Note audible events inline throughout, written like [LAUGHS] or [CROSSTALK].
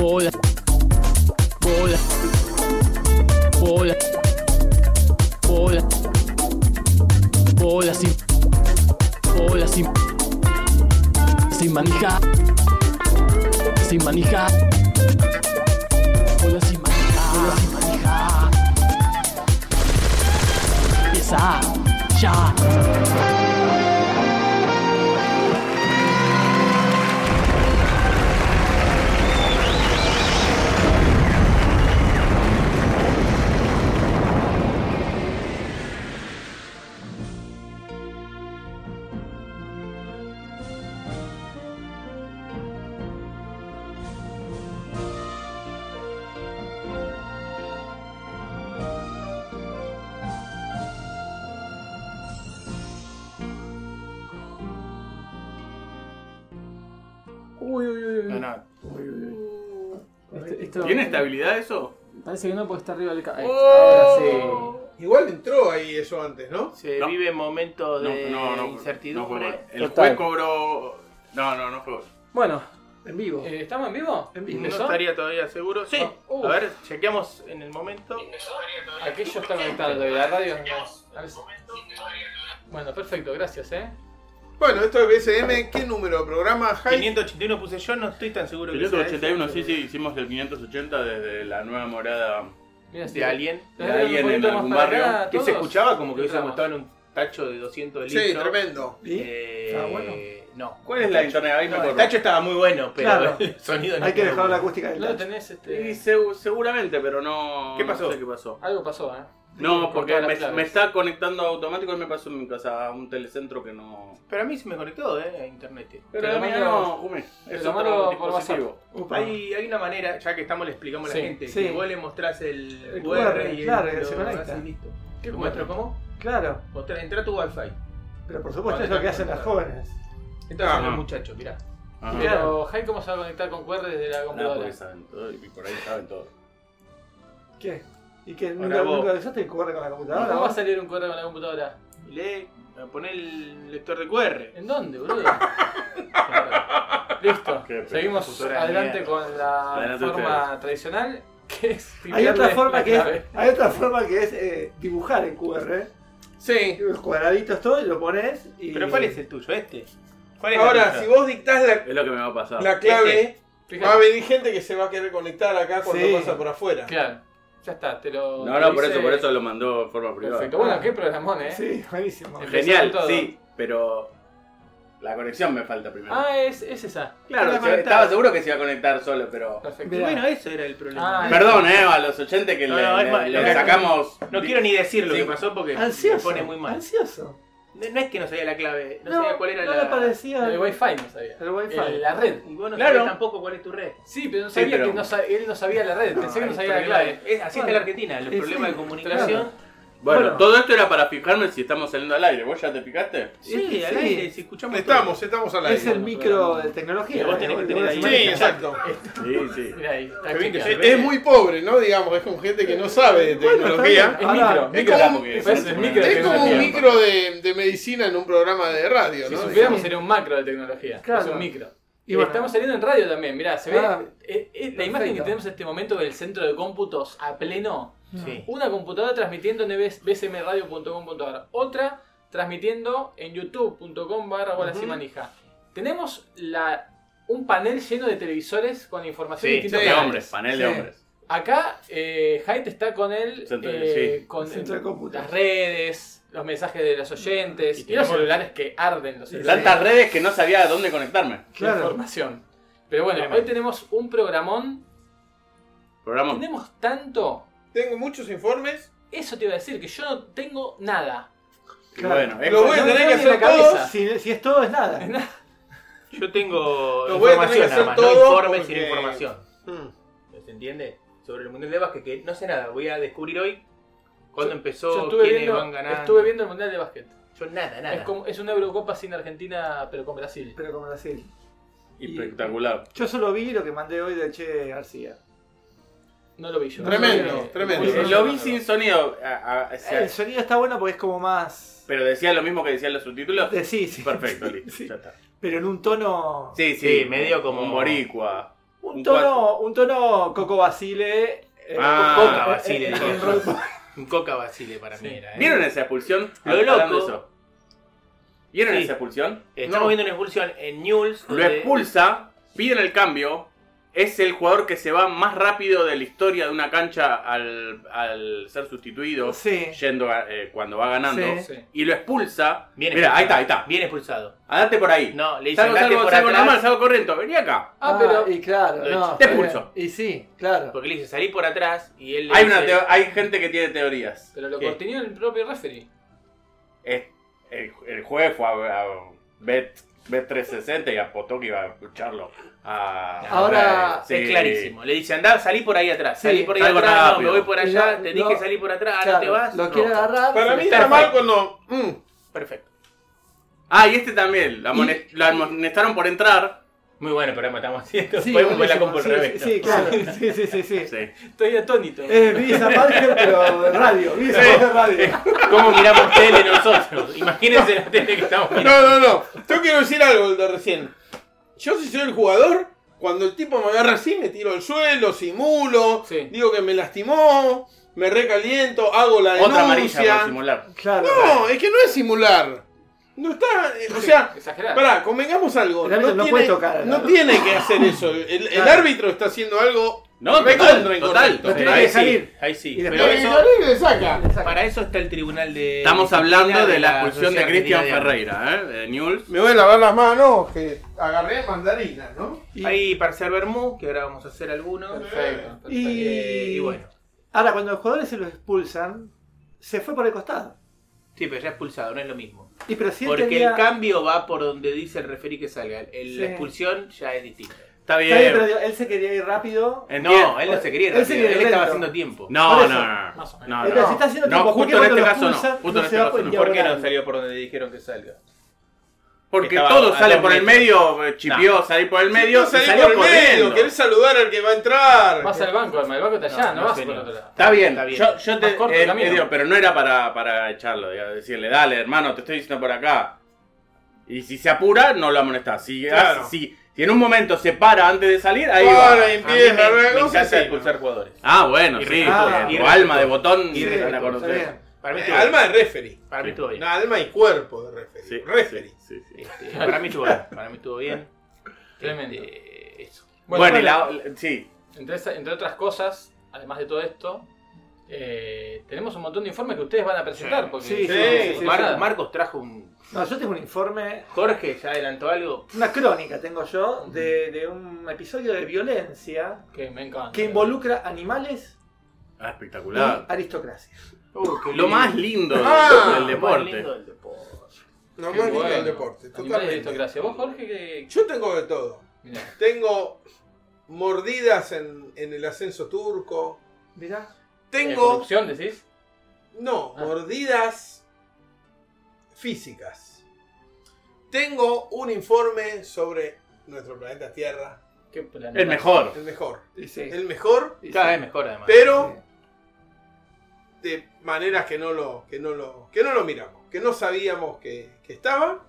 bola, bola, bola, bola, bola sin, bola sin, sin manija, sin manija, bola sin manija, bola sin manija. Empieza ya. Parece que no porque está arriba del ca- Oh. Ahora Igual entró ahí eso antes, ¿no? Se No. vive momentos de no, no. incertidumbre. no fue gol. el Total. juez cobró. No, no, no fue gol. sí. Bueno, En vivo. eh, ¿estamos en vivo? En vivo. no estaría todavía seguro. Sí, Uh. a ver, chequeamos en el momento. Aquello está conectado todavía, la radio. no. A ver si- Bueno, perfecto, gracias, eh. Bueno, esto es BSM. ¿Qué número de programa? Hype? 581 puse yo, no estoy tan seguro que sea 581, ese, sí, sí, hicimos el 580 desde la nueva morada Mira, De alguien. ¿Te de alguien en algún barrio. acá, Que se escuchaba como que hubiésemos estado en un tacho de 200 Sí, litros. tremendo. ¿Y? Eh, Ah, bueno. No. ¿Cuál es la internet? No, el tacho estaba muy bueno, pero Claro. [LAUGHS] el sonido no Hay que dejar la acústica del No tacho. tenés, Y este. segu- seguramente, pero no. ¿Qué pasó? No sé qué pasó. Algo pasó, eh. No, porque me, está conectando automático y me pasó en mi casa a un telecentro que no. Pero a mí se me conectó, eh, a internet. Pero mía mando- no, Jume. te Es lo otro dispositivo. Hay, hay una manera, ya que estamos le explicamos a Sí, la gente, sí. que vos le mostrás el, El QR, y claro, él que lo se conecta. hace y listo. ¿Qué ¿Te muestro cómo? Claro, Mostrá, entra a tu wifi. pero por supuesto es lo que hacen las jóvenes. Estos Ah, los no. muchachos, mirá. Ajá. Pero, Jai, ¿cómo se va a conectar con QR desde la No, computadora? porque saben todo y por ahí saben todo. ¿Qué? ¿Y? Ahora ¿Nunca, vos. nunca usaste el QR con la ¿Y computadora? ¿Cómo va a salir un QR con la computadora? Lee, poné el lector de QR. ¿En dónde, boludo? Listo. Qué Seguimos adelante mierda. con la Adelante forma tradicional, que es Hay otra forma la que es, hay otra forma que es eh, dibujar en QR. Sí. Los cuadraditos todo y lo pones y. Pero ¿cuál es el tuyo? ¿Este? ¿Cuál es la Ahora, si vos dictás la, Es lo que me va a pasar. la clave, Este. Va a venir gente que se va a querer conectar acá cuando Sí. pasa por afuera. Claro, ya está, te lo. No, te no, por eso, por eso lo mandó en forma privada. Perfecto. Bueno, qué programón, eh. Sí, buenísimo. Genial, sí, pero la conexión me falta primero. Ah, es, es esa. claro, se- estaba seguro que se iba a conectar solo, pero... Perfecto. Bueno, eso era el problema. Ah, Perdón, eh, a los 80 que No, le, no, sacamos... No quiero ni decir lo Sí. que pasó porque Ansioso. me pone muy mal. Ansioso. No, no es que no sabía la clave, no, No, sabía cuál era no la. le parecía. El Wi-Fi no sabía. El Wi-Fi. El- la red. Y vos no Claro. sabés tampoco cuál es tu red. Sí, pero no Sí, sabía pero- que no sa- él no sabía la red. Pensé que no sabía la clave. es- así está la Argentina, los Sí, problemas sí, de comunicación. Bueno, Bueno. todo esto era para fijarme si estamos saliendo al aire. ¿Vos ya te fijaste? Sí, Sí, al sí. aire, si escuchamos. Estamos, estamos al aire. Es el micro de tecnología. Que vos tenés que tener ahí. Sí, exacto. Sí, sí. Mira ahí, Es muy pobre, ¿no? Digamos, es con gente que no sabe de tecnología. Es micro. Es Micro como, un- es micro de es como un tecnología. micro de, de medicina en un programa de radio, Si ¿no? supiéramos sería un macro de tecnología. Claro. Es un micro. Y bueno. estamos saliendo en radio también, mirá, se ve. Ah, eh, eh, la perfecto. imagen que tenemos en este momento del centro de cómputos a pleno. Sí. Una computadora transmitiendo en bsmradio.com.ar, otra transmitiendo en youtube.com barra y Ujú. manija. Tenemos la, un panel lleno de televisores con información Sí, de hombres, panel de hombres. Acá eh, Haidt está con Centro- eh, sí. con las redes, los mensajes de los oyentes Y y, los celulares que arden los celulares Tantas redes que no sabía a dónde conectarme. Claro. información. Pero bueno, hoy tenemos un programón. Programa. Tenemos tanto. Tengo muchos informes. Eso te iba a decir, que yo no tengo nada. Y Bueno, es Lo voy a tener que hacer cabeza. todos. Si, si es todo, es [LAUGHS] nada. Yo tengo Lo voy a tener que información hacer nada más, todo no informes porque- sin información. Hmm. ¿Se entiende? Sobre el Mundial de Básquet, que no sé nada, voy a descubrir hoy cuándo Yo- empezó, Yo estuve quiénes viendo, van ganando. estuve viendo el Mundial de Básquet. Yo nada, nada. Es, como, es una Eurocopa sin Argentina, pero con Brasil. Pero como Brasil. espectacular. Yo solo vi lo que mandé hoy de Che García. No lo vi yo. Tremendo, No tremendo. Eh, Lo vi sin sonido, a- a- o sea, El sonido está bueno porque es como más. pero decía lo mismo que decían los subtítulos. de- sí, sí. Perfecto, listo, Sí. ya está. Pero en un tono. Sí, sí, Sí, medio como- un boricua. Un Un tono, un tono Coco Basile. eh, Ah, Coca eh, Basile, eh, Un coca Basile para mí era. ¿eh? ¿Vieron esa expulsión? Lo loco. eso. ¿Vieron Sí. esa expulsión? Estamos No. viendo una expulsión en Newell's. Lo expulsa, piden el cambio. Es el jugador que se va más rápido de la historia de una cancha al, al ser sustituido, Sí. yendo a- eh, cuando va ganando. Sí. Y lo expulsa. Bien Mira, ahí está, ahí está. Bien expulsado. Andate por ahí. No, le dicen salgo, salgo, por salgo atrás. normal, salgo corriendo. Vení acá. Ah, pero. Y claro, no. te expulso. Y sí, claro. Porque le dice salí por atrás y él le Hay, dice, una teo- hay gente que tiene teorías. Pero lo ¿Qué? cortineó el propio referee. Es- el, el juez fue a, a Bet, Bet360 y apostó que iba a escucharlo. A, Ahora, Sí. Es clarísimo. Le dice andá, salí por ahí atrás. Sí, salí por ahí atrás. No, me voy por allá. lo- te dije salí por atrás. Ah, Claro, no te vas. Lo quiere roja. agarrar. Para mí está mal cuando. mm, Perfecto. Ah, y este también. Amone- lo amonestaron por entrar. Muy bueno programa estamos haciendo. Sí, Podemos buenísimo, compo al sí, revés. sí, sí, claro. [LAUGHS] Sí, sí, sí, sí. Sí. Estoy atónito. Es Visa Parker, pero de radio. Visa Parker de radio. ¿Cómo miramos tele nosotros? Imagínense la tele que estamos mirando. No, no, no. Yo quiero decir algo el de recién. Yo si soy el jugador, cuando el tipo me agarra así, me tiro al suelo, simulo, Sí. digo que me lastimó, me recaliento, hago la Otra amarilla denuncia. por simular. Claro. No, es que no es simular. No está, eh, o sea, Exagerado. pará, convengamos algo. El árbitro no tiene, puede tocar, no ¿no? tiene que hacer eso. El, el Claro. árbitro está haciendo algo No, total, incorrecto. total. Lo tiene ahí que sí, salir. ahí sí. Y Pero Y eso, Solari le saca. para eso está el tribunal de. Estamos hablando de la expulsión de Cristian Ferreira, ¿eh? De Newell's. Me voy a lavar las manos que agarré mandarinas, ¿no? Y, para hacer vermú, que ahora vamos a hacer algunos. Perfecto. perfecto. y- Eh, y bueno. Ahora, cuando los jugadores se los expulsan, se fue por el costado. Sí, pero ya expulsado, no es lo mismo. Y pero si él Porque tenía- el cambio va por donde dice el referí que salga. El- Sí. La expulsión ya es distinta. Está Está bien, pero digo, él se quería ir rápido. Entiendo. No, él no se quería ir Él se rápido, quería ir él estaba lento. haciendo tiempo. No, no, no. No, si está haciendo No, tiempo, ¿por justo en este no. Justo en este caso no. ¿Por qué no salió por donde dijeron que salga? Porque Estaba todo a sale dos por el medio, chipió salir por el medio, salió por el medio, querés saludar al que va a entrar. Vas al banco. El banco está allá, no, No, vas no, por otro lado. Está bien, Está bien. yo, yo te corto el eh, camino. eh, digo, pero no era para, para echarlo, decirle, dale hermano, te estoy diciendo por acá. Y si se apura, no lo amonestás. Si, Claro. si, si en un momento se para antes de salir, ahí va. y A mí empieza me, me encanta expulsar ¿no? jugadores. Ah, bueno, Y sí, tu alma de botón Y Para mí Eh, alma bien. de referee. Para mí estuvo bien. No, alma y cuerpo de referee. Sí, referee. sí, sí, sí. Este, para mí estuvo bien. Para mí estuvo bien. [LAUGHS] Tremendo. Este, eso. Bueno, y bueno, la- sí, Entre, entre otras cosas, además de todo esto, eh, tenemos un montón de informes que ustedes van a presentar. Porque Sí, sí, sí, Mar-. Marcos trajo un. No, yo tengo un informe, Jorge ya adelantó algo. una crónica tengo yo, de, de un episodio de violencia Que me encanta. que involucra animales ah, y espectacular. aristocracia. Uh, qué Lo más lindo del- Ah, del Lo más deporte. lindo del deporte. Qué más lindo bueno. el deporte. Totalmente. ¿Vos, Jorge, que Yo tengo de todo. Mirá, Tengo mordidas en, en el ascenso turco. Mirá. eh, Tengo. corrupción, decís? No, Ah. mordidas físicas. Tengo un informe sobre nuestro planeta Tierra. ¿Qué planeta? El mejor. El mejor. Sí. El mejor, Cada vez mejor además. pero de maneras que no lo, que no lo, que no lo miramos, que no sabíamos que, que estaba.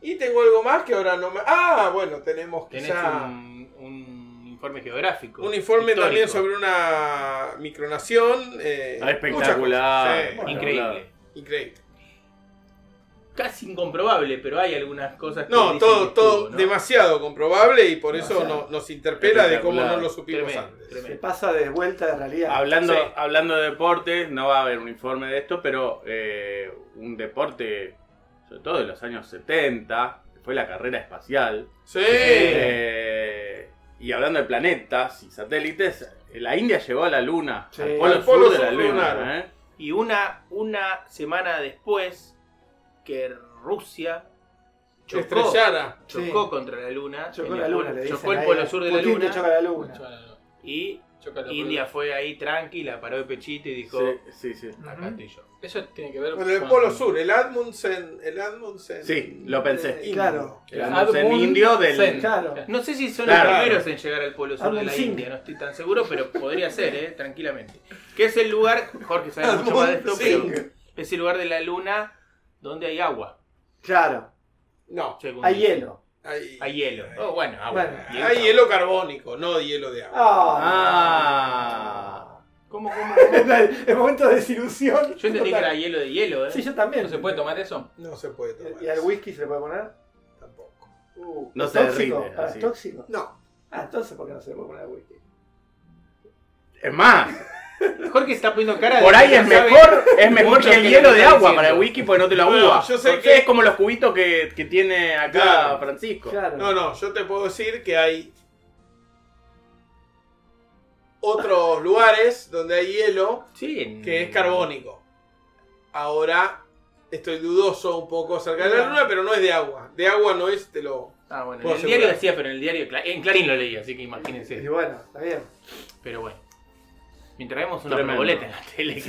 Y tengo algo más que ahora no me. Ah, bueno, tenemos quizá un, un informe geográfico. un informe histórico. también sobre una micronación. eh, Ah, espectacular. muchas cosas. Sí, Increíble. increíble. Casi incomprobable, pero hay algunas cosas que. No, dicen todo, que todo estuvo, ¿no? demasiado comprobable y por eso no- nos interpela de cómo no lo supimos Tremendo, antes. tremendo. Se pasa de vuelta de realidad. Hablando, Sí. hablando de deportes, no va a haber un informe de esto, pero eh, un deporte, sobre todo de los años 70, que fue la carrera espacial. Sí. Eh, y hablando de planetas y satélites, la India llegó a la Luna, Sí. al polo, Al polo sur de la Luna. ¿eh? Y una, una semana después que Rusia chocó, Estrellara. chocó Sí. contra la Luna. Chocó la el luna, le chocó el polo sur de la Luna. choca la luna. Chócalo, Y India fue ahí tranquila, paró de pechito y dijo: Sí, sí, sí. Acá estoy yo. Eso tiene que ver Con el polo sur, el Admundsen. El Admundsen. Sí, lo pensé. indio. Claro. El Éramos en Admund indio del- Sen. Claro. No sé si son Claro. los primeros en llegar al polo sur de la. India, no estoy tan seguro, pero podría ser, ¿eh? tranquilamente. Que es el lugar, Jorge sabe mucho más de esto, pero es el lugar de la luna donde hay agua. Claro. No. según Hay hielo. Hay, Hay hielo. Oh, bueno, agua. Bueno. Hielo. hay hielo carbónico, no hielo de agua. Ah. ¿Cómo, cómo, el, [LAUGHS] el momento de desilusión. Yo entendí que era hielo de hielo, ¿eh? Sí, yo también. ¿No se puede tomar eso? No se puede tomar. ¿Y al whisky se le puede poner? Tampoco. Uh, No ¿es se tóxico? derrite, Ah, así. ¿Es tóxico? No. Ah, entonces ¿por qué no se le puede poner al whisky? Es más, Jorge está poniendo cara de. por ahí es mejor, es mejor que el que hielo de agua diciendo. para el wiki porque no te lo Bueno, agua. yo sé Porque que- es como los cubitos que, que tiene acá Claro. Francisco. Claro. No, no, yo te puedo decir que hay otros lugares donde hay hielo Sí, que es carbónico. Ahora estoy dudoso un poco acerca de la luna, pero no es de agua. De agua no es, te lo... Ah, bueno, en el diario decía, pero en el diario. En Clarín lo leí, así que Y imagínense. bueno, está bien. Pero bueno. Mientras vemos una proboleta en la tele.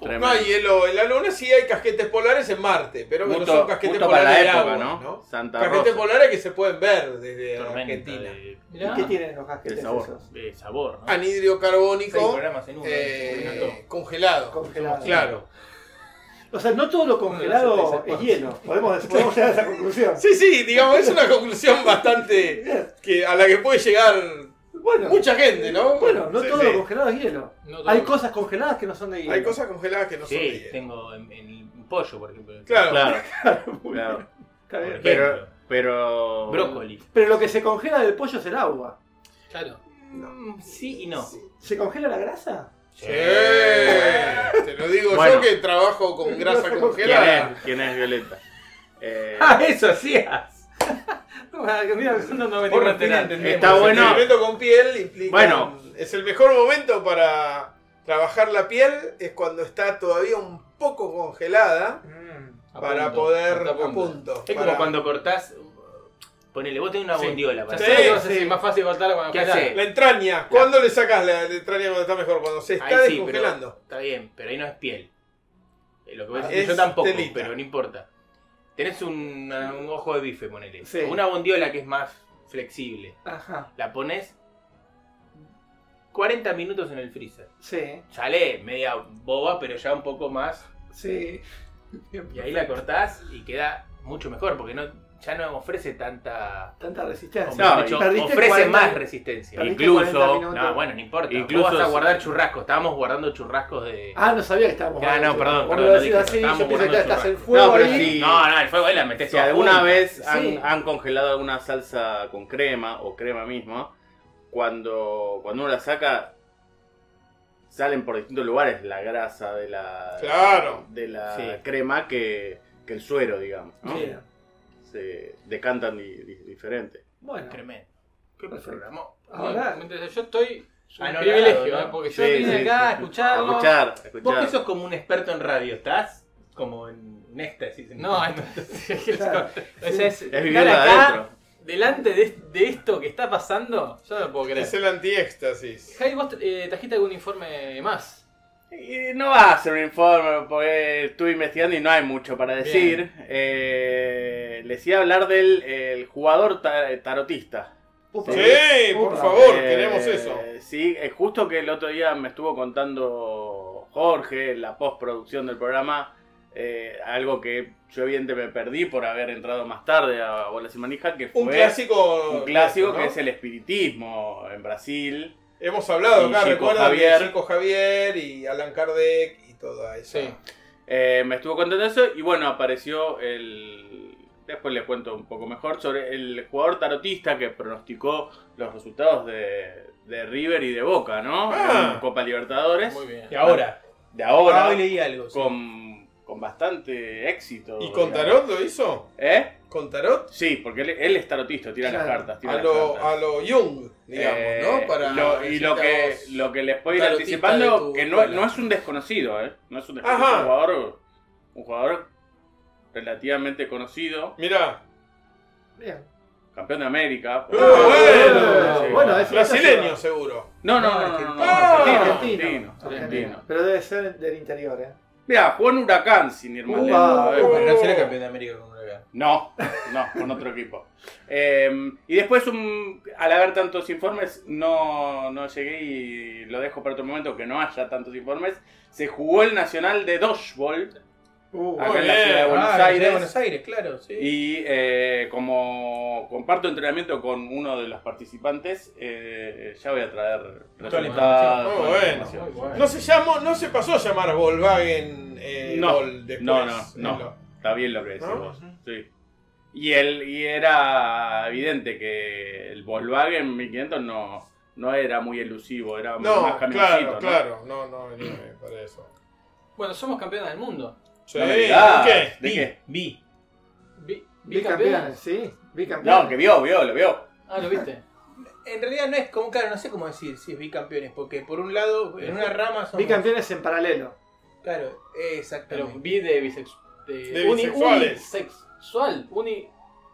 [LAUGHS] No hay hielo en la luna, sí hay casquetes polares en Marte, pero que no Justo, son casquetes justo para polares la de época, agua, ¿no? Santa Casquetes Rosa. polares que se pueden ver desde tormenta Argentina. de, Mirá. ¿Qué tienen los casquetes El sabor. esos? de sabor, ¿no? Anhidrio carbónico en eh, congelado. Congelado. Claro. O sea, no todo lo congelado es hielo. Podemos, podemos llegar a esa conclusión. Sí, sí, digamos, es una conclusión bastante que a la que puede llegar Bueno, mucha gente, ¿no? bueno no Sí, todo sí. lo congelado es hielo. No todo. Hay cosas congeladas que no son de hielo. Hay cosas congeladas que no son de Sí, hielo. tengo en, en pollo, por ejemplo. Claro. Claro, [LAUGHS] claro. bien. Está bien. Por Pero, ejemplo. pero. Brócoli. Pero lo que se congela del pollo es el agua. Claro. Mm, Sí y no. ¿Se congela la grasa? Sí, te lo digo Bueno. yo que trabajo con [LAUGHS] grasa Grasa ¿Quién congelada. es? ¿Quién es Violeta? [LAUGHS] Eh, Ah, eso hacías. [LAUGHS] Mira, No, no entendemos. Está El bueno. experimento con piel implica. Bueno. Es el mejor momento para trabajar la piel, es cuando está todavía un poco congelada A para punto, poder a punto. Es para- como cuando cortás. Ponele, vos tenés una Sí. bondiola. Para Sí, sí. más fácil cortarlo cuando ¿Qué hace? La entraña, ¿cuándo le sacas la, la entraña cuando está mejor? Cuando se está Ahí sí, pero descongelando. está bien, pero ahí no es piel. Lo que voy a Ah, decir, es yo tampoco, telita. pero no importa. Tenés un, un ojo de bife, ponele. Sí. Una bondiola que es más flexible. Ajá, La pones 40 minutos en el freezer. sí, Sale media boba, pero ya un poco más. sí. Y ahí la cortás y queda mucho mejor, porque no, ya no ofrece tanta. Tanta resistencia. No, ofrece 40 más resistencia. Incluso. 40 minutos. No, bueno, no importa. Incluso vas a guardar churrascos. Estábamos guardando churrascos de. Ah, no sabía que estábamos. Ah, no, perdón, perdón, no dije, así, estábamos yo que guardando estás en churrascos. fuego No, pero ahí. sí. No, no, el fuego ahí la metés Si alguna vez han, Sí. han congelado alguna salsa con crema o crema misma, cuando, cuando uno la saca, salen por distintos lugares la grasa de la, Claro. de la Sí. crema que, que el suero, digamos. ¿no? Se decantan di- di- diferente. Bueno, Tremendo. ¿Qué programó? ahora. Me interesa. Yo estoy. Es un Anonadado, privilegio, ¿no? porque yo Sí, vine sí, acá sí. a A escucharlo. escuchar, a Vos escuchar. que sos como un experto en radio, ¿estás? Como en un éxtasis. en- No, entonces, [LAUGHS] Claro. o sea, es, Es vivirla acá, adentro. delante de, de esto que está pasando, yo no lo puedo creer. Es el antiéxtasis. Javi, vos eh, trajiste algún informe más. Y no va a ser un informe porque estuve investigando y no hay mucho para decir. Eh, les iba a hablar del el jugador ta- tarotista. Upa. Sí, por favor, Eh, queremos eso. Sí, es justo que el otro día me estuvo contando Jorge, en la postproducción del programa, eh, algo que yo evidentemente me perdí por haber entrado más tarde a Bolas y Manija, que fue Un clásico. un clásico ¿no? que es el espiritismo en Brasil. Hemos hablado Y acá, Chico recuerdan Javier. de Chico Javier y Alan Kardec y toda esa. Sí. Eh, me estuvo contando eso y bueno, apareció el... Después les cuento un poco mejor sobre el jugador tarotista que pronosticó los resultados de, de River y de Boca, ¿no? Ah. En Copa Libertadores. Muy bien. Y ahora. De ahora, Ah, hoy leí algo. sí. con, con bastante éxito. ¿Y con digamos. Tarot lo hizo? ¿Eh? ¿Con Tarot? Sí, porque él, él es tarotista, tira las cartas. Tira A las lo, cartas. a lo Jung, digamos, Eh, ¿no? Para lo- y lo que, lo que les puedo ir anticipando, tu que no, no es un desconocido, ¿eh? No es un desconocido, Ajá. un jugador, un jugador relativamente conocido, Mirá. Bien. campeón de América. ¡Eh, bueno! Sí. Bueno, es- Brasileño, seguro. No, no, no, no, no, no, Ah, argentino, argentino. argentino, argentino. Pero debe ser del interior, ¿eh? Mirá, jugó en Huracán, sin ir más lejos, no será campeón de América con Huracán. No, no, con otro equipo. Eh, y después, un- al haber tantos informes, no, no llegué y lo dejo para otro momento, que no haya tantos informes. Se jugó el Nacional de Dodgeball Uh, acá en la ciudad de Buenos Ah, la ciudad Aires. de Buenos Aires, claro, sí. Y eh, como comparto entrenamiento con uno de los participantes, eh, ya voy a traer resultados. Muy bueno. Muy bueno. No se llamó, no se pasó a llamar Volkswagen eh, No, Gol después. no, no, no. Está bien lo que decís ¿No? vos. Sí. Y, el, y era evidente que el Volkswagen 1500 no, no era muy elusivo, era No, más camioncito. claro, ¿no? claro. No, no venía para eso. Bueno, somos campeones del mundo. Sí, No me digas. ¿qué? ¿De qué? Vi. Vi, Bicampeones, sí. Bicampeones. No, que vio, vio, lo vio. Ah, ¿lo viste? [LAUGHS] En realidad no es como, claro, no sé cómo decir si es bicampeones, porque por un lado, en una rama son. Bicampeones en paralelo. Claro, Pero exactamente. vi de bisex... De, De uni- bisexuales. unisexual. Uni,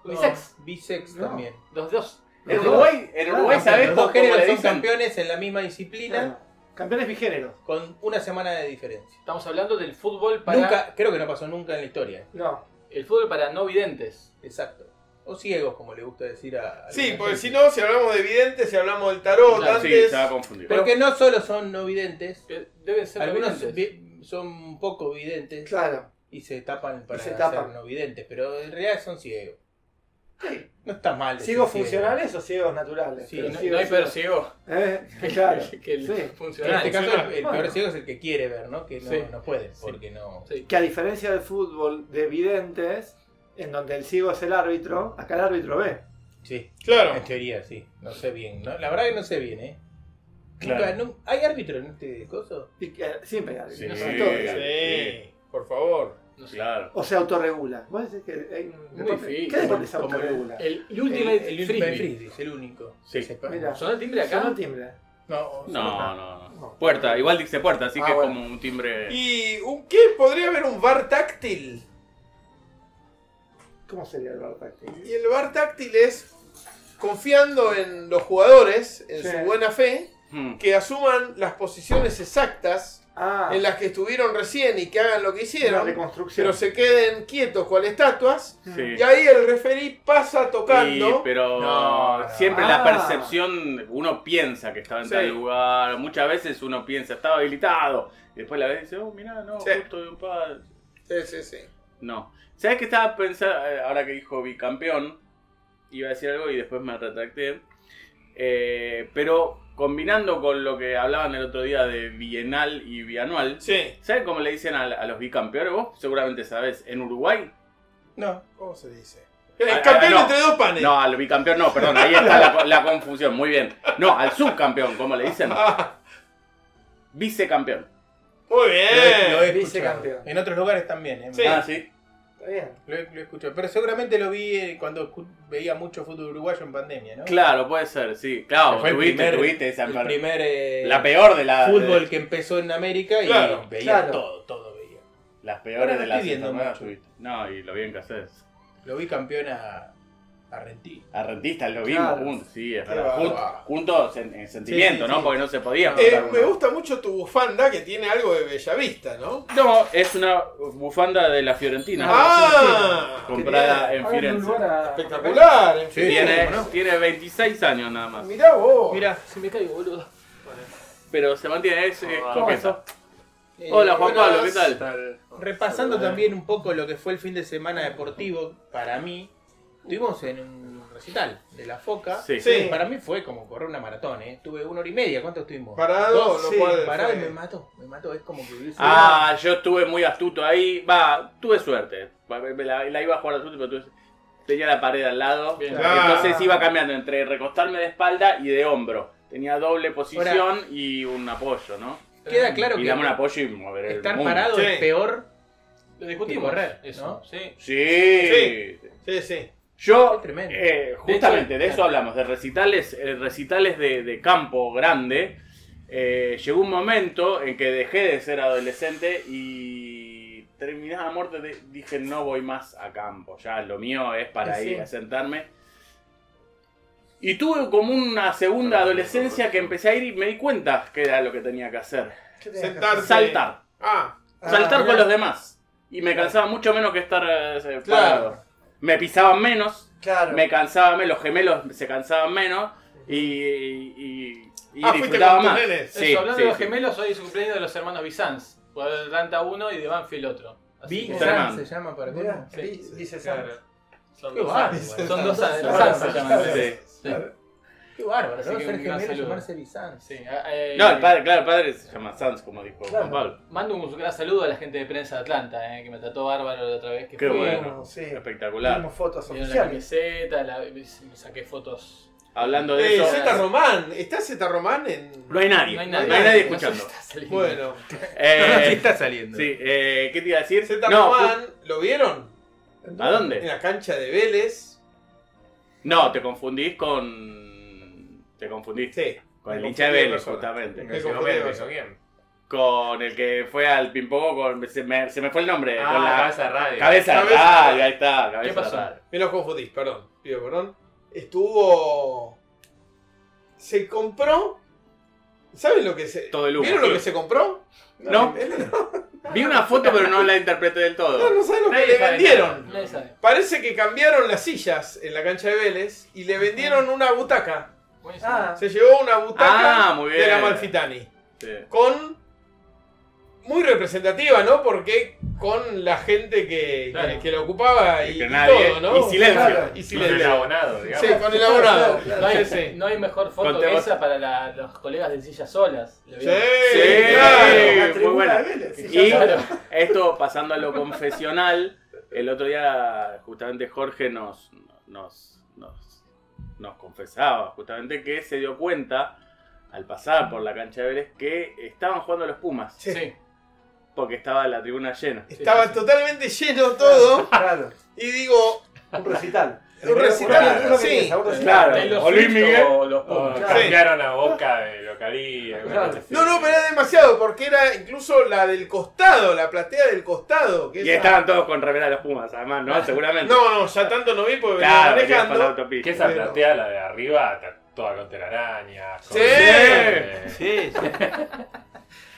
No, unisex. bisex No. también. Los dos. En Uruguay, en Uruguay Claro, ¿sabés Los dos géneros son campeones en la misma disciplina Claro. Campeones bigéneros. con una semana de diferencia. Estamos hablando del fútbol para... Nunca, creo que no pasó nunca en la historia. No. El fútbol para no videntes. Exacto. O ciegos, como le gusta decir a. a Sí, porque gente. si no, si hablamos de videntes, si hablamos del tarot Claro, Sí, antes. se va a confundir. Pero que no solo son no videntes, Que Deben ser no algunos videntes. vi- son poco videntes Claro. y se tapan para se ser no videntes, pero en realidad son ciegos. No está mal. ¿Ciegos ciego. funcionales o ciegos naturales? Sí, No, hay peor ciego Eh, [LAUGHS] claro. [LAUGHS] que el Sí. En funcional. este caso, el, el Bueno. peor ciego es el que quiere ver, ¿no? Que no, Sí. no puede, porque no. Sí. Que a diferencia del fútbol de videntes, en donde el ciego es el árbitro, acá el árbitro ve. Sí, Claro. en teoría sí. No sé bien. ¿no? La verdad que no sé bien, ¿eh? Claro. ¿Hay árbitro en este coso? Siempre hay árbitro. Sí, por favor. No sé. Claro. O se autorregula. ¿Vos decís que hay un Muy deporte- difícil. ¿Qué deporte se Como el- autorregula? El El, Ultimate el Ultimate Frisbee. Frisbee es el único. Sí. que sepa. Mira. ¿Sonó el timbre acá? Sonó el timbre. No, No, no, no. No. Puerta, igual dice puerta, así Ah, que bueno. es como un timbre. ¿Y un qué? ¿Podría haber un bar táctil? ¿Cómo sería el bar táctil? Y el bar táctil es confiando en los jugadores, en Sí. su buena fe, Hmm. que asuman las posiciones exactas Ah, en las que estuvieron recién y que hagan lo que hicieron, pero se queden quietos cual estatuas. Sí. Y ahí el referí pasa tocando. Sí, pero No, no. siempre Ah. la percepción, uno piensa que estaba en Sí. tal lugar, muchas veces uno piensa, estaba habilitado, y después la vez dice, oh, mirá, no, Sí. justo de un par. Sí, sí, sí. No. ¿Sabes qué estaba pensando, eh, ahora que dijo bicampeón, iba a decir algo y después me retracté, Eh, pero combinando con lo que hablaban el otro día de bienal y bianual, Sí. ¿sabes cómo le dicen a, a los bicampeones? Vos seguramente sabés, en Uruguay no. ¿Cómo se dice? El campeón no. entre dos panes. No, al bicampeón no, perdón, ahí está la, la confusión, muy bien. No, al subcampeón, ¿cómo le dicen? [LAUGHS] Vicecampeón. muy Lo he, lo bien. he. Vicecampeón. En otros lugares también, ¿eh? Sí. Ah, sí. Está bien. Lo, lo he escuchado. Pero seguramente lo vi eh, cuando veía mucho fútbol uruguayo en pandemia, ¿no? Claro, puede ser, sí. Claro, Fue el tuviste, primer- tuviste esa el primer eh, La peor de la. fútbol de- que empezó en América y Claro, veía claro. todo, todo veía. Las peores Ahora de las. No, y lo bien que haces. Lo vi campeón a, a Rentistas. A rentistas lo vimos Claro. juntos, sí, es verdad. Jun- juntos en, en sentimiento, Sí, sí, ¿no? sí. Porque no se podía. Eh, me gusta mucho tu bufanda que tiene algo de Bellavista, ¿no? No, es una bufanda de la Fiorentina. Ah, comprada en Firenze. a- Espectacular, en fin. Tiene, tiene 26 años nada más. Mirá vos. Mira, si me caigo, boludo. Pero se mantiene, es coqueta. Eh, Hola Juan. Pablo, ¿qué tal? Repasando también un poco lo que fue el fin de semana deportivo para mí, estuvimos en un recital de la Foca. Sí. Sí. Para mí fue como correr una maratón, ¿eh? Tuve una hora y media, ¿cuánto estuvimos? Parado, Dos, sí. Parado y me mató, me mató, es como que hubiese... Ah, yo estuve muy astuto ahí. Va, tuve suerte. Me La, la iba a jugar astuto, pero tuve Tenía la pared al lado. Bien. Entonces iba cambiando entre recostarme de espalda y de hombro. Tenía doble posición y un apoyo, ¿no? Queda claro y que dame un apoyo y mover el estar mundo. parado Sí. es peor. Lo discutimos. Que correr, eso, ¿no? sí. Sí. Sí, sí. Yo, eh, justamente De de, hecho, eso hablamos, de recitales, eh, recitales de, de campo grande. Eh, llegó un momento en que dejé de ser adolescente y terminada la muerte de- dije no voy más a campo, ya lo mío es para Sí. ir a sentarme. Y tuve como una segunda adolescencia que empecé a ir y me di cuenta que era lo que tenía que hacer. ¿Qué tenés que Sentarse. Saltar. Ah, Ah, Saltar con mirá. los demás. Y me cansaba mucho menos que estar eh, Claro. parado. Me pisaban menos, Claro. me cansaba menos, los gemelos se cansaban menos y, y, y- y Ah, disfrutaba más. Sí, Eso, hablando sí, de los sí. gemelos, hoy es su cumpleaños de los hermanos Bizanz. Por Atlanta uno y de Banfield otro. San se llama para di- dice Claro. Sans. Son Qué dos. Sans se llaman. Qué bárbaro, Así ¿no? Ser gemelo y llamarse Bizanz. Sí, eh, No, el padre, claro, el padre se llama Sans, como dijo Claro. Juan Pablo. Mando un gran saludo a la gente de prensa de Atlanta, eh, que me trató bárbaro la otra vez que Qué fui. bueno. Sí. Espectacular. Tenemos fotos Me dieron la camiseta, la- me saqué fotos. Hablando de Eh, eso, Z Román, ¿está Z Román en.? no hay nadie. No hay No hay nadie, no escuchando. Bueno, [LAUGHS] Eh, sí está saliendo. sí, eh, ¿qué te iba a decir? Z No, Román, ¿lo vieron? ¿A En dónde? la cancha de Vélez. No, te confundís con. Te confundís Sí. con el hincha de Vélez, justamente. ¿con quién? Con el que fue al ping-pong con. Se me, se me fue el nombre. Ah, con la cabeza de radio. cabeza de Cabeza de radio, radio. ahí está. Cabeza ¿Qué pasó? radio. Me los confundí, perdón. Pido perdón. Estuvo. Se compró. ¿Saben lo que se. Todo el humo. ¿Vieron lo que se compró? [LAUGHS] No. Vi una foto, pero no la interpreté del No, todo. no saben lo que Nadie le sabe vendieron. nada, nadie sabe. Parece que cambiaron las sillas en la cancha de Vélez y le vendieron una butaca. Ah, Se llevó una butaca Ah, muy de la. Malfitani. Sí. Con. Muy representativa, ¿no? Porque con la gente que, Claro. que, que la ocupaba y, Que y nadie- todo, ¿no? y silencio. Claro, y Con el silencio. abonado, digamos. Sí, con el abonado. Claro, claro. No hay, Sí, sí. [LAUGHS] no hay mejor foto que vos- esa para la- los colegas de sillas solas. ¿Le Sí? Sí, muy sí, Y esto pasando a lo confesional, el otro día justamente Jorge nos, nos, nos, nos confesaba justamente que se dio cuenta al pasar por la cancha de Vélez que estaban jugando los Pumas, Sí. Sí. porque estaba la tribuna llena. Estaba sí, sí. totalmente lleno todo. Claro, Y digo, un recital. Un recital, sí. Claro. O Luis Miguel. o. Claro. cambiaron a Boca de localía. no, no, pero era demasiado porque era incluso la del costado, la platea del costado. Que Y estaban todos con remera de los Pumas, además, ¿no? Seguramente. No, no, ya tanto no vi porque claro, venía la manejando. autopista. Que esa platea, la de arriba, está toda con telarañas. Sí, sí. [LAUGHS]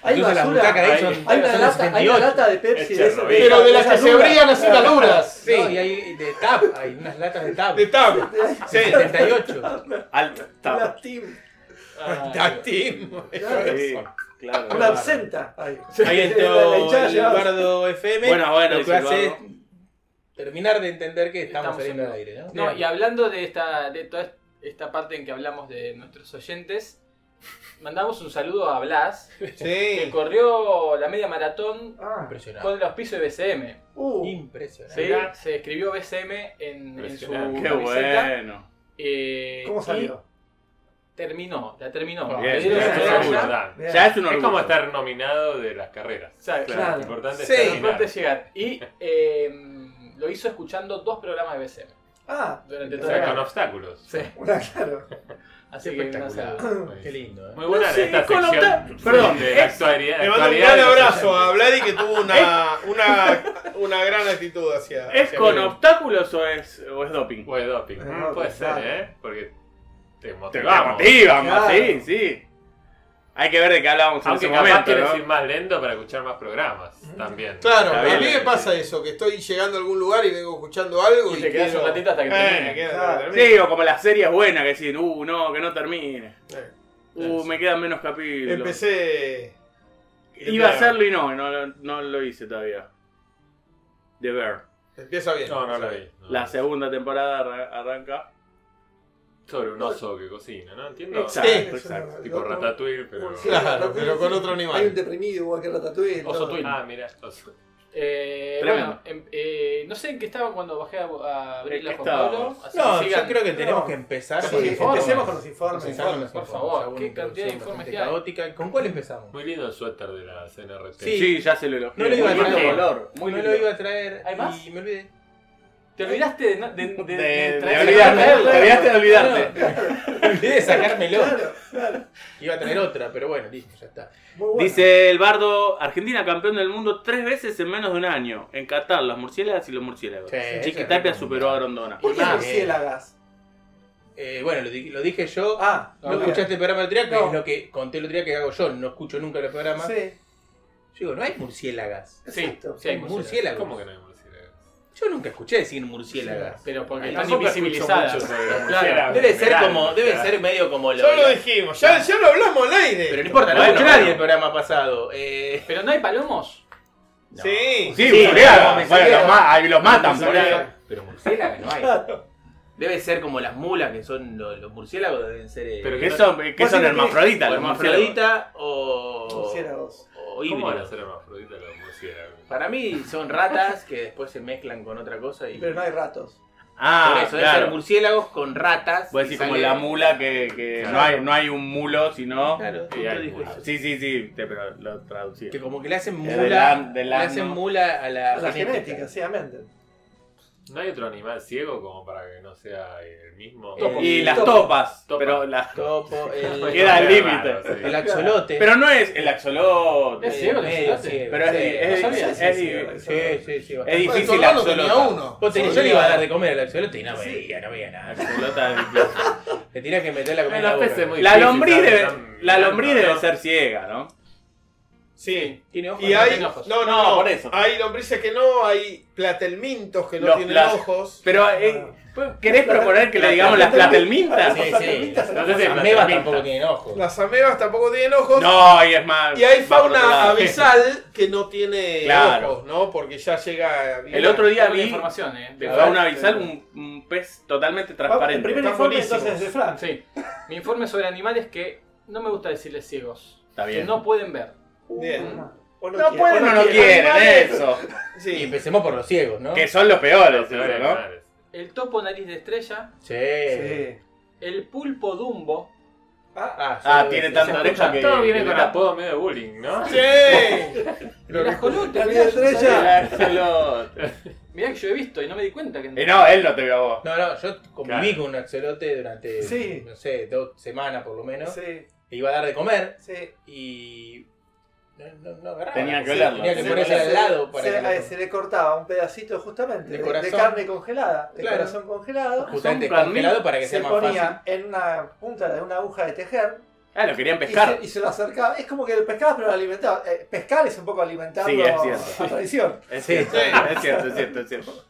Hay Incluso las basura. butacas ahí hay- son, Hay una son lata, hay una 78. lata de Pepsi de esa-. Pero de las que se duras. abrían así las duras. Sí. No, y hay de TAP, hay unas latas de TAP. De tab. Sí. 78. Alto. estaba. Una team, Tag team. Sí, claro. una absenta. Ahí. Ahí [LAUGHS] La llevaba- Eduardo FM. Bueno, bueno, lo que dice hace es Eduardo. terminar de entender que estamos, Estamos saliendo en- al aire, ¿no? No, y hablando de esta, de toda esta parte en que hablamos de nuestros oyentes, mandamos un saludo a Blas, que corrió la media maratón Ah, Impresionante. con el auspicio de BCM. uh, Impresionante. Se escribió BCM en, en su. Qué camiseta. bueno. eh, ¿Cómo y salió? Terminó, la terminó. Bien, es. Ya es un Es como estar nominado de las carreras. O sea, Claro. Lo importante Sí. es importante llegar. Y eh, lo hizo escuchando dos programas de BCM Ah, durante O sea, con obstáculos. Sí. una, claro. Así que saludo. Qué lindo, ¿eh? Muy buena Sí, esta con sección perdón, de la es- actualidad. Le mando un gran abrazo a. Vladi que tuvo una, una, una gran actitud hacia. ¿Es hacia con obstáculos o es, o es doping? O de doping. Eh, Mm, Puede ser, ¿eh? Porque te Te motivamos. Claro. sí, sí. Hay que ver de qué hablábamos en Aunque ese capaz momento, quieres ¿no? ir más lento para escuchar más programas. También. Claro, Está a bien. mí me pasa eso, que estoy llegando a algún lugar y vengo escuchando algo y, Y te quedas quiero- un ratito hasta que Eh, termine. termine. Sí, o como las series buenas que deciden, uh, no, que no termine. Eh, Uh, me quedan menos capítulos. Empecé. Iba a hacerlo y no, no, lo- no lo hice todavía. The Bear. Empieza bien. No, no la vi. no. La segunda temporada arra- arranca. Sobre un oso que cocina, ¿no? Entiendo. Exacto. Tipo Ratatouille, pero. Sí, Claro, pero con otro animal. Hay un deprimido igual que Ratatouille. Oso. Twin. Ah, mira, oso. Eh, bueno, em- eh, no sé en qué estaba cuando bajé a, a abrirla ¿En qué con Pablo. así No, que yo creo que tenemos No. que empezar Sí, con los informes. empecemos con los informes. Empezar con los Por favor, qué cantidad de informes que hay. caótica. ¿Con cuál empezamos? Muy lindo el suéter de la CNRT. Sí. Sí, ya se lo elogié. No lo iba a traer. color, muy no lindo. lo iba a traer ¿Hay más? y me olvidé. ¿Te olvidaste de, no- de, de, De, de de olvidarte, te olvidaste de olvidarte. Olvidé de sacármelo. Claro, claro. Iba a tener otra, pero bueno, listo, ya está. Dice el bardo, Argentina campeón del mundo tres veces en menos de un año. En Qatar, las murciélagas y los murciélagos. Sí, Chiquitapia superó a Grondona. ¿Por qué Ah, murciélagas? Eh, bueno, lo, di- lo dije yo. Ah, no escuchaste el programa día, que No. es lo que conté el otro día que hago yo. No escucho nunca los programas. Sí, Yo digo, no hay murciélagas. Sí, exacto. sí hay murciélagos. ¿Cómo que no hay? Yo nunca escuché decir murciélagas. Pero porque están invisibilizadas. Claro. murciélagos. Debe ser como, debe claro. ser medio como lo. Ya lo dijimos, ya, ya lo hablamos al aire. Pero no importa, no Bueno, escuchó nadie el programa pasado. Eh, Pero no hay palomos. Sí. Sí, Sí, murciélagos. Bueno, los, ma- los matan eso. Pero murciélagos no hay. Debe ser como las mulas que son los, los murciélagos, deben ser. eh, Pero ¿Qué no- son, qué Vos son que hermafroditas? o los murciélagos? hermafrodita o. Murciélagos. o ¿Cómo van a híbridos. ser hermafroditas los Para mí son ratas que después se mezclan con otra cosa y. Pero no hay ratos. Ah, Por eso, deben ser claro. murciélagos con ratas. Puedes y decir como la mula que, que Claro. no, hay, no hay un mulo, sino... Claro, Sí, justo hay. Sí, sí, sí, te- pero lo traducí. Que como que le hacen mula. del an- del le hacen mula a la, La genética. genética, sí, amén. ¿No hay otro animal ciego como para que no sea el mismo? Topo. Y las Topo. topas, Topa. pero las... Topo, [LAUGHS] el, Queda al Qué límite. sí. el axolote. Pero no es el axolote. Es ciego el medio axolote. ciego, Pero es, sí, es- no es- sabía. es- sí, es- sí, Sí, sí, sí. es bastante. difícil axolota. tenía uno. Vos tenés- yo le iba a dar de comer al axolote y no veía, no veía nada. Axolota. Le tenías que meter la comida en Los la boca. peces muy La difícil, lombriz ¿sabes? debe, Están la mirando, lombriz ¿no? debe ser ciega, ¿no? Sí. Tiene ojos. Y ¿no? hay. tiene ojos. No, no, No, no. por eso. Hay lombrices que no, hay platelmintos que no Los tienen plas- ojos. Pero, eh, ¿querés proponer que le digamos las platelmintas? Sí, sí. No sé si Las amebas tampoco tienen ojos. Las amebas tampoco tienen ojos. No, y es más. Y hay fauna abisal [LAUGHS] que no tiene Claro. ojos, ¿no? Porque ya llega. El otro día vi información, eh. de fauna abisal un, un pez totalmente El transparente. primer informe entonces es de Frank. Sí. Mi informe sobre animales que no me gusta decirles ciegos. Está Que bien. no pueden ver. Bien. Vos No quieres, pueden o no quieres. quieren Animales. eso. Y Sí. empecemos por los ciegos, ¿no? Que son los peores, Los peores eso, ¿no? El topo nariz de estrella. Sí. Sí. El pulpo dumbo. Ah, sí, Ah, sí, tiene tanta oreja que. Todo viene con apodo medio bullying, ¿no? Sí. [LAUGHS] El ajolote. La mirá, estrella. sabía. El axolote. Mirá que yo he visto y no me di cuenta que Eh, no, él no te vio a vos. No, no, yo conviví Claro. con un axolote durante, Sí. no sé, dos semanas por lo menos. sí, Le iba a dar de comer sí. y. No, no, no agarraba. Tenía que olerlo. Tenía que ponerse al lado para se, que lo- eh, se le cortaba un pedacito justamente De de, corazón. de carne congelada, de Claro. corazón congelado. justamente congelado para que Se sea más ponía fácil. en una punta de una aguja de tejer Ah, lo querían y pescar. se, y se lo acercaba. Es como que el pescaba, pero lo alimentaba. Eh, pescar es un poco alimentarlo Sí, es cierto. a tradición. Es Sí. cierto, es cierto, es cierto, es cierto.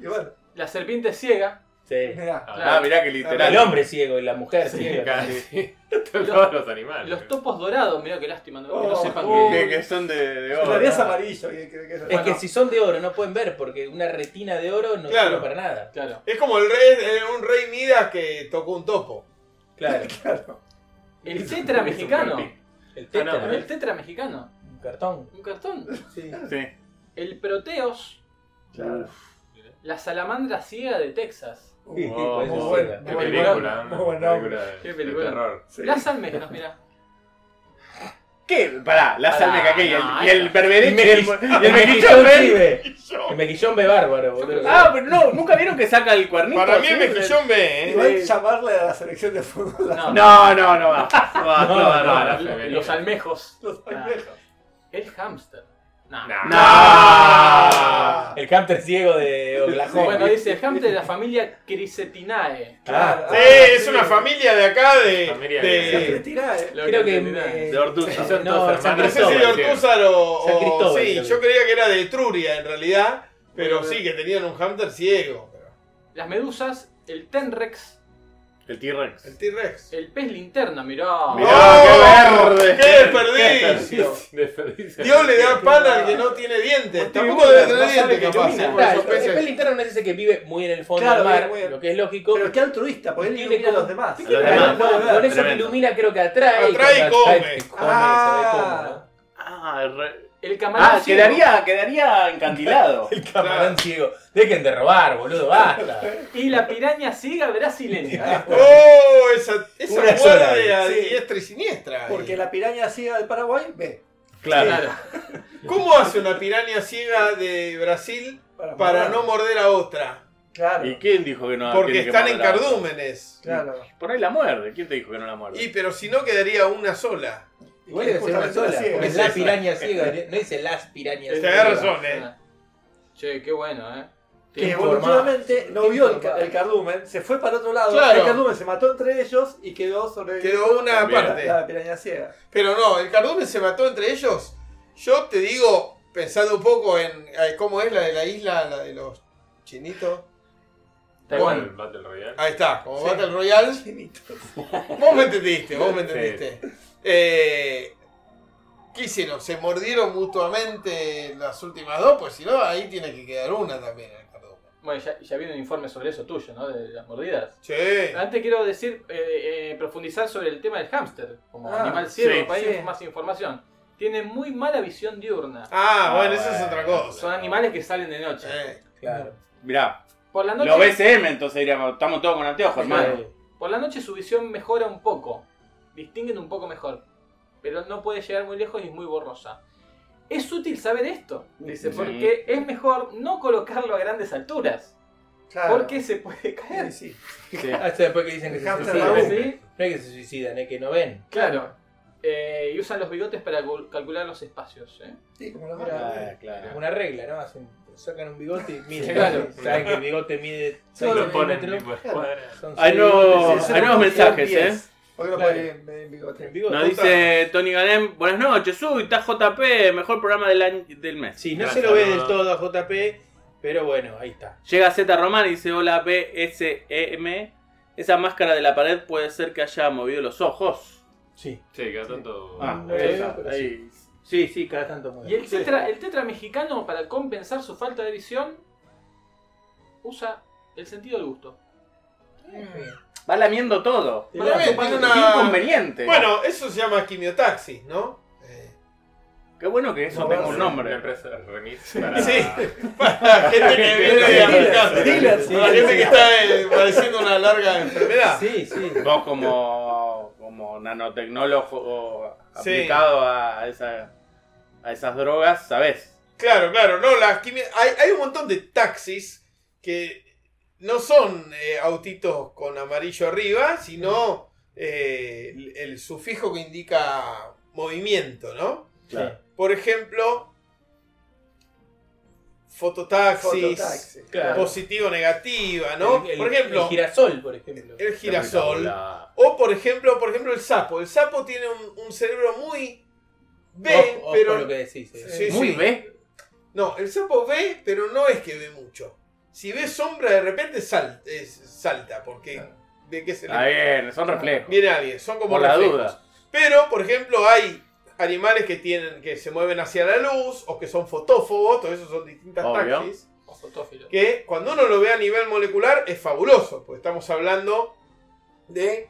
Y bueno, La serpiente ciega. Sí. mirá. Ah, mirá que literal. El hombre ciego y la mujer Sí, ciega. casi. [LAUGHS] Todos los animales. Los topos dorados. Mirá qué lástima. No, que no Oh, sepan oh. que. Que, que son de, de En oro. realidad es amarillo. que- que- que- Es Bueno. que si son de oro no pueden ver porque una retina de oro no Claro. sirve para nada. Claro. Es como el rey, eh, un rey Midas que tocó un topo. Claro. [LAUGHS] claro. El tetra mexicano. El Ah, tetra, El tetra mexicano. un cartón. Un cartón. Sí. Sí. El proteos. claro. La salamandra ciega de Texas. Sí, Oh, muy ciega. Qué película, muy buen Película de- Qué de película. terror. Sí. Las almejas, mirá. ¿Qué? Pará, la Pará, salmeca que y el, no, y el y el, y el mejillón ve. El mejillón ve bárbaro, boludo. Ah, pero no, ¿nunca vieron que saca el cuernito? Para mí el mejillón ve, ¿eh? Igual llamarle a la selección de fútbol No. No, no, no va. No Los, femenina. los almejos. los Ah. almejos. El hámster. No. No. El camper ciego de Oklahoma. Bueno, dice el hámster de la familia Crissetinae. Ah, Sí, es una familia de acá de. Familia de eh. Lo Creo que me- De Ortuza. Son No, todos San no sé si de Ortúzar o. San o- Cristóbal, sí, creo yo creía que era de Etruria en realidad. Pero Bueno, sí, que tenían un hamster ciego. Las medusas, el tenrex, El T-Rex. El T-Rex. el pez linterna, mirá. Mirá, ¡Oh! qué verde. ¡Qué desperdicio! Desperdicio. Dios le da pan al que no tiene dientes. Tampoco debe tener dientes, capaz. Claro, el pez linterna es ese que vive muy en el fondo Claro, del mar, vive muy en- lo que es lógico. Pero qué altruista, porque él Tiene ilumina a como- los demás. los demás. con- eso que ilumina creo que atrae. Atrae y come. atrae, come, Ah. sabe cómo, ¿no? Ah, re- El camarón ah ciego. quedaría, quedaría encantilado. [LAUGHS] El camarón ciego. Dejen de robar, boludo, basta. Y la piraña ciega brasileña. [LAUGHS] [LAUGHS] ¡Oh! Esa, esa Una sola, a sí. diestra y siniestra. ahí. Porque la piraña ciega del Paraguay ve. Claro. Claro. ¿Cómo hace una piraña ciega de Brasil para no morder a otra? Claro. ¿Y quién dijo que no? Porque tiene que están en cardúmenes. Claro. Por ahí la muerde. ¿Quién te dijo que no la muerde? Y pero si no quedaría una sola. Igual debe ser una sola, ciega. porque es la piraña ciega, no dice las pirañas ciegas. razón, eh. Che, qué bueno, eh. Que evolutivamente no vio el, ca- el cardumen, se fue para otro lado. Claro. El cardumen se mató entre ellos y quedó sobre Quedó una También. parte. la, piraña ciega. Pero no, el cardumen se mató entre ellos. Yo te digo, pensando un poco en eh, cómo es la de la isla, la de los chinitos. Taiwán. El Battle Royale. Ahí está, como Sí. Battle Royale. [LAUGHS] Vos me entendiste, vos me entendiste. Eh, ¿Qué hicieron? ¿Se mordieron mutuamente las últimas dos? Pues si no, ahí tiene que quedar una también en el cardumen. Bueno, ya, ya viene un informe sobre eso tuyo, ¿no? De las mordidas. Sí. Antes quiero decir, eh, eh, profundizar sobre el tema del hámster. Como Ah, animal ciego, sí, para sí. ir más información. Tiene muy mala visión diurna. Ah, bueno, eso es otra cosa. Son animales que salen de noche. Eh, Claro. Mirá, Por la noche, lo BCM entonces diríamos, estamos todos con anteojos, hermano. Por la noche su visión mejora un poco. Distinguen un poco mejor. Pero no puede llegar muy lejos y es muy borrosa. Es útil saber esto, dice, Sí. porque es mejor no colocarlo a grandes alturas. Claro. Porque se puede caer. Sí, sí. Hasta [LAUGHS] después que dicen que se suicidan. No es que se suicidan, es que no ven. Claro. Eh, y usan los bigotes para cal- calcular los espacios. ¿eh? Sí, como los Ah, Es claro. una regla, ¿no? Hacen, sacan un bigote y miden. Claro. [LAUGHS] Saben que el bigote mide Solo 6 lo ponen Hay nuevos- mensajes. ¿eh? ¿Por qué no Claro. puede ir en bigote? en bigote. Nos dice Tony Ganem, buenas noches, uy, está JP, mejor programa del, año- del mes. Sí, no se lo ve del todo a JP, pero bueno, ahí está. Llega Z Román y dice, hola BSM, esa máscara de la pared puede ser que haya movido los ojos. Sí. Sí, cada tanto. Ah, no lo ahí. Sí, sí, cada tanto mueve. Y el tetra, el tetra mexicano, para compensar su falta de visión, usa el sentido del gusto. Va lamiendo todo. Tiene una- inconveniente. Bueno, eso se llama quimiotaxis, ¿no? Eh, Qué bueno que eso No, tenga un Una nombre. empresa de remis para. [LAUGHS] Sí, para la gente que [LAUGHS] viene de aplicando. Dealer, sí, Para la gente sí. que está eh, padeciendo una larga enfermedad. Sí, sí. Vos como, como nanotecnólogo Sí. aplicado a, esa, a esas drogas, ¿sabés? Claro, claro, no, las quimio- hay, hay un montón de taxis que no son eh, autitos con amarillo arriba, sino eh, el, el sufijo que indica movimiento, ¿no? Claro. Por ejemplo, fototaxis. Claro. positivo, negativa, ¿no? El- el- por ejemplo, El girasol, por ejemplo. el girasol. La- O por ejemplo, por ejemplo el sapo. El sapo tiene un, un cerebro muy B, pero lo que decís. eh. Sí, Muy sí. B. no, el sapo ve, pero no es que ve mucho. Si ve sombra de repente sal- es- salta, porque ve que se Está le bien, son reflejos. viene alguien. Son como Por la reflejos. duda. Pero, por ejemplo, hay animales que tienen que se mueven hacia la luz o que son fotófobos, todo eso son distintas Obvio. taxis. O fotófilo. que cuando uno lo ve a nivel molecular es fabuloso, porque estamos hablando de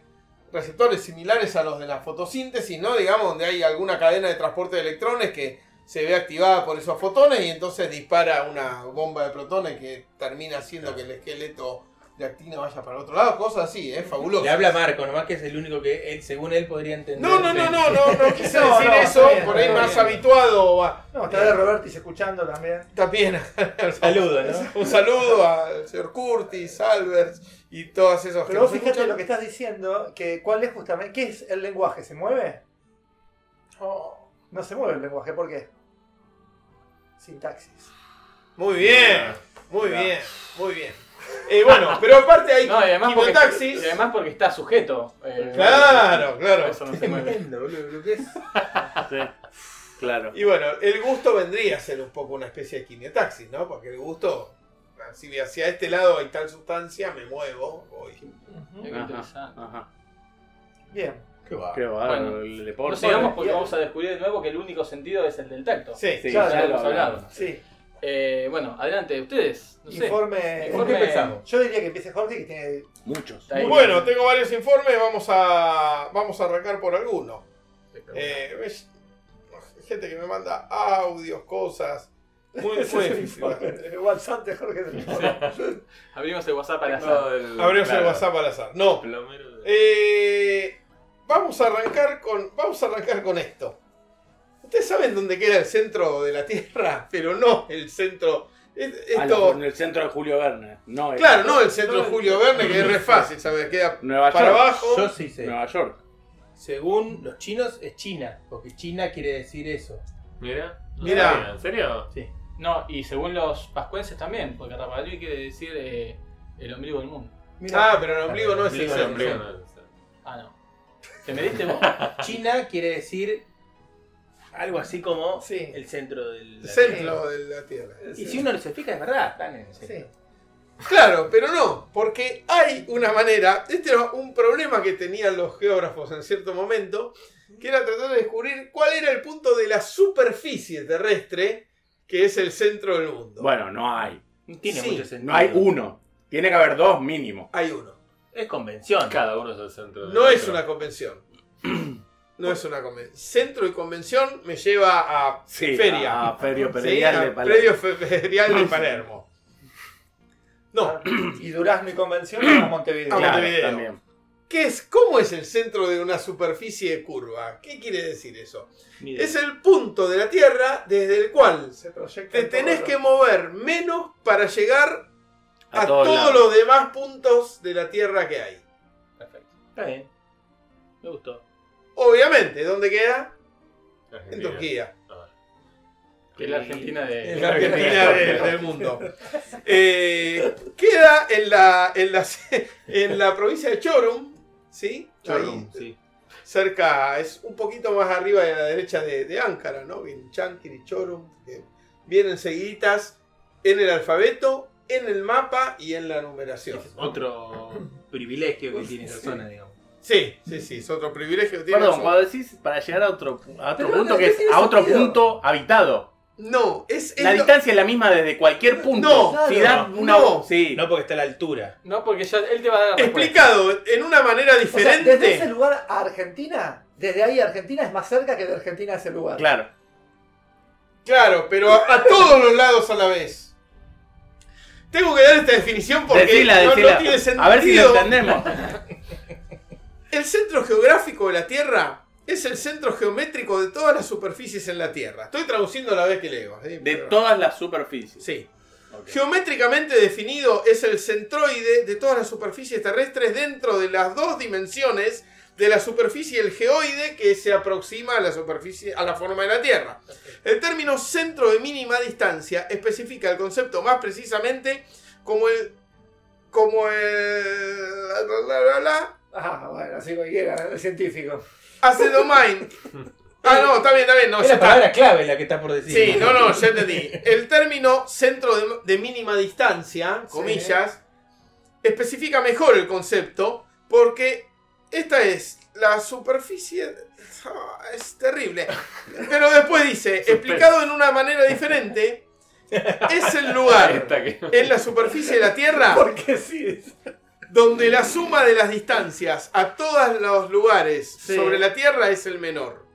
receptores similares a los de la fotosíntesis, ¿no? Digamos, donde hay alguna cadena de transporte de electrones que se ve activada por esos fotones y entonces dispara una bomba de protones que termina haciendo que el esqueleto de actina vaya para el otro lado, cosas así, es fabuloso. Le habla Marco, nomás que es el único que él, según él podría entender. No, no, no, no, no, no quise No, decir no, eso, bien, por ahí más bien. habituado a... No, está de Robertis escuchando también. También. [LAUGHS] Saludo, ¿no? Un saludo al señor Curtis, Albert y todas esas Pero vos fíjate escuchan. lo que estás diciendo, que cuál es justamente, ¿qué es el lenguaje? ¿Se mueve? No se mueve el lenguaje, ¿por qué? Sintaxis. Muy bien, muy Mirá. bien, muy bien. Eh, bueno, [LAUGHS] pero aparte hay No, y además, porque, quimiotaxis. y además porque está sujeto. eh, Claro, claro. Eso no se mueve. Tremendo, boludo, lo que es. [LAUGHS] Sí. Claro. Y bueno, el gusto vendría a ser un poco una especie de quimiotaxis, ¿no? Porque el gusto, si hacia este lado hay tal sustancia, me muevo, voy. Qué Ajá, interesante. ajá. Bien. Qué va. Qué bárbaro Bueno, el No sigamos porque vamos a descubrir de nuevo que el único sentido es el del tacto. Sí, Sí, ya ya lo hemos hablado. Sí. Eh, bueno, adelante, ustedes. No sé. Informe. ¿Con qué Informe- empezamos? Yo diría que empiece Jorge, que tiene. Muchos. Ahí. Bueno, tengo varios informes, vamos a, vamos a arrancar por alguno. Eh, ¿ves? Gente que me manda audios, cosas. Muy, muy difícil. [LAUGHS] WhatsApp de Jorge. informe. Abrimos el WhatsApp No, azar. el- Abrimos el. WhatsApp al azar. No. Eh, vamos a arrancar con. Vamos a arrancar con esto. Ustedes saben dónde queda el centro de la Tierra, [LAUGHS] pero no el centro. Ah, Esto. no, en el centro de Julio Verne. No, es- Claro, no el centro de Julio Verne, que es re fácil, ¿sabes? Queda Nueva para York. abajo. Yo sí sé. Nueva York. Según los chinos es China, porque China quiere decir eso. Mira. no sabía, ¿En serio? Sí. No, y según los pascuenses también, porque Rapadui quiere decir eh, el ombligo del mundo. Ah, pero el ombligo no es el Ombligo, El centro. ombligo, no, no sé. Ah, no. ¿Te me diste vos? [LAUGHS] China quiere decir algo así como Sí. el centro del. El centro de la Tierra. Y si uno se fija, es verdad, están en el centro. Sí. Claro, pero no, porque hay una manera, este era un problema que tenían los geógrafos en cierto momento, que era tratar de descubrir cuál era el punto de la superficie terrestre que es el centro del mundo. Bueno, no hay. Tiene Sí, mucho sentido. No hay uno. Tiene que haber dos mínimo. Hay uno. Es convención. Cada uno es el centro del No es una convención. No es una convención. Centro y convención me lleva a feria. A Ferio Peredial a de Palermo. predio fe- ferial de Palermo. No, Y Durazno y Convención a Montevideo. Claro, Montevideo. también. ¿qué es? ¿Cómo es el centro de una superficie curva? ¿Qué quiere decir eso? Ni idea. Es el punto de la Tierra desde el cual Se proyecta te en tenés todo que mover menos para llegar a, A todos los demás puntos de la Tierra que hay. Perfecto. Está bien. Me gustó. Obviamente, ¿dónde queda? En. Turquía. Ah. Que es la Argentina de. La Argentina del, del mundo. Eh, queda en la, en, la, en la provincia de Chorum, ¿sí? Chorum, Ahí, sí. cerca, es un poquito más arriba de la derecha de, de Ankara, ¿no? Bien Chankir y Chorum, que vienen seguiditas en el alfabeto, en el mapa y en la numeración. Otro privilegio que tiene esa zona, digamos. Sí, sí, sí, es otro privilegio que tiene. Perdón, cuando decís para llegar a otro, a otro Pero punto, no, que es a otro sentido. punto habitado. No, es, es La lo- distancia es la misma desde cualquier punto. No, si da una. no. Sí. No porque está a la altura. No, porque ya él te va a dar respuesta. explicado en una manera O sea, diferente. desde ese lugar a Argentina, desde ahí a Argentina es más cerca que de Argentina a ese lugar. Claro. Claro, pero a, a todos los lados a la vez. Tengo que dar esta definición porque Decila, no, no decila. tiene sentido. a ver si lo entendemos. [LAUGHS] El centro geográfico de la Tierra es el centro geométrico de todas las superficies en la Tierra. Estoy traduciendo a la vez que leo. ¿sí? De Pero- todas las superficies. Sí. Geométricamente definido es el centroide de todas las superficies terrestres dentro de las dos dimensiones de la superficie el geoide que se aproxima a la superficie a la forma de la Tierra. El término centro de mínima distancia especifica el concepto más precisamente como el como el la, la, Ah, bueno, así cualquiera, el científico. the domain. Ah, no, está bien, está bien, no, es la está. palabra clave la que está por decir. Sí, no, no, ya entendí. El término centro de, de mínima distancia, comillas, especifica mejor el concepto porque esta es la superficie. Ah, Es terrible. Pero después dice, explicado en una manera diferente, es el lugar en la superficie de la Tierra Porque sí. donde la suma de las distancias a todos los lugares Sí. sobre la Tierra es el menor.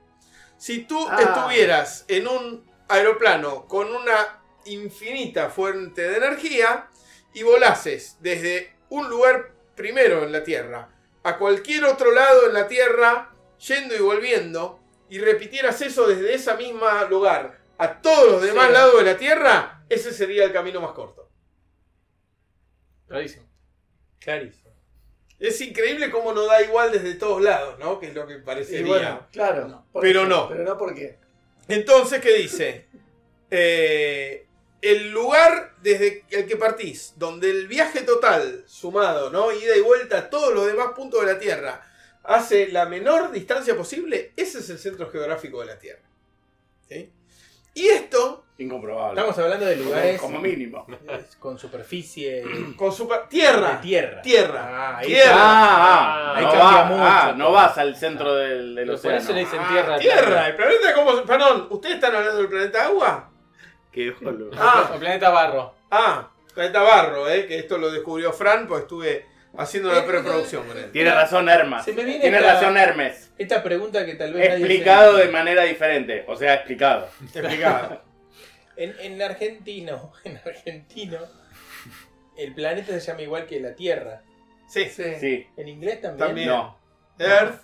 Si tú Ah. estuvieras en un aeroplano con una infinita fuente de energía y volases desde un lugar primero en la Tierra a cualquier otro lado en la Tierra, yendo y volviendo, y repitieras eso desde ese mismo lugar a todos los demás Sí. lados de la Tierra, ese sería el camino más corto. Clarísimo. Clarísimo. Es increíble cómo no da igual desde todos lados, ¿no? Que es lo que parecería. bueno, claro. por Pero no. Pero no porque. Entonces, ¿qué dice? Eh, [LAUGHS] el lugar desde el que partís, donde el viaje total, sumado, ¿no? Ida y vuelta a todos los demás puntos de la Tierra, hace la menor distancia posible, ese es el centro geográfico de la Tierra. ¿Sí? Y esto, Incomprobable. Estamos hablando de lugares Como mínimo. [LAUGHS] con superficie con super... Tierra. de tierra. Tierra. Ah, ahí Tierra. Ah, ah, Ahí no, cambia va- mucho. ah, no vas al centro del, del Pero por eso le océano. dicen Ah, tierra. tierra. El planeta como... Perdón, ¿ustedes están hablando del planeta agua? Qué boludo. Ah, O planeta barro. Ah, planeta barro, ¿eh? Que esto lo descubrió Fran, pues estuve haciendo la preproducción con él. Tiene razón Hermes. Se me viene Tiene esta- razón Hermes. Esta pregunta que tal vez nadie Explicado se- de manera diferente. O sea, explicado. Explicado. [LAUGHS] En, en argentino, [LAUGHS] en argentino, el planeta se llama igual que la Tierra. Sí. Sí. Sí. En inglés también. También. No. Earth.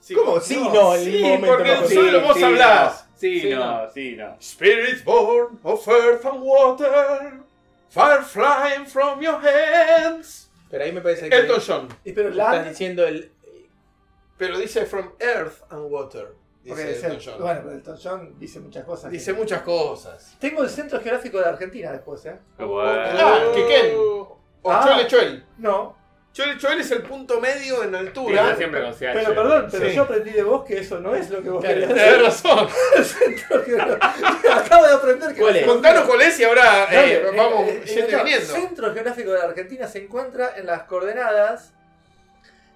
Sí, ¿Cómo? Sí, no, en Sí, momento porque no. solo vos sí, hablás. No. Sí, Sí, no, sí, no. Spirit born of earth and water. Fire flying from your hands. Pero ahí me parece que Elton John. Y pero estás la. diciendo el. Pero dice from earth and water. Porque Dice dice- Elton John. bueno, pero Elton John dice muchas cosas. Dice muchas cosas. Tengo el centro geográfico de Argentina después, ¿eh? Qué bueno. Ah, que Ken. O Ah. Chole Choel. No. Choel es el punto medio en Sí, altura. yo siempre con CH. Pero perdón, pero Sí. yo aprendí de vos que eso no es lo que vos Claro, querías Tenés razón. [LAUGHS] El. Acabo de aprender que. ¿Cuál es? Contanos cuál es y ahora eh, Dale, eh, vamos eh, yendo y acá, viniendo. centro geográfico de la Argentina se encuentra en las coordenadas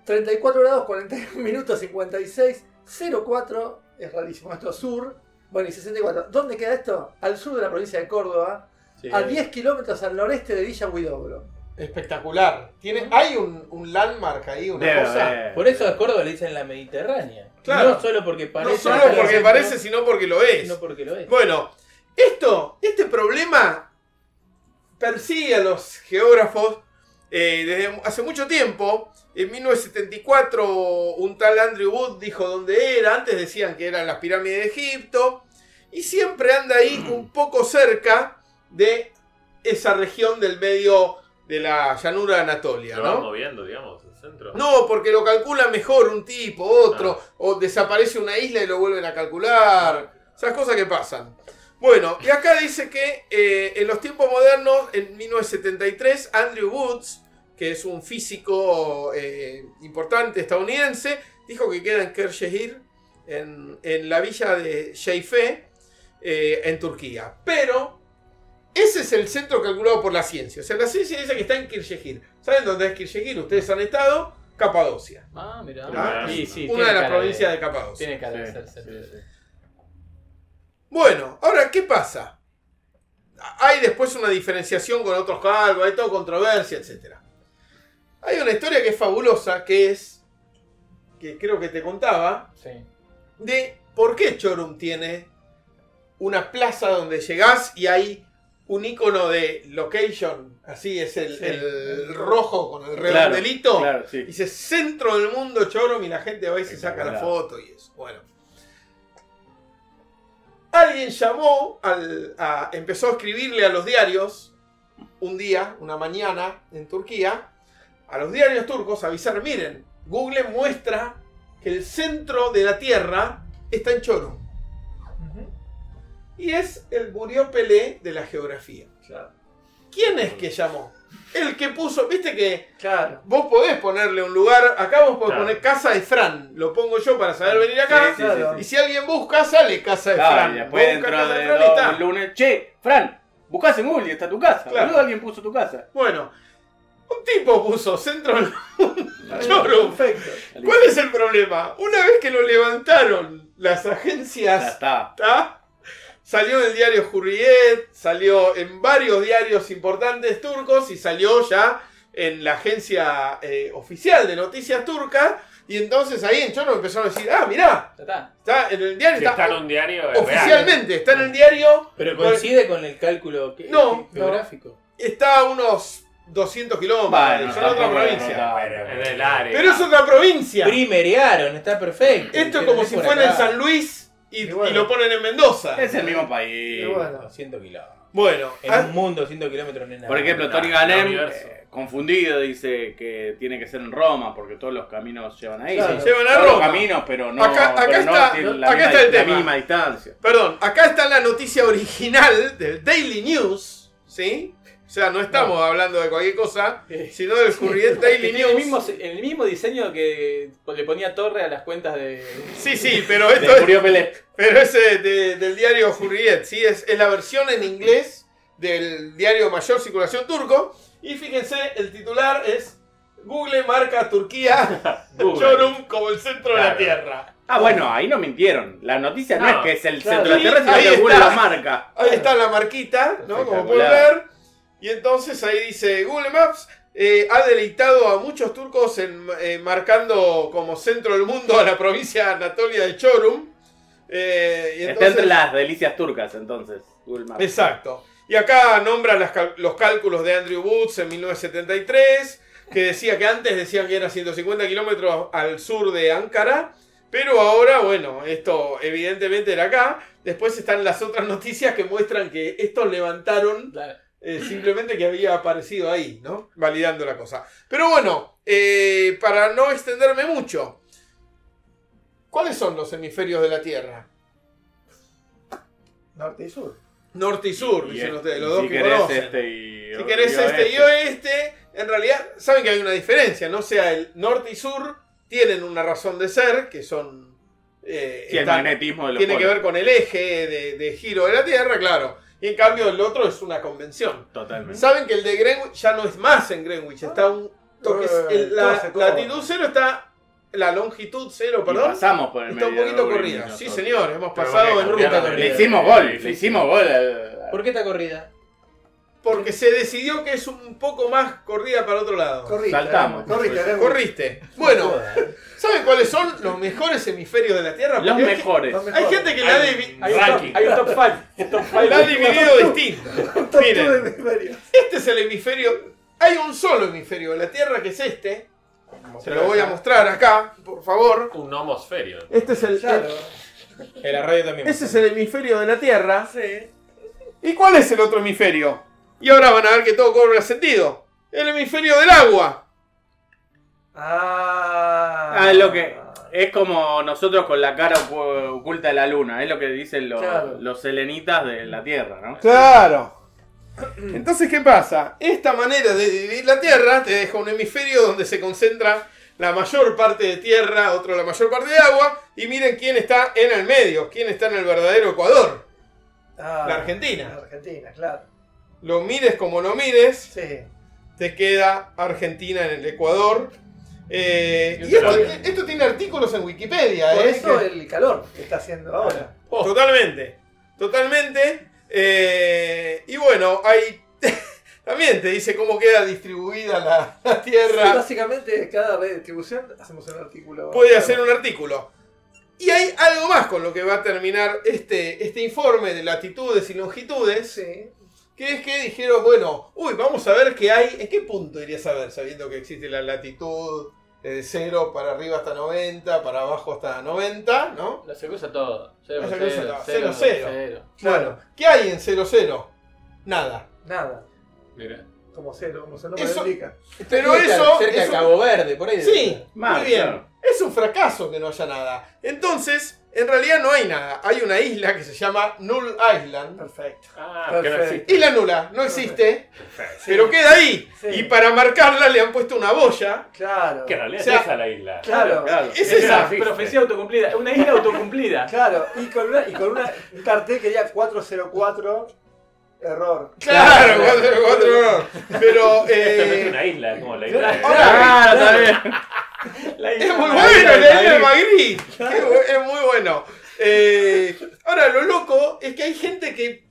34 grados 41 minutos 56 04 es rarísimo. Esto sur. Bueno, y 64. ¿Dónde queda esto? Al sur de la provincia de Córdoba, Sí. a 10 kilómetros al noreste de Villa Huidobro. Espectacular. ¿Tiene, ¿Hay un, un landmark ahí, una Debe cosa? haber. Por eso a Córdoba le dicen la Mediterránea. Claro. No solo porque parece. No solo porque centro, parece, sino porque lo es. sino porque lo es. Bueno, esto, este problema persigue a los geógrafos eh, desde hace mucho tiempo. En 1974 un tal Andrew Wood dijo dónde era, antes decían que eran las pirámides de Egipto, y siempre anda ahí un poco cerca de esa región del medio de la llanura de Anatolia, ¿no? moviendo, digamos, el centro. No, porque lo calcula mejor un tipo, otro, o desaparece una isla y lo vuelven a calcular. Esas cosas que pasan. Bueno, y acá dice que eh, en los tiempos modernos, en 1973, Andrew Woods, que es un físico eh, importante estadounidense, dijo que queda en Kırşehir, en, en la villa de Şeife, eh, en Turquía. Pero ese es el centro calculado por la ciencia. O sea, la ciencia dice que está en Kırşehir. ¿Saben dónde es Kırşehir? Ustedes han estado. Capadocia. Ah, mira. Ah, Sí, sí, una de las provincias de Capadocia. Tiene cara de Sí. Bueno, ahora, ¿qué pasa? Hay después una diferenciación con otros cálculos, hay toda controversia, etc. Hay una historia que es fabulosa, que es, que creo que te contaba, Sí. de por qué Chorum tiene una plaza donde llegás y hay un icono de location, así es el, Sí. el rojo con el redondelito. claro, sí. Dice centro del mundo Chorum y la gente va y se saca la foto y eso. Bueno. Alguien llamó, al, a- empezó a escribirle a los diarios un día, una mañana en Turquía, a los diarios turcos a avisar, miren, Google muestra que el centro de la Tierra está en Chorum. Y es el murió Pelé de la geografía. ¿Quién es que llamó? El que puso, viste que Claro. Vos podés ponerle un lugar, acá vos podés Claro. poner casa de Fran. Lo pongo yo para saber venir acá. Sí, sí, Claro. Y si alguien busca, sale casa de Claro, Fran. y Vos después dentro casa de de Fran y está. lunes, che, Fran, buscás en Google y está tu casa. Claro. Boludo, alguien puso tu casa. Bueno, un tipo puso centro Chorum. Perfecto. ¿Cuál es el problema? Una vez que lo levantaron las Ya agencias, está. ¿tá? Salió en el diario Hurriyet, salió en varios diarios importantes turcos y salió ya en la agencia eh, oficial de noticias turca. Y entonces ahí en Chorum empezaron a decir, ah, mirá, está. está en el diario, Si está, está en un diario, es real. oficialmente, está en el diario, Pero coincide con el cálculo que- No, que- geográfico. está a unos 200 kilómetros, Bueno, son otra es provincia. En el área. Pero es otra provincia. Primerearon, está perfecto. Esto es como es si fuera en. San Luis y, Y bueno. y lo ponen en Mendoza. Es el mismo país. Y bueno. 200 kilómetros. Bueno, En ah, un mundo 200 kilómetros no es nada. Por ejemplo, Tony No, universo. eh, confundido, dice que tiene que ser en Roma porque todos los caminos llevan ahí. Claro. Sí, Llevan a todos los Roma. caminos, pero no, Acá- acá pero no está- tienen la, acá misma, está el la tema. mínima distancia. perdón, acá está la noticia original del Daily News, ¿sí? O sea, no estamos hablando de cualquier cosa, sino del Que Daily tiene el News. mismo, el mismo diseño que le ponía Torre a las cuentas de. Sí, sí, pero [LAUGHS] esto es, Pelé. pero es de- del diario Hurriyet, ¿sí? Es, es la versión en inglés del diario mayor circulación turco. Y fíjense, el titular es Google marca Turquía. [LAUGHS] Chorum como el centro de la. Tierra. Ah, bueno, ahí no mintieron. La noticia no, No, es que es el claro. centro de la Tierra, sino que Google lo marca. Ahí está la marquita, ¿no? Como pueden ver. Y entonces ahí dice Google Maps eh, ha deleitado a muchos turcos en, eh, marcando como centro del mundo a la provincia de Anatolia de Chorum. Eh, y Está entre las delicias turcas, entonces. Google Maps. Exacto. Y acá nombra las los cálculos de Andrew Woods en 1973, que decía que antes decían que era 150 kilómetros al sur de Ankara, pero ahora, bueno, esto evidentemente era acá. Después están las otras noticias que muestran que estos levantaron Claro. Eh, simplemente que había aparecido ahí, ¿no? Validando la cosa. Pero bueno, eh, para no extenderme mucho, ¿cuáles son los hemisferios de la Tierra? Norte y sur. Norte y sur, Y dicen este- ustedes, y los dos si que querés conocen. este y, Si querés y este y oeste, en realidad saben que hay una diferencia, ¿no? O sea, el norte y sur tienen una razón de ser, que son... eh, Sí, el magnetismo de los tiene que ver con el eje de, de giro de la Tierra, claro. Y en cambio el otro es una convención. Totalmente. Saben que el de Greenwich ya no es más en Greenwich, está un toque, Eh, el- la latitud cero está la longitud cero, Y perdón, pasamos por el está un medio poquito corrida. Sí, señor, hemos Pero pasado en ruta. la Le hicimos gol, le hicimos gol. al- ¿Por qué esta corrida? Porque se decidió que es un poco más corrida para otro lado. Corriste. Saltamos. Corriste, Pues, Leo. Corriste. Bueno, ¿saben cuáles son los mejores hemisferios de la Tierra? Los hay- mejores. Los Hay gente que la ha divi- Hay un top, Ranking. hay un top 5. Top five. la ha dividido [LAUGHS] distinto. Miren, este es el hemisferio. Hay un solo hemisferio de la Tierra que es este. Se lo voy a mostrar acá, por favor. Un homosferio. Este es el. Claro. En la radio también. Ese es el hemisferio de la Tierra. Sí. ¿Y cuál es el otro hemisferio? Y ahora van a ver que todo cobra sentido. El hemisferio del agua. Ah. Ah, es lo que. Es como nosotros con la cara ocu- oculta de la luna. Es lo que dicen los, Claro. los selenitas de la Tierra, ¿no? Claro. Entonces, ¿qué pasa? Esta manera de dividir la Tierra te deja un hemisferio donde se concentra la mayor parte de tierra, otro la mayor parte de agua, y miren quién está en el medio, quién está en el verdadero Ecuador. Ah, La Argentina. La Argentina, claro. Lo mires como lo mires, Sí. te queda Argentina en el Ecuador. Eh, y esto, tiene artículos en Wikipedia, Por ¿eh? eso Que- el calor que está haciendo ahora. Totalmente, totalmente. Eh, y bueno, hay [LAUGHS] también te dice cómo queda distribuida la, la Sí, Tierra. básicamente, cada redistribución hacemos un artículo. Puede hacer un artículo. Y hay algo más con lo que va a terminar este, este informe de latitudes y longitudes, Sí. Que es que dijeron, bueno, uy, vamos a ver qué hay, en qué punto irías a ver, sabiendo que existe la latitud de 0 para arriba hasta 90, para abajo hasta 90, ¿no? No se cruza todo. Cero, No se cero, cruza todo. cero, Cero, cero. Bueno, ¿qué hay en 00? Nada. Nada. Mira. Como cero, como nombre Eso- lo indica. Pero Cerca- eso... Cerca de eso- Cabo Verde, por ahí. Sí, muy bien. claro. Es un fracaso que no haya nada. Entonces, en realidad no hay nada. Hay una isla que se llama Null Island. Perfecto. Ah, no Perfecto. existe. Isla nula, no existe, Perfecto. pero queda ahí. Sí. Y para marcarla le han puesto una boya. Claro. Que en realidad O sea, es esa la isla. Claro. Claro. Es Es esa. una profecía autocumplida. Una isla autocumplida. [LAUGHS] Claro. Y con, una, y con una, un cartel que diga 404, error. Claro, cuatro, cuatro, Pero Esto no es eh, una isla, es como la isla. Claro, está bien. La es muy la bueno, isla la de bu- Es muy bueno. Eh, ahora, lo loco es que hay gente que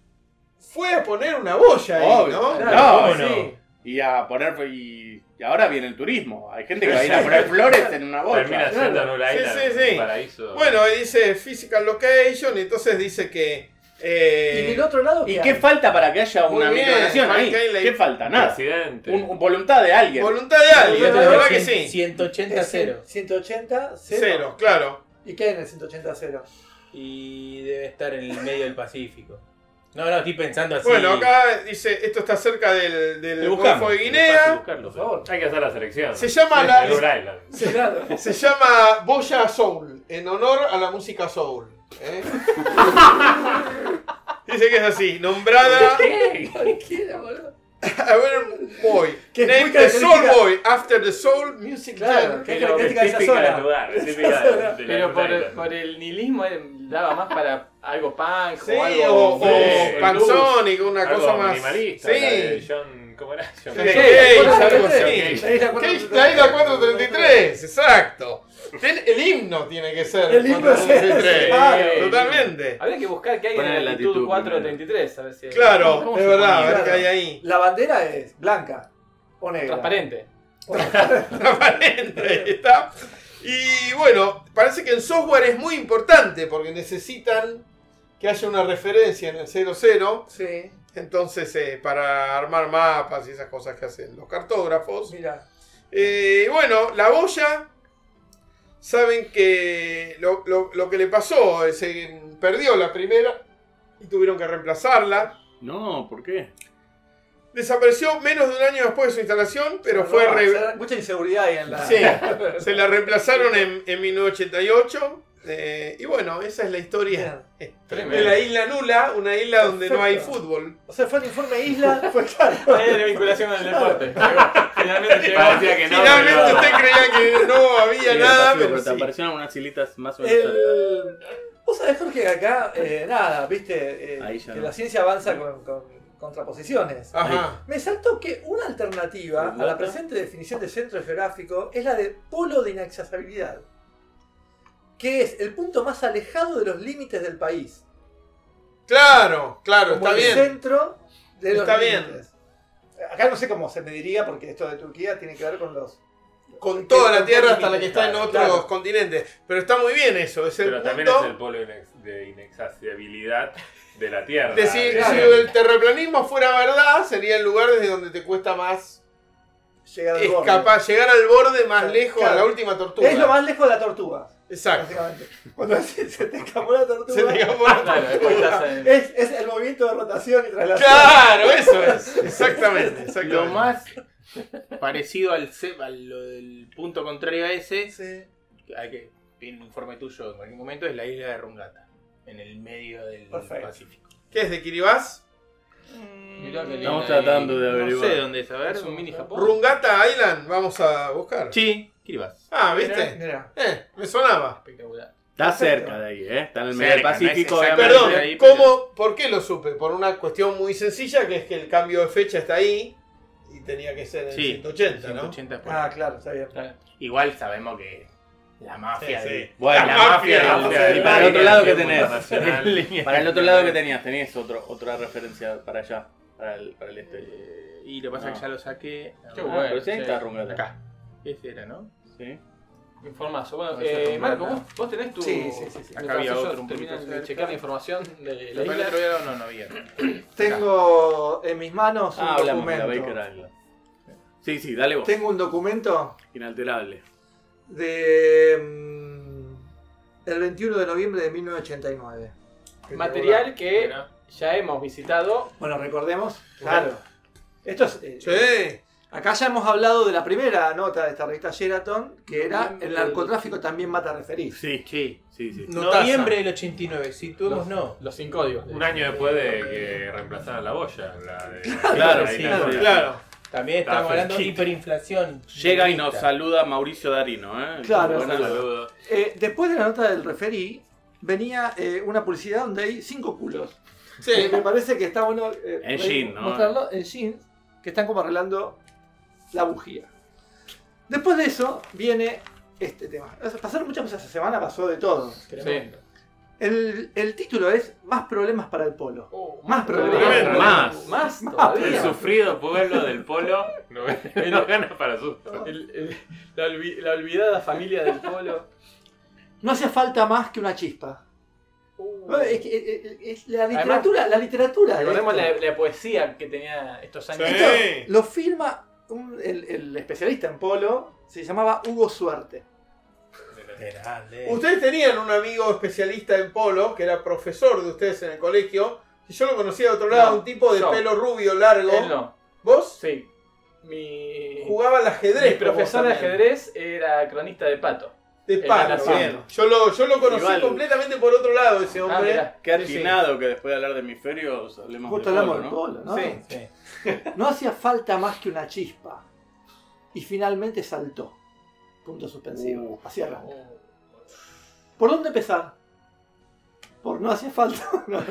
fue a poner una boya ahí, Obvio. ¿no? Claro, No, ¿cómo no. sí? Y a poner. Y, y ahora viene el turismo. Hay gente que va a ir a poner flores en una Termina bocha. siendo en una Sí, isla, sí, sí. paraíso. Bueno, dice physical location y entonces dice que... eh, Y del otro lado, ¿Y ¿qué hay? falta para que haya una bien, micronación ahí? ¿Qué falta? Nada. Presidente. Un, un voluntad de alguien. voluntad de alguien, la verdad que sí. 180 Es cero. 180, cero. Cero, claro. ¿Y qué hay en el 180 cero? Y debe estar en el medio del Pacífico. No, no, estoy pensando así. Bueno, acá dice, esto está cerca del, del. Golfo de Guinea. buscarlo, Por favor. Hay que hacer la selección. Se llama la, [LAUGHS] se llama Boya Soul, en honor a la música soul. ¿eh? [LAUGHS] Dice que es así, nombrada Cualquiera, boludo. a ver, Boy. Que es Named muy the Soul característica. Boy after the Soul Music Claro, Jam. ¿Qué Pero característica de esa típica zona? del lugar, es típica de, de la Pero por, el nihilismo eh, daba más para algo punk Sí, o o, algo. o Sí, Panzonic, una Algo cosa más. minimalista. la de Sí. John, ¿cómo era? John Sí, Cage. Algo cuatro, así. Cage, tres. La isla 433, exacto. Ten- el himno tiene que ser El himno es ese, 433. claro. Totalmente. Habría que buscar qué hay en la la latitud latitud 433, a ver si hay. Claro, ¿Cómo es verdad, a ponía? ver qué hay ahí. La bandera es blanca o negra. Transparente. [LAUGHS] Transparente, está. Y bueno, parece que en software es muy importante porque necesitan que haya una referencia en el 00. Sí, Entonces, eh, para armar mapas y esas cosas que hacen los cartógrafos. mira. Eh, bueno, la boya, saben que lo, lo- lo que le pasó, se perdió la primera y tuvieron que reemplazarla. No, ¿por qué? Desapareció menos de un año después de su instalación, pero fue... No, re- Mucha inseguridad ahí en la. Sí, se la reemplazaron en, en 1988. Eh, y bueno, esa es la historia Tremendo. de la isla nula, una isla donde no hay Perfecto. fútbol. O sea, fue el informe isla, [LAUGHS] fue claro. Ahí hay una vinculación el deporte. Finalmente que no, Finalmente pero- usted creía que no había Sí, nada, pasivo, pero te sí. aparecieron algunas hilitas más o menos. El... Vos sabés, Jorge, que acá, eh, nada, viste, eh, Ahí ya que no. la ciencia avanza con, con contraposiciones. Ajá. Me saltó que una alternativa a la presente definición de centro geográfico es la de polo de inaccesibilidad. Que es el punto más alejado de los límites del país. Claro, claro, como está el bien. centro de los Está bien. límites. Acá no sé cómo se mediría, porque esto de Turquía tiene que ver con los. Con toda la tierra hasta la que está en Claro, otros claro. continentes. Pero está muy bien eso. Es el Pero también punto es el polo inex- de inaccesibilidad de la Tierra. de si, si el terraplanismo fuera verdad, sería el lugar desde donde te cuesta más Llegar al borde. escapar, llegar al borde más Claro. lejos, a la última tortuga. Es lo más lejos de la tortuga, Exacto. Cuando se se te escapó la tortuga. Se te escapó la Claro, Es, es el movimiento de rotación y traslación. Claro, eso es. [LAUGHS] Exactamente. exactamente. Lo más parecido al, al lo del punto contrario a ese, Sí. hay que viene un informe tuyo en cualquier momento, es la isla de Rungata, en el medio del Perfecto. Pacífico. ¿Qué es de Kiribati? Qué Estamos tratando de No averiguar. sé dónde es, a ver. Es un mini Japón. Rungata Island, vamos a buscar. Sí, Kiribati. Ah, ¿viste? Mira. Eh, me sonaba. Espectacular. Está Perfecto. cerca de ahí, ¿eh? Está en el medio del no Pacífico, obviamente. Perdón, ahí, pero- ¿cómo, ¿por qué lo supe? Por una cuestión muy sencilla, que es que el cambio de fecha está ahí y tenía que ser en Sí, 180, ¿no? 180 por Ah, claro, está bien. Igual sabemos que la mafia Sí, sí. de- Bueno, la la mafia mafia, mafia del- Y [LAUGHS] [LAUGHS] para el otro lado que tenés. Para el otro lado que tenías, tenías otro, otra referencia para allá, para el, para el este. Eh, Y lo que pasa es No. que ya lo saqué. Qué Ah, bueno. pero sí, está. Acá. Ese era, ¿no? Sí. Informazo. Bueno, No, eh, Marco. ¿vos, vos tenés tu. Sí, sí, sí, sí. Acá había otro un poquito de checar la información de la isla. día no, no había. Tengo en mis manos un Ah, hablamos de la documento. Baker. Sí, sí, dale vos. Tengo un documento Inalterable. de mm, el 21 de noviembre de 1989. Que Material te que ya hemos visitado. Bueno, recordemos. Claro. Esto es, eh, Sí. Acá ya hemos hablado de la primera nota de esta revista Sheraton, que era el narcotráfico también mata a referir. Sí, Sí. sí. Noviembre del 89, si tuvimos Los, no. los sin códigos. Un año después de que reemplazaran la boya. La de, Claro, la sí. Claro. También estamos Está hablando de hiperinflación. Llega y nos saluda Mauricio Darino, ¿eh? Claro. Buenas- Saludos. Eh, después de la nota del referí, venía eh, una publicidad donde hay cinco culos. Sí. Eh, me parece que está bueno eh, En re- jean, ¿no? mostrarlo en jeans, que están como arreglando la bujía. Después de eso viene este tema. Pasaron muchas cosas esta semana, pasó de todo. Tremendo. El, el título es Más problemas para el polo. Oh, Más problemas. Tremendo. Más. Más El todavía. sufrido pueblo del polo [LAUGHS] no, no gana para susto. El- el- la, olvi- la olvidada familia del polo. No hace falta más que una chispa. Uh. Es, que, eh, eh, es la literatura, la literatura. de Recordemos la, la poesía que tenía estos años. Sí. Esto lo firma un- el, el especialista en polo, se llamaba Hugo Suerte. Grande. Ustedes tenían un amigo especialista en polo, que era profesor de ustedes en el colegio, y yo lo conocía de otro lado, No, un tipo de yo. pelo rubio largo. Él no. ¿Vos? Sí. Mi, Jugaba al ajedrez. mi profesor de ajedrez era cronista de pato. De pato, bien. Yo lo, yo lo conocí Igual. completamente por otro lado, ese Ah, hombre. mirá. Qué sí. atinado que después de hablar de hemisferios hablemos Justo de hablamos polo, del ¿no? polo, ¿no? Sí. Sí. No hacía falta más que una chispa. Y finalmente saltó. Punto suspensivo. Uh. Así arranca. ¿Por dónde empezar? Por no hacía falta. [LAUGHS] No.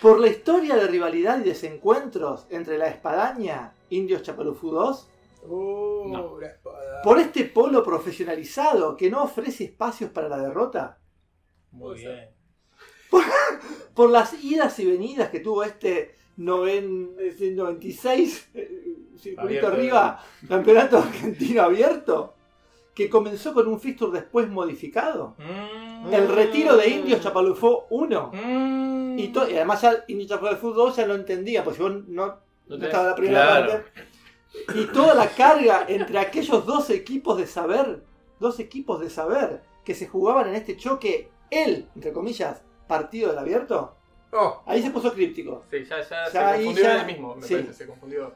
Por la historia de rivalidad y desencuentros entre la espadaña Indios Chapalufú 2. Uh, No. Por este polo profesionalizado que no ofrece espacios para la derrota. Muy bien. [LAUGHS] Por las idas y venidas que tuvo este noven- ese 96 eh, circuito arriba, campeonato argentino abierto, que comenzó con un fixture después modificado. Mm. El retiro de Indios Chapalufó 1. Mm. Y, además ya Indios Chapalufó 2 ya lo entendía, porque si vos no, no tenés- estaba la primera claro. parte. Y toda la carga entre aquellos dos equipos de saber, dos equipos de saber, que se jugaban en este choque, el, entre comillas, partido del abierto, Oh, ahí se puso críptico. Sí, ya, ya, Ya se ahí confundió ya- en el mismo, me sí. parece, se confundió.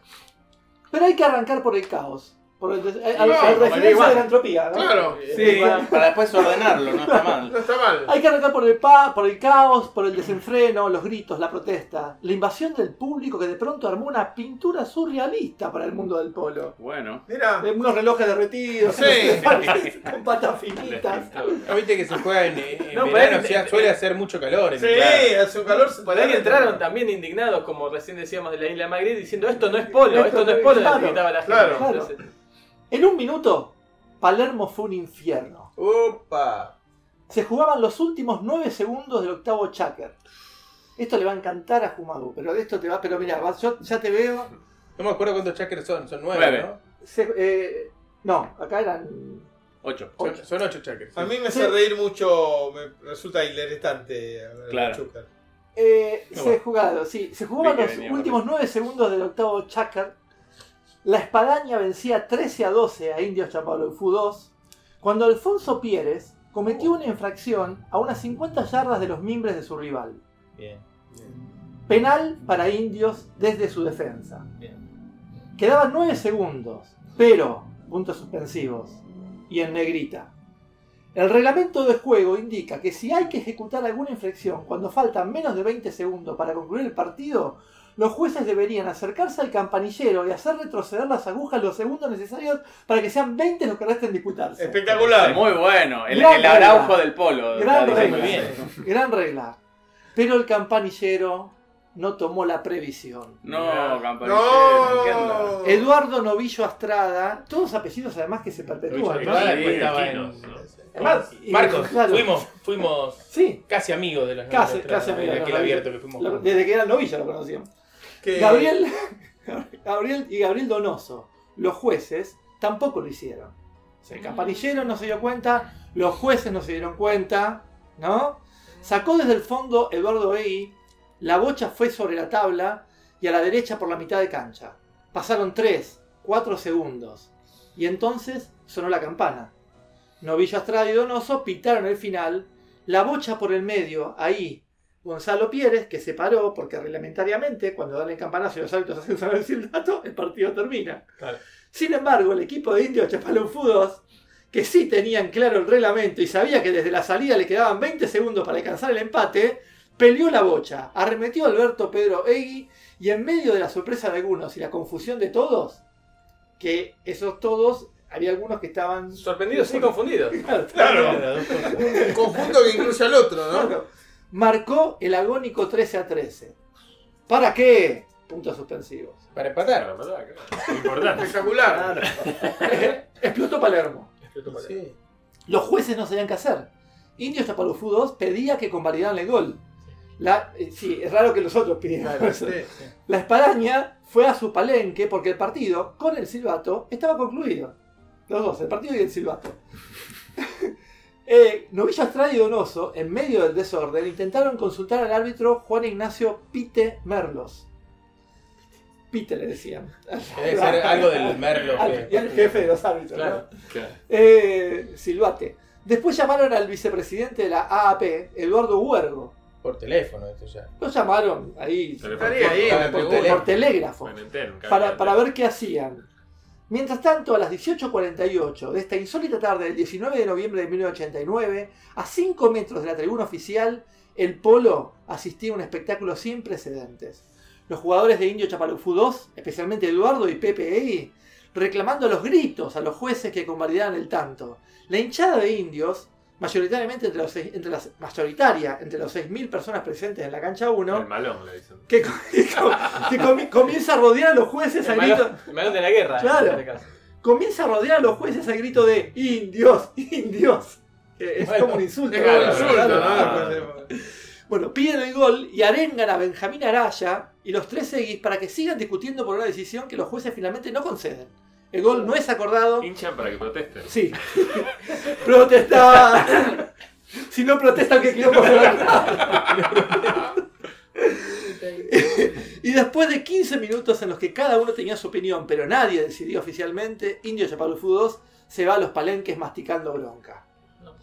Pero hay que arrancar por el caos. Por el des- al, No, de la entropía, ¿no? claro. Sí, para después ordenarlo, no está mal. No está mal. Hay que arrancar por el, pa, por el caos, por el desenfreno, los gritos, la protesta, la invasión del público que de pronto armó una pintura surrealista para el mundo del polo. Bueno. Mira. Eh, Unos relojes derretidos, Sí. [LAUGHS] con patas finitas. [LAUGHS] No, viste que se juega en, en No, verano, o sea, suele hacer mucho calor. en Sí, el- hace un calor. Por ahí entraron también indignados, como recién decíamos de la isla Magritte, diciendo esto no es polo, esto no es polo, Claro, la gente. claro. Entonces, En un minuto, Palermo fue un infierno. Opa. se jugaban los últimos 9 segundos del octavo Chaker. Esto le va a encantar a Jumagu, pero de esto te va. Pero mira, yo ya te veo. No me acuerdo cuántos chakras son, son nueve, Nueve. ¿no? se- eh, no, acá eran. 8. Son, son ocho chakras. A mí me Sí. hace reír mucho, me resulta hilarante hablar de Claro. Chucker. Eh, No, se bueno. jugado, sí, se jugaban Vi que los venía últimos 9 segundos del octavo Chaker. La espadaña vencía 13 a 12 a Indios Chapalufú 2 cuando Alfonso Pieres cometió una infracción a unas 50 yardas de los mimbres de su rival. Bien, Penal para Indios desde su defensa. bien. Quedaban 9 segundos, pero, puntos suspensivos, y en negrita. El reglamento de juego indica que si hay que ejecutar alguna infracción cuando faltan menos de 20 segundos para concluir el partido, los jueces deberían acercarse al campanillero y hacer retroceder las agujas los segundos necesarios para que sean 20 los que resten disputarse. Espectacular. Muy bueno. El, el araujo del polo. Gran regla. diciendo. Gran regla. Pero el campanillero no tomó la previsión. No, campanillero. Eduardo Novillo Astrada, todos apellidos además que se perpetúan. Además, Marcos, claro. fuimos, fuimos Sí, casi amigos de los casi, Novillos casi amigos. de aquel Lo- abierto que fuimos lo- juntos. Desde que era Novillo lo conocíamos. Que- Gabriel, [LAUGHS] Gabriel y Gabriel Donoso, los jueces, tampoco lo hicieron. O sea, el campanillero no se dio cuenta, los jueces no se dieron cuenta, ¿no? Sacó desde el fondo Eduardo Egui, la bocha fue sobre la tabla y a la derecha por la mitad de cancha. Pasaron 3, 4 segundos y entonces sonó la campana. Novillo Astrada y Donoso pitaron el final, la bocha por el medio, ahí Gonzalo Pieres, que se paró porque reglamentariamente, cuando dan el campanazo y los árbitros hacen sonar el silbato, el partido termina. Claro. Sin embargo, el equipo de Indios Chapalufú 2, que sí tenían claro el reglamento y sabía que desde la salida le quedaban 20 segundos para alcanzar el empate, peleó la bocha, arremetió a Alberto Pedro Egui y en medio de la sorpresa de algunos y la confusión de todos, que esos todos, había algunos que estaban... Sorprendidos y confundidos. [LAUGHS] Claro, Claro. Un conjunto que incluye al otro, ¿no? Claro. Marcó el agónico 13 a 13. ¿Para qué? Puntos suspensivos. Para empatar. [LAUGHS] Importante. Espectacular. [LAUGHS] Explotó Palermo. Sí. Los jueces no sabían qué hacer. Indios Chapalufú 2 pedía que convalidaran el gol. La, eh, sí, es raro que los otros pidieran eso. Sí. La espadaña fue a su palenque porque el partido, con el silbato, estaba concluido. Los dos, el partido y el silbato. Eh, Novillo y Donoso, en medio del desorden, intentaron consultar al árbitro Juan Ignacio Pite Merlos. Pite le decían. Debe ser algo del Merlo. Al- que- y al jefe de los árbitros. ¿no? Claro. Claro. Eh, Silbate. Después llamaron al vicepresidente de la AAP, Eduardo Huergo. Por teléfono, esto ya. Lo llamaron ahí Estaría ahí, Por- me por por, por telégrafo Bueno, entero, un para, ver qué hacían. Mientras tanto, a las 18.48 de esta insólita tarde del 19 de noviembre de 1989, a 5 metros de la tribuna oficial, el Polo asistía a un espectáculo sin precedentes. Los jugadores de Indio Chapalufú 2, especialmente Eduardo y Pepe Egui, reclamando los gritos a los jueces que convalidaran el tanto. La hinchada de indios, mayoritariamente entre los seis- entre las, mayoritaria entre los 6.000 personas presentes en la cancha 1, El malón, le dicen. que, [LAUGHS] que com- que comi- comienza a rodear a los jueces a El grito, malón, el malón de la guerra. Claro. en este caso. comienza a rodear a los jueces al grito de indios, indios. Es Bueno, como un insulto. Es como un Claro, insulto, claro. ¿no? Bueno, piden el gol y arengan a Benjamín Araya y los tres seguis para que sigan discutiendo por una decisión que los jueces finalmente no conceden. El gol no es acordado. Hinchan para que protesten. Sí. [LAUGHS] Protestar. Si no protestan, que va a Y después de 15 minutos en los que cada uno tenía su opinión, pero nadie decidió oficialmente, Indio Chapalufú 2 se va a los palenques masticando bronca. No.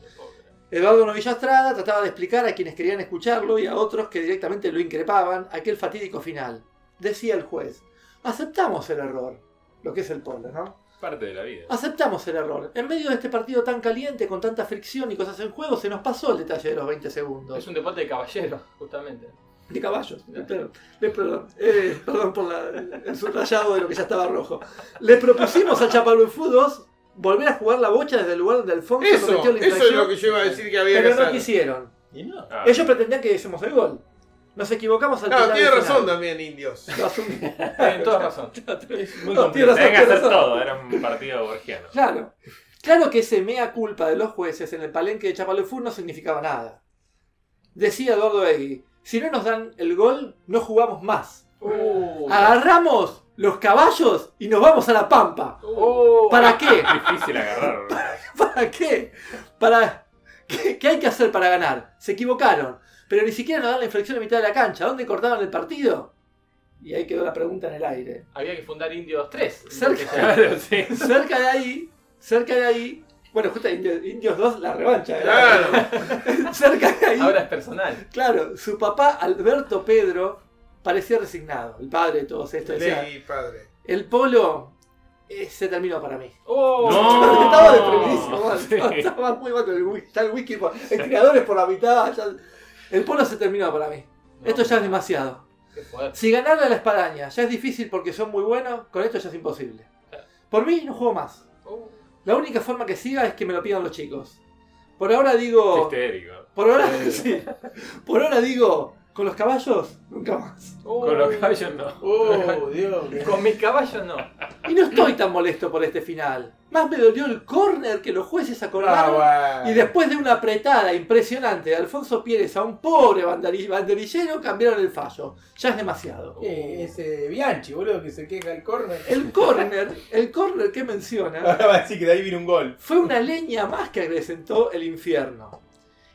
Eduardo Novilla Estrada trataba de explicar a quienes querían escucharlo y a otros que directamente lo increpaban aquel fatídico final. Decía el juez, aceptamos el error, lo que es el polo, ¿no? Parte de la vida. Aceptamos el error. En medio de este partido tan caliente, con tanta fricción y cosas en juego, se nos pasó el detalle de los 20 segundos. Es un deporte de caballeros, justamente. De caballos. Perdón, le- perdón, eh, perdón por la- el subrayado de lo que ya estaba rojo. Le propusimos a Chapalufú 2 volver a jugar la bocha desde el lugar donde Alfonso Eso, cometió la eso es infracción, lo que yo iba a decir que había pero que no hacer. quisieron. Y no. Ah, Ellos pretendían que hicimos el gol. Nos equivocamos al Claro, tiene razón final. también, indios. [LAUGHS] Tienen toda razón. [LAUGHS] Muy No, complicado. tiene razón, hacer razón. todo, era un partido borgiano. Claro. Claro que ese mea culpa de los jueces en el palenque de Chapalefur no significaba nada. Decía Eduardo Egui, si no nos dan el gol, no jugamos más. Uh, Agarramos los caballos y nos vamos a la pampa. uh, ¿Para qué? [LAUGHS] Difícil agarrar. ¿Para qué? ¿Para qué, qué hay que hacer para ganar? Se equivocaron, pero ni siquiera nos dan la inflexión a mitad de la cancha. ¿Dónde cortaron el partido? Y ahí quedó la pregunta en el aire. Había que fundar Indios 3. Cerca. Claro, sí. [LAUGHS] Cerca de ahí, cerca de ahí. Bueno, justo Indios, Indios 2, la revancha. ¿eh? Claro. [LAUGHS] cerca de ahí. Ahora es personal. Claro, su papá Alberto Pedro parecía resignado, el padre de todos estos. Sí, padre. el polo eh, se terminó para mí. Oh, [LAUGHS] No. estaba deprimidísimo. Sí. estaba muy mal con el whisky. Está el whisky, por- el creador es por la mitad. ya- el polo se terminó para mí. No. Esto ya es demasiado. Qué. Si ganarle a la espadaña ya es difícil porque son muy buenos, con esto ya es imposible. Por mí no juego más. Uh, La única forma que siga es que me lo pidan los chicos. Por ahora digo. Histérico. Por ahora, [LAUGHS] sí. Por ahora digo, con los caballos, nunca más. uh. Con los caballos no. Oh, Dios. Con mis caballos no. Y no estoy tan molesto por este final. Más me dolió el córner que los jueces Ah, acordaron. bueno. Y después de una apretada impresionante de Alfonso Pérez a un pobre banderi- banderillero, cambiaron el fallo. Ya es demasiado. Eh, ese Bianchi, boludo, que se queja el córner. El córner, el córner que menciona, [LAUGHS] Ahora va a decir que de ahí viene un gol. fue una leña más que acrecentó el infierno.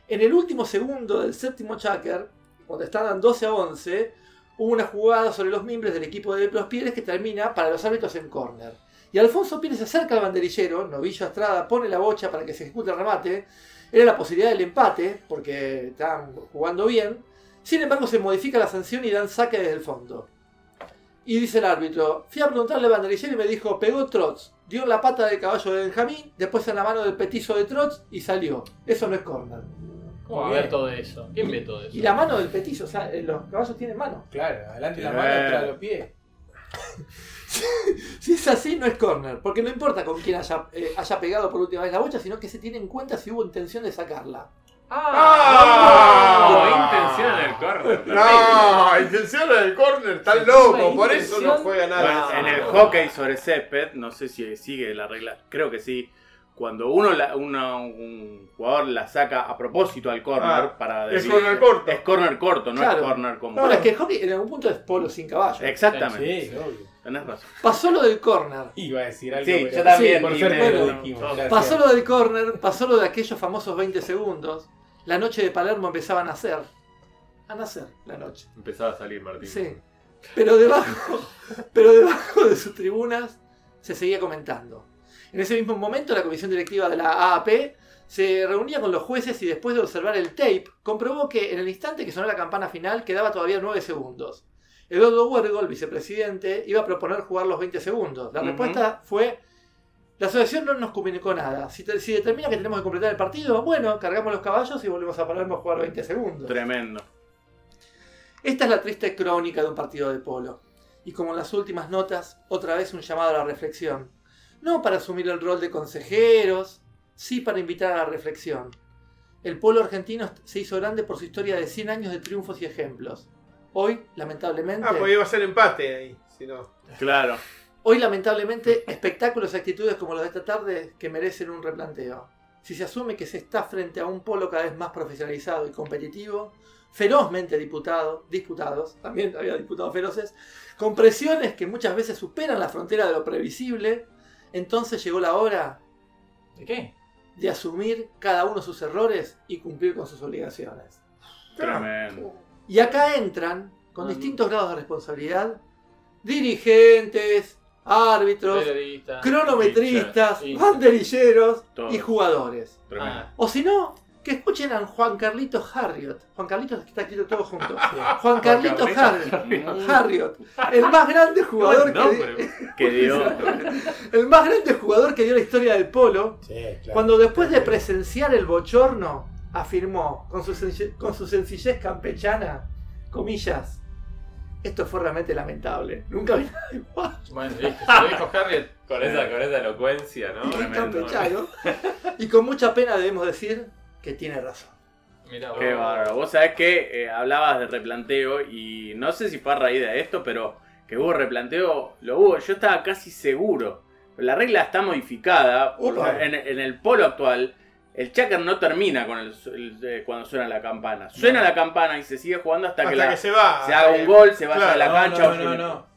En el último segundo del séptimo Chaker, cuando estaban 12 a 11, hubo una jugada sobre los miembros del equipo de los Pires que termina para los árbitros en córner. Y Alfonso Pires se acerca al banderillero, Novillo Estrada pone la bocha para que se ejecute el remate. Era la posibilidad del empate, porque estaban jugando bien. Sin embargo, se modifica la sanción y dan saque desde el fondo. Y dice el árbitro, fui a preguntarle al banderillero y me dijo, pegó Trots, dio la pata del caballo de Benjamín, después en la mano del petizo de Trots y salió. Eso no es córner. ¿Cómo va a ver todo eso? ¿Quién ve todo eso? Y la mano del petizo, o sea, eh, los caballos tienen mano. Claro, adelante la mano, atrás los pies. [LAUGHS] Si es así, no es corner, porque no importa con quién haya, eh, haya pegado por última vez la bocha, sino que se tiene en cuenta si hubo intención de sacarla. ¡Ah! Oh, intención en el córner. No, intención del córner, están Sí, loco, por eso no juega Bueno, nada. en el hockey sobre césped, no sé si sigue la regla, creo que sí. Cuando uno, la- un jugador la saca a propósito al corner Ah, para es decir- corner corto. Es corner corto, no Claro. es corner como. No, es que el hockey en algún punto es polo sin caballo. Exactamente. Sí, obvio. Tenés razón. Pasó lo del corner. Iba a decir algo. Sí, pero- yo también. Por me- lo dijimos. gracias. Pasó lo del corner, pasó lo de aquellos famosos 20 segundos. La noche de Palermo empezaba a nacer. A nacer la noche. Empezaba a salir Martín. Sí. Pero debajo, [LAUGHS] pero debajo de sus tribunas se seguía comentando. En ese mismo momento, la comisión directiva de la AAP se reunía con los jueces y después de observar el tape, comprobó que en el instante que sonó la campana final quedaba todavía 9 segundos. Eduardo Huergo, el vicepresidente, iba a proponer jugar los 20 segundos. La respuesta fue: La asociación no nos comunicó nada. Si, te- si determina que tenemos que completar el partido, bueno, cargamos los caballos y volvemos a Palermo a jugar 20 segundos. Tremendo. Esta es la triste crónica de un partido de polo. Y como en las últimas notas, otra vez un llamado a la reflexión. No para asumir el rol de consejeros, sí para invitar a la reflexión. El polo argentino se hizo grande por su historia de 100 años de triunfos y ejemplos. Hoy, lamentablemente, Ah, pues iba a ser empate ahí, si no. Claro. hoy lamentablemente espectáculos y actitudes como los de esta tarde que merecen un replanteo. Si se asume que se está frente a un polo cada vez más profesionalizado y competitivo, ferozmente diputado, disputados, también había diputados feroces, con presiones que muchas veces superan la frontera de lo previsible, entonces llegó la hora ¿De qué? de asumir cada uno sus errores y cumplir con sus obligaciones. Tremendo. Y acá entran, con Mm. distintos grados de responsabilidad, dirigentes, árbitros, Periodista. cronometristas, banderilleros y jugadores. Tremendo. Ah, O si no, que escuchen a Juan Carlitos Harriot. Juan Carlitos está aquí todo junto. [LAUGHS] Juan Carlitos Harriot. Harriot. El más grande jugador No, [LAUGHS] que dio. el más grande jugador que dio la historia del polo. Sí, claro. Cuando después de presenciar el bochorno, afirmó con su, senci- con su sencillez campechana, comillas, esto fue realmente lamentable. Nunca vi nada igual. bueno, listo. Se lo dijo Harriet. Con esa, con esa elocuencia, ¿no? Y campechano. Y con mucha pena debemos decir que tiene razón. Mirá, vos. Qué bárbaro. Vos sabés que eh, hablabas de replanteo y no sé si fue a raíz de esto, pero que hubo replanteo, lo hubo. Yo estaba casi seguro la regla está modificada. En, en el polo actual, el checker no termina con el, el- eh, cuando suena la campana. Suena la campana y se sigue jugando hasta, Hasta que, la- que se va. se haga un gol, se vaya Claro. a la No, cancha. no, o no, se- no.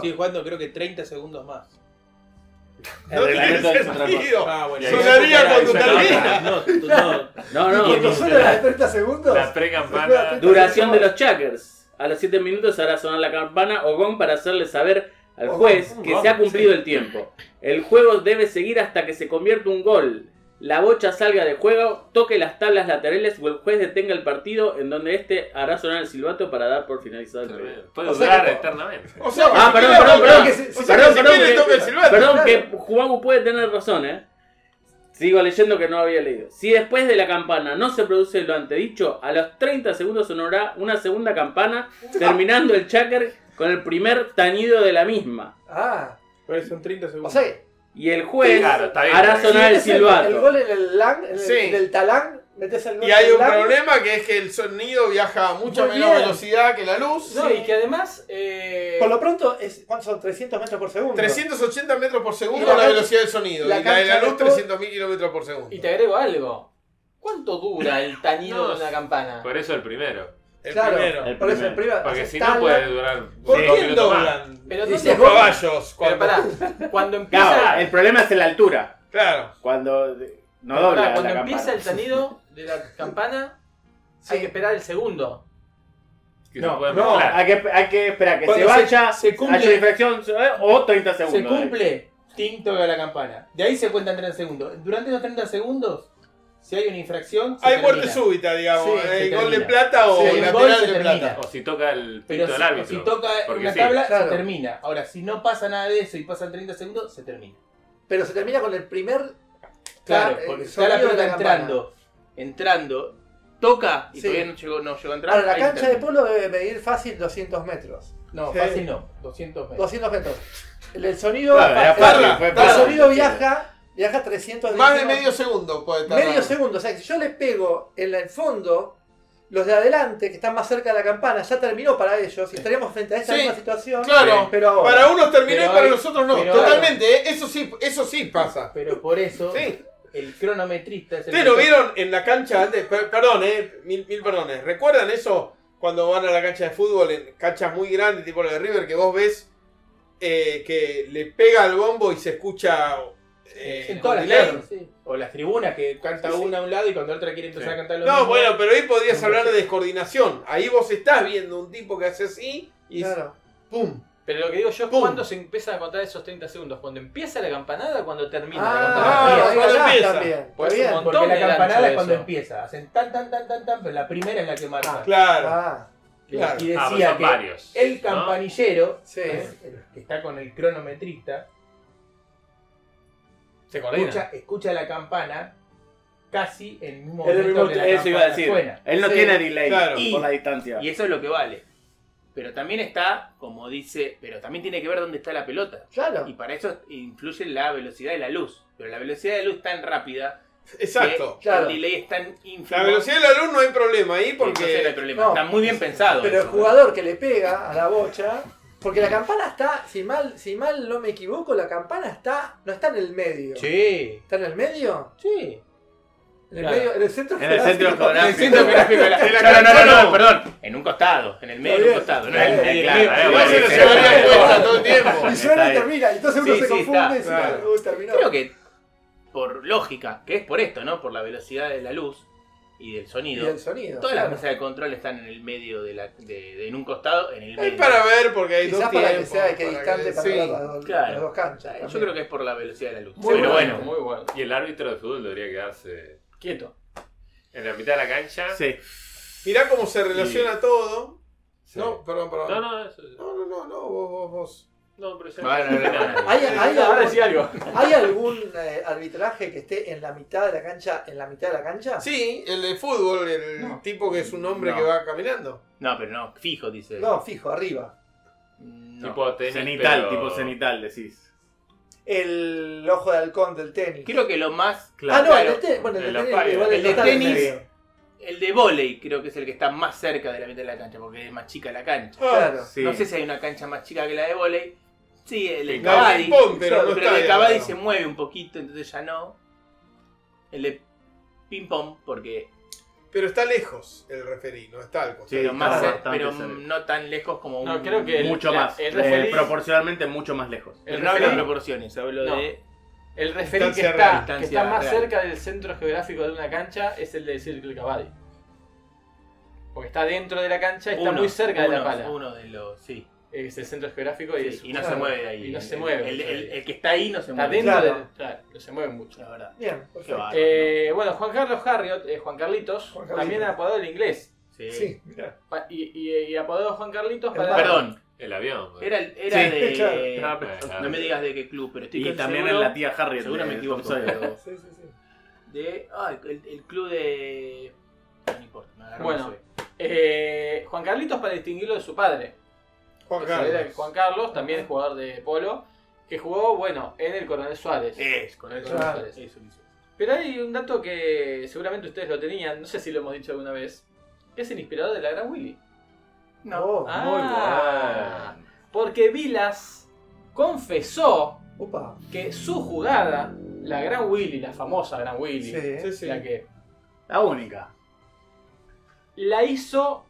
Sigue jugando creo que 30 segundos más. El No reglamento tiene sentido. Ah, bueno. Sonaría cuando termina. No, no. No, no. Cuando suena la de 30 segundos. La pre-campana. Duración de los checkers. A los 7 minutos hará sonar la campana o gong para hacerle saber al juez que se ha cumplido el tiempo. El juego debe seguir hasta que se convierta un gol. La bocha salga de juego, toque las tablas laterales o el juez detenga el partido en donde este hará sonar el silbato para dar por finalizado el partido. Puede O sea eternamente. O sea, Ah, perdón, perdón, perdón, que que- si- o sea, perdón, perdón, quiere, que-. Perdón, Juagu puede tener razón, ¿eh? Sigo leyendo que no había leído. Si después de la campana no se produce lo antedicho, a los 30 segundos sonará una segunda campana, [LAUGHS] terminando el checker con el primer tañido de la misma. Ah, Pero son 30 o segundos. sea, Y el juez Claro, está bien. hará sonar el silbato. el gol en el lang, en el, Sí. en el talán, metes el gol Y hay en el un lang, problema que es que el sonido viaja a mucha Muy menos bien. velocidad que la luz. No, y que además. eh, Por lo pronto, es, ¿cuántos son? 300 metros por segundo. 380 metros por segundo la la, velocidad del sonido. la y la de la luz de fútbol- 300.000 kilómetros por segundo. Y te agrego algo. ¿Cuánto dura el tañido No, de una campana? Por eso el primero. El claro, primero. El por eso el primero. Porque si no puede durar ¿Por qué doblan? Pero Dice ¿dónde Los vos- caballos. Pero Cuando... pará, cuando [LAUGHS] empieza. Claro, el problema es en la altura. Claro. Cuando no dobla pará, cuando la empieza campana. el tañido de la [LAUGHS] campana, hay que esperar el segundo. No, se no. Hay que, hay que esperar que se Cuando se- vaya, se cumple- haya infracción o 30 Se segundos. cumple, ting toca la campana. De ahí se cuentan 30 segundos. Durante esos 30 segundos, si hay una infracción, se Hay termina. muerte súbita, digamos. Sí, eh, se gol de plata o Si hay un gol, de termina. plata. O si toca el Pero pito si, del o árbitro. si toca Porque una sí. tabla, Claro. se termina. Ahora, si no pasa nada de eso y pasan 30 segundos, se termina. Pero se termina con el primer. Claro, eh, porque está la pelota entrando, entrando, toca y Sí. todavía no llegó, no llegó a entrar. Ahora, la cancha de polo debe medir fácil 200 metros. No, Sí. fácil no, 200 metros. 200 metros. El, el sonido. Claro, era el- el, el sonido viaja. Viaja 300 Más de medio segundo puede tardar. medio segundo. O sea, si yo le pego en el fondo, los de adelante, que están más cerca de la campana, ya terminó para ellos. Y estaríamos frente a esta Sí, misma situación. Claro. Pero ahora. Para unos terminó Pero y para hay- nosotros no. pero Totalmente, ¿eh? eso sí, eso sí pasa. Pero por eso, Sí. el cronometrista es el Ustedes que lo to- vieron en la cancha antes, per- perdón, eh, mil, mil perdones. ¿Recuerdan eso cuando van a la cancha de fútbol, en canchas muy grandes, tipo la de River, que vos ves eh, que le pega al bombo y se escucha eh, en todas las delay? canchas, sí. O las tribunas que canta Sí, sí. una a un lado y cuando otra quiere empezar Sí. a cantar lo No, mismo. bueno, pero ahí podrías hablar de descoordinación. Ahí vos estás viendo un tipo que hace así y Claro. ¡pum! Pero lo que digo yo es Pum. cuando se empiezan a contar esos 30 segundos. Cuando empieza la campanada o cuando termina la Ah, campanada. ahí cuando empieza. también. Pues un. Porque la campanada es eso. cuando empieza. Hacen tan, tan, tan, tan, tan, pero la primera es la que marca. Claro. Ah, claro. Y Ah, pues decía son que varios. el ¿no? campanillero, sí. es el que está con el cronometrista, Se escucha, escucha la campana casi en el mismo el momento mismo- que la eso iba a decir. suena. Él no Sí, tiene delay claro. por la distancia. Y eso es lo que vale. Pero también está, como dice, pero también tiene que ver dónde está la pelota. Claro. Y para eso influye la velocidad de la luz. Pero la velocidad de la luz es tan rápida Exacto. que Claro. el delay es tan ínfimo. La velocidad de la luz no hay problema ahí que entonces no hay porque. problema. No. está muy bien pensado. Pero el eso, jugador que le pega a la bocha. Porque la campana está, si mal, si mal no me equivoco, la campana está. no está en el medio. Sí, ¿Está en el medio? sí. En el Claro. medio, en el centro En el centro geográfico. En el geográfico. centro geográfico de la- De la No, no, no, no, no. perdón. En un costado, en el medio de un costado. No Está en el bien. medio. Claro, medio. eh, No bueno, se lo sí, llevaría sí. cuenta todo el tiempo. Y suena Está y termina. Entonces uno Sí, se sí, confunde está. y dice, Claro. "Uy, terminó. Creo que por lógica, que es por esto, ¿no? Por la velocidad de la luz y del Y sonido. el sonido. Todas las mesas de control están en el medio de la, de, de- en un costado, en el Es para ver porque hay Quizás dos para que sea que para distante que- para sí. las dos, Claro. las dos canchas. Yo también. creo que es por la velocidad de la luz. Muy Pero bueno, Muy bueno. Y el árbitro de fútbol debería quedarse Quieto. en la mitad de la cancha. Sí. Mirá cómo se relaciona todo. Sí. No, perdón, perdón. No, no, eso. no, no, no, no, vos, vos, vos. No, pero ya. Bueno, no, no, no. ¿Hay, hay Ahora algún, sí algo. ¿hay algún, eh, arbitraje que esté en la mitad de la cancha? ¿En la mitad de la cancha? Sí, el de fútbol, el No. tipo que es un hombre No. que va caminando. No, pero no, fijo, dice. No, fijo, arriba. No. Tipo tenis, Cenital, pero- tipo cenital, decís. El ojo de halcón del tenis. Creo que lo más. ah, no, claro, el de tenis. Bueno, el de el de tenis. umpire. igual El de no está en el tenis. medio. El de volei creo que es el que está más cerca de la mitad de la cancha, porque es más chica la cancha. Claro. Sí. No sé si hay una cancha más chica que la de volei. Sí, el de Cavadi. pero no el de Cavadi se mueve un poquito, entonces ya no. El de ping pong, porque Pero está lejos el referí, no está al costado. Sí, pero, más pero cerca. no tan lejos como No, un. creo que el- mucho la- más. el eh, proporcionalmente mucho más lejos. El no hablo de referí- proporciones, hablo No. de. El referí que está, que está más real. cerca del centro geográfico de una cancha es el de Circle Cavadi. Porque está dentro de la cancha y está uno, muy cerca de la pala. Uno de los. Sí. Es el centro geográfico y, Sí, es- y no se claro. mueve de ahí. Y no se El- mueve El, el- de el que está ahí no se está mueve. dentro Claro. del. Claro, no se mueve mucho. La verdad. Bien, Qué perfecto. bárbaro. Eh, bueno, Juan Carlos Harriot, eh, Juan Carlitos, Juan Carlitos. también apodado el inglés. Sí. Sí, mirá. Y, y- y apodado Juan Carlitos El para. Perdón, El avión. era, era Sí, de. [LAUGHS] claro. Ah, No me digas de qué club, pero estoy Y también seguro- en la tía Harriet. Seguro de me equivoco, pero. [LAUGHS] Sí, sí, sí. De. Ah, el, el club de. No importa, me agarró Bueno. no. Eh, Juan Carlitos para distinguirlo de su padre. Juan Carlos. Juan Carlos, también es jugador de polo, que jugó, bueno, en el Coronel Suárez. Es, con el Claro. Suárez. Eso, eso. Pero hay un dato que seguramente ustedes lo tenían, no sé si lo hemos dicho alguna vez, que es el inspirador de la Gran Willy. No. Oh, Ah, porque Vilas confesó muy bueno. Opa. que su jugada, la Gran Willy, la famosa Gran Willy, Sí. Sí, sí. la que La única. la hizo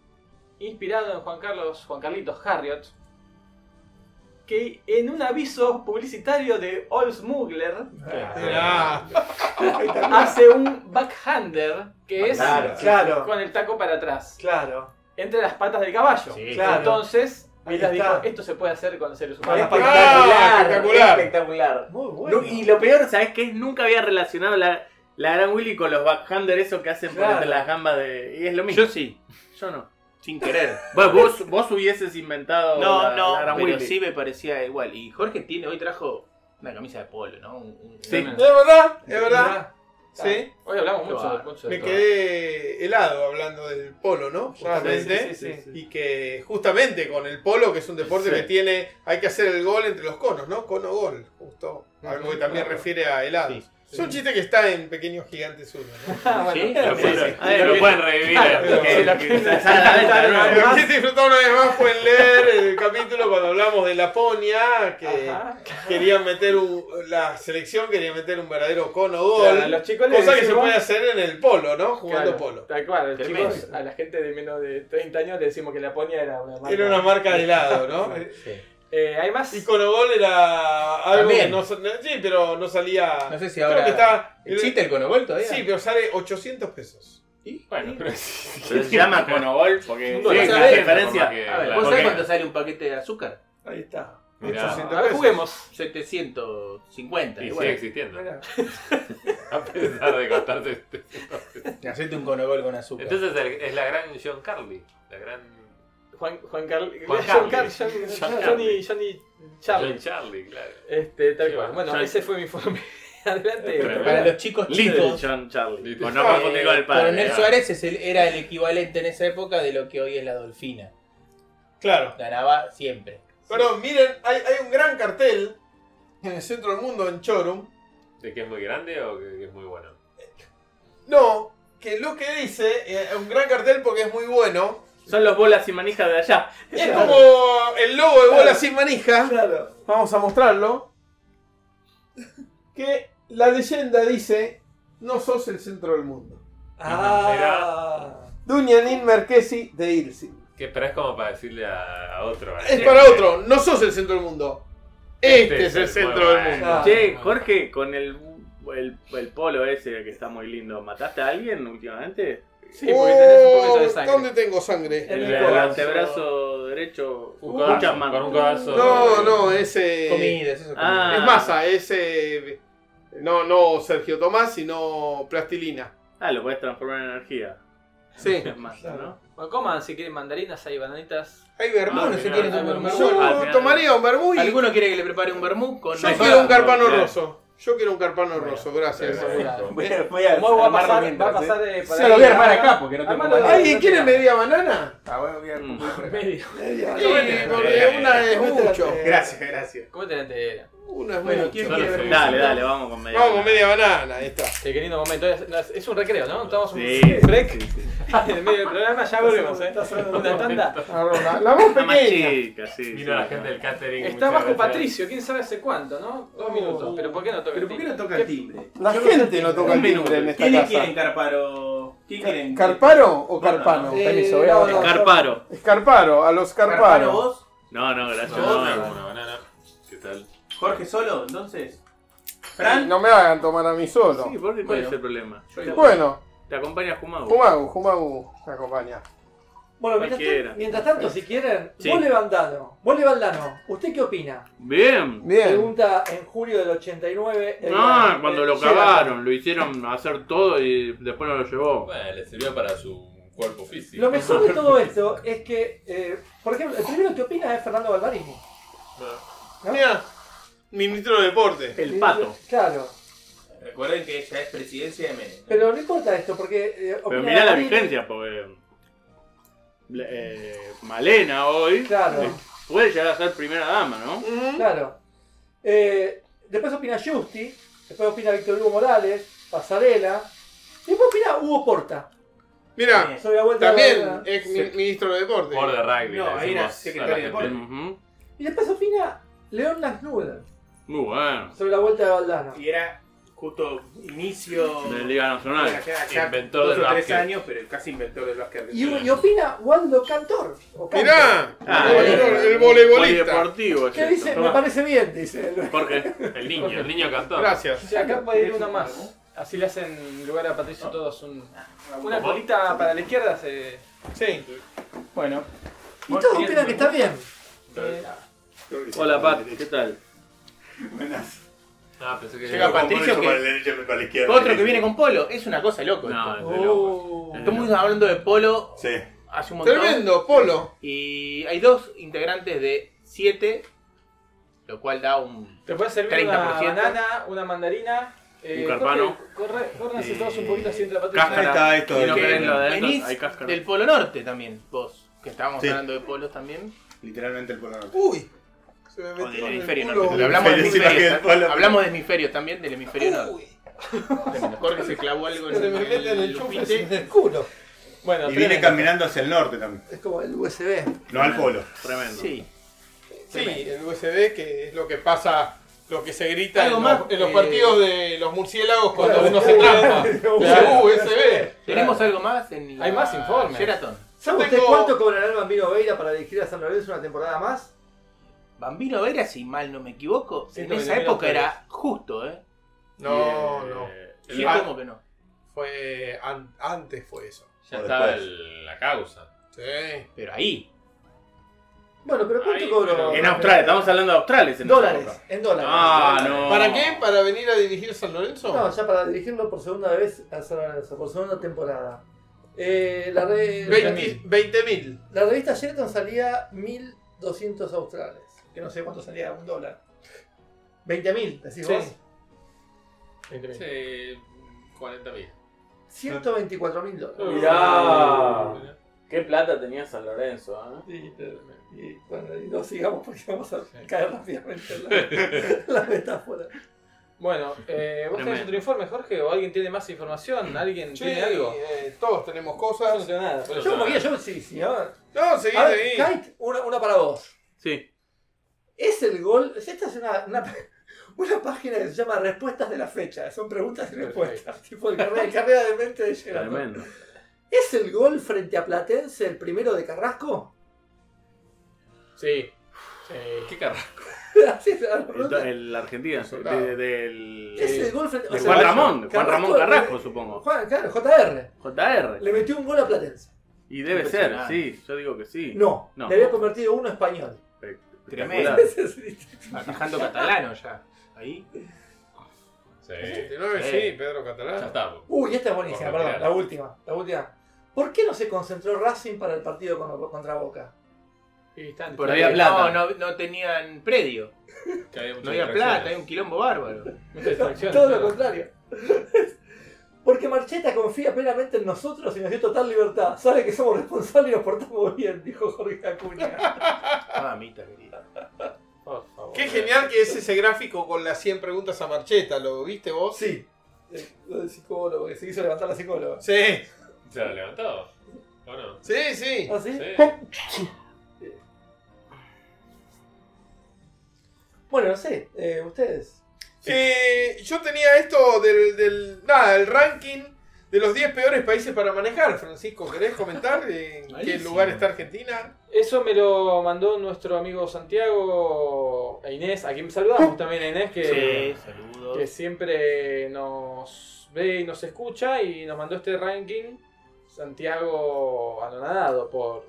inspirado en Juan Carlos, Juan Carlitos Harriot, que en un aviso publicitario de All Smuggler Mirá. [LAUGHS] hace un backhander que es Claro, claro. con el taco para atrás, Claro. entre las patas del caballo. Sí. Claro. Entonces, dijo, esto se puede hacer con seres humanos. Ah, espectacular. espectacular. Muy bueno. No, y lo peor, ¿sabes qué? Nunca había relacionado la, la Gran Willy con los backhander, eso que hacen por Claro. entre las gambas de. Y es lo mismo. Yo sí, Yo no. Sin querer. Bueno, vos, vos hubieses inventado No, la, no, la Gran pero Willy. sí me parecía igual. Y Jorge tiene, hoy trajo una camisa de polo, ¿no? Un- un- Sí. Es verdad, es verdad. Sí. Hoy hablamos mucho, mucho de Me todo. quedé helado hablando del polo, ¿no? Justamente. Sí, sí, sí, sí. Y que justamente con el polo, que es un deporte Sí. que tiene, hay que hacer el gol entre los conos, ¿no? Cono gol, justo. Algo que también Claro. refiere a helados. Sí. Es un chiste que está en Pequeños Gigantes 1, ¿no? [LAUGHS] Ah, bueno. Sí, Lo pueden, lo revivir. Que- lo que disfrutar una vez más pueden leer el capítulo cuando hablamos de Laponia, que Ajá. querían meter un, la selección quería meter un verdadero cono gol. Claro, cosa que se decimos- puede hacer en el polo, ¿no? Jugando Claro, polo. Tal cual, los Tremendo. chicos, a la gente de menos de 30 años le decimos que la ponia era una marca. Era una marca de helado, ¿no? Sí. Eh, hay más. Y Conogol era algo También. que no, sa- sí, pero no salía. No sé si Creo ahora. que está. ¿Existe el conogol todavía? Sí, pero sale 800 pesos. Bueno, pero [LAUGHS] sí. Pero se llama Conogol porque A ver, ¿vos sabés cuánto sale un paquete de azúcar? Ahí está. Mirá. 800 A ver, pesos. juguemos. 750. Y igual. sigue existiendo. Mirá. [LAUGHS] A pesar de gastarse este. Hacete un conogol con azúcar. Entonces el- es la gran John Carly. La gran Juan, Juan Carl, Juan John Carly. Carl- John- John Johnny. Johnny Charlie. John Charlie, claro. Este, tal cual. Bueno, John- ese fue mi informe. [LAUGHS] Adelante. Para los chicos chicos, John Charlie. Pues no Ah, eh, con el padre. Coronel ¿no? Suárez es el- era el equivalente en esa época de lo que hoy es la Dolfina. Claro. Ganaba siempre. Perdón, miren, hay, hay un gran cartel en el centro del mundo, en Chorum. ¿De que es muy grande o que que es muy bueno? No, que lo que dice, eh, un gran cartel porque es muy bueno. Son los bolas y manijas de allá. Es como el logo de bola sin manija. Claro. Vamos a mostrarlo. Que la leyenda dice: No sos el centro del mundo. Ah. Dunyanin Merkesi de Irsi. Que, pero es como para decirle a, a otro. Es para otro, no sos el centro del mundo. Este, es el centro del mundo. Ah. Che, Jorge, con el, el, el polo ese que está muy lindo, ¿mataste a alguien últimamente? Sí, porque tenés un poquito de sangre. ¿Dónde tengo sangre? El, El antebrazo derecho. Un muchas codazo, manos. con un codazo. No, no, ese. Comidas, eso. Ah. Es masa, es. eh, no, no Sergio Tomás, sino plastilina. Ah, lo podés transformar en energía. Sí. [LAUGHS] Es Claro. ¿no? Bueno, coman si quieren mandarinas, hay bananitas. Hay vermú. Ah, no se tomar Yo tomaría un vermú y. ¿Alguno quiere que le prepare un vermú con Yo quiero un carpano roso. Yo quiero un carpano roso, gracias. Voy a, voy a ¿Cómo va a pasar? mientras, va a pasar eh, por Se lo voy a armar acá porque no tengo. ¿Alguien quiere media banana? Ah, bueno, voy a- Mm. Medio. Media. Sí, porque una es mucho. Gracias, gracias. ¿Cómo te entera? Uno es Bueno. ¿quién quiere ver? Dale, dale, vamos con media. Vamos con media banana, ahí está. Qué lindo momento. Es, no, un recreo, ¿no? Estamos un Sí, break sí, sí. [LAUGHS] en el medio del programa. Ya volvemos, ¿eh? Una tanda. La, Una más pequeña. chica, sí. Vino la gente del catering. Está bajo gracias. Patricio, quién sabe hace cuánto, ¿no? Dos minutos. Pero ¿por qué no toca ¿Pero el por qué no timbre? toca el timbre? La gente no toca el timbre en esta ¿Quiénes casa. quieren Carparo? ¿Quién quieren? ¿Carparo o Carpano? no. Permiso, Eh, voy a- no, no, Escarparo. Escarparo, a los ¿Carparo Carparo. vos? No, no, gracias. No, No, una, no. una banana. ¿Qué tal? ¿Jorge solo? Entonces. ¿Fran? No me hagan tomar a mí solo. Sí, ¿por qué? ¿Cuál Bueno. es el problema? Yo. Bueno, Te acompaña Jumago. Jumagu, Jumagu me acompaña. Bueno, mientras, Cualquiera. tan- mientras tanto, si quieren, Sí. Vole Bandano. Vole Bandano, ¿usted qué opina? Bien. Bien. Pregunta en julio del 89. el Ah, gran- cuando el lo cagaron, lo hicieron hacer todo y después no lo llevó. Bueno, le sirvió para su cuerpo físico. Lo mejor de todo [LAUGHS] esto es que, eh, por ejemplo, el primero que opina es Fernando Balmarini. ¿no? Mira, ministro de Deporte. El pato. Claro, Recuerden que ella es presidencia de Menem. pero no importa esto, porque. eh, Pero opina mirá la vigencia, porque. eh, Malena hoy. Claro. eh, Puede llegar a ser primera dama, ¿no? Claro. Eh, después opina Justi, después opina Víctor Hugo Morales, Pasarela, y después opina Hugo Porta. Mira, Sobre la vuelta de también mi- ministro de Deporte. De rugby. No, le ahí era decimos secretario a la de gente. deporte. Ujú. Y después opina León Nacknuder Muy bueno. sobre la vuelta de Valdano. Y era justo inicio. De Liga Nacional. Ya, ya Inventor dos del o tres básquet. años, pero casi inventor del básquet. Y, y opina Waldo Cantor. o Cantor. Mirá, Ah, el, el voleibolista. Polideportivo. es ¿Qué dice? Me parece bien, dice. ¿Por qué? [LAUGHS] El niño, el niño cantor. Gracias. Sí, acá puede ir uno más. Así le hacen lugar a Patricio todos un, una colita para la izquierda. Se... Sí. Bueno. Y todos opinan que está bien. Hola, Pat, ¿qué tal? Ah, pensé que Llega Patricio que. Otro que viene con polo. Es una cosa loco. No, esto. es de loco. Oh. Estamos hablando de polo Sí. hace un montón. Tremendo, Polo. Y hay dos integrantes de siete, lo cual da un. Te puede servir una 30%. banana, una mandarina. Eh, Un carpano. Corre, corre, todos un poquito así entre Patricio. Cáscara. Ahí está esto Y de no que- lo de Venís hay cáscara. del Polo Norte también, vos. Que estábamos Sí. hablando de polos también. Literalmente el polo norte. Uy. Se me O metió del en el hemisferio culo. norte. porque Hablamos de hemisferios. porque el polo- Hablamos de hemisferios también, del hemisferio norte. Jorge se clavó algo en se me mete en el el culo. Bueno, Y viene tremendo. caminando hacia el norte también. Es como el USB. No al polo. Tremendo. Sí. Sí, el USB, que es lo que pasa, lo que se grita en Algo los, más, en los eh, partidos de los murciélagos cuando Claro. uno se trampa. [LAUGHS] Claro. Claro, USB. ¿Tenemos algo más en Hay más informes. Sheraton. ¿Sabe Yo usted tengo- cuánto cobrará el Bambino Veira para dirigir a San Lorenzo una temporada más? Bambino Vera, si mal no me equivoco, en 120.000 esa época era justo, ¿eh? No, Y, eh, no. Sí, Ah. ¿cómo que no? Fue an- antes fue eso. Ya el- la causa. Sí. Pero ahí. Bueno, pero ¿cuánto Ahí, cobró? En Australia, estamos hablando de Australes. en Dólares, en dólares. Ah, no. ¿Para qué? ¿Para venir a dirigir San Lorenzo? No, ya para dirigirlo por segunda vez a San Lorenzo, por segunda temporada. Eh, la, re- 20 mil. la revista Sheraton salía 1200 australes. Que no sé cuánto salía un dólar. 20.000, decís Sí. vos. 20.000. Sí, 40 mil. 124 mil dólares. Mirá. Qué plata tenía San Lorenzo, ¿eh? Sí, pero- y, bueno, y no sigamos porque vamos a caer rápidamente en la, [LAUGHS] la metáfora. Bueno, eh, ¿vos tenés otro informe, Jorge? ¿O alguien tiene más información? ¿Alguien Sí, tiene algo? eh, todos tenemos Yo no cosas. tengo nada. Yo como que yo sí, sí. A ver, No, seguí, A ver, seguí. Kite, una, una para vos. Sí. Es el gol. Esta es una, una, [LAUGHS] una página que se llama Respuestas de la fecha. Son preguntas y respuestas. [LAUGHS] Tipo el carrera, el carrera de mente de Sheraton. Tremendo. ¿Es el gol frente a Platense el primero de Carrasco? Sí. ¿Qué carajo? [LAUGHS] Así es la El, pregunta. el de- del. Es el gol frente de o Juan Ramón, Juan Ramón Carrasco, supongo. Juan, claro, JR. JR. Le metió un gol a Platense. Y debe ser, Impresionante. sí, yo digo que sí. No, No. le había convertido uno español. Tremendo. [LAUGHS] Atajando catalano ya. Ahí. Sí. 29, Sí. sí, Pedro Ya Catalán. está. Uy, esta es buenísima, perdón, la última, la última. ¿Por qué no se concentró Racing para el partido con- contra Boca? Por ahí había plata. No, no, no tenían predio. Que había muchas No había plata, hay un quilombo bárbaro. Muchas [LAUGHS] distracciones, Todo lo contrario. [LAUGHS] Porque Marcheta confía plenamente en nosotros y nos dio total libertad. Sabe que somos responsables y nos portamos bien, dijo Jorge Acuña. Mamita querida. Por favor. Qué genial que es ese gráfico con las 100 preguntas a Marcheta, ¿lo viste vos? Sí. Eh, Lo del psicólogo, que se hizo levantar la psicóloga. Sí, ¿Se lo levantó? ¿O no? sí, sí. ¿Ah, sí? Sí. Bueno, no sé, eh, ustedes. Eh, yo tenía esto del, del. Nada, el ranking de los 10 peores países para manejar. Francisco, ¿querés comentar en qué lugar está Argentina? Eso me lo mandó nuestro amigo Santiago e Inés, a quien saludamos también a Inés, que, Sí, saludos. que siempre nos ve y nos escucha y nos mandó este ranking. Santiago anonadado por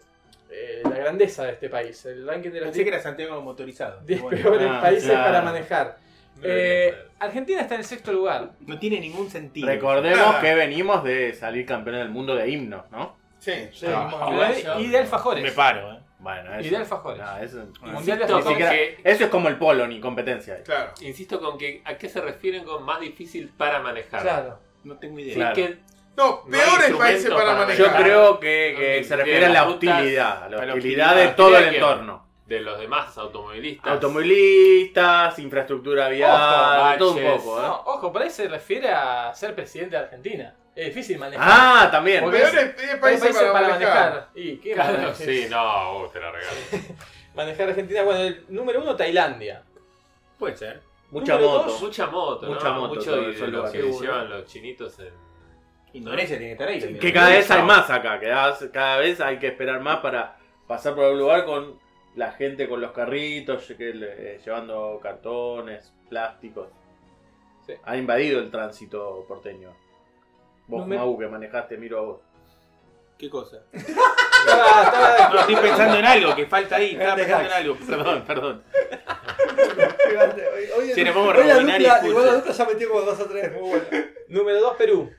eh, la grandeza de este país. El ranking de los Pensé que 10 era Santiago motorizado. 10 Bueno, peores ah, países claro. para manejar. Eh, Argentina está en el sexto lugar. No tiene ningún sentido. Recordemos Ah. que venimos de salir campeones del mundo de himnos, ¿no? Sí. Sí, Ah. Y de- y de alfajores. Me paro, ¿eh? Bueno, eso. Y de alfajores. No, eso, Mundial de siquiera- que- eso es como el polo, ni competencia. Claro. Insisto con que a qué se refieren con más difícil para manejar. Claro. No tengo idea. Sí, Claro. que No, No peores países instrumento para para manejar. Yo creo que, que se refiere a la hostilidad, a la a la hostilidad hostilidad. de todo el entorno. De los demás automovilistas. Automovilistas, infraestructura vial, Ojo, todo un poco. ¿eh? No, ojo, por ahí se refiere a ser presidente de Argentina. Es difícil manejar. Ah, también. Porque Peores 10 países, para, manejar. Y qué Claro, sí, no, uh, te la regalo. [LAUGHS] Manejar Argentina. Bueno, el número uno, Tailandia. Puede ser. Mucha Número moto. dos, Mucha moto, ¿no? Mucha moto, Mucho de eso lo que seguro. llevan los chinitos en... Indonesia tiene que estar ahí también. Que cada vez hay más acá, que cada, vez hay que esperar más para pasar por el lugar con la gente con los carritos, eh, llevando cartones, plásticos. Sí. Ha invadido el tránsito porteño. Vos, Mau, que manejaste, miro a vos. ¿Qué cosa? [LAUGHS] Estaba- estaba- No, estoy pensando en algo que falta ahí. Estaba pensando en algo. Perdón, perdón. Hoy, hoy, Sí, nos vamos a rebobinar y igual la dupla ya metió como dos o tres, muy bueno. número dos, Perú.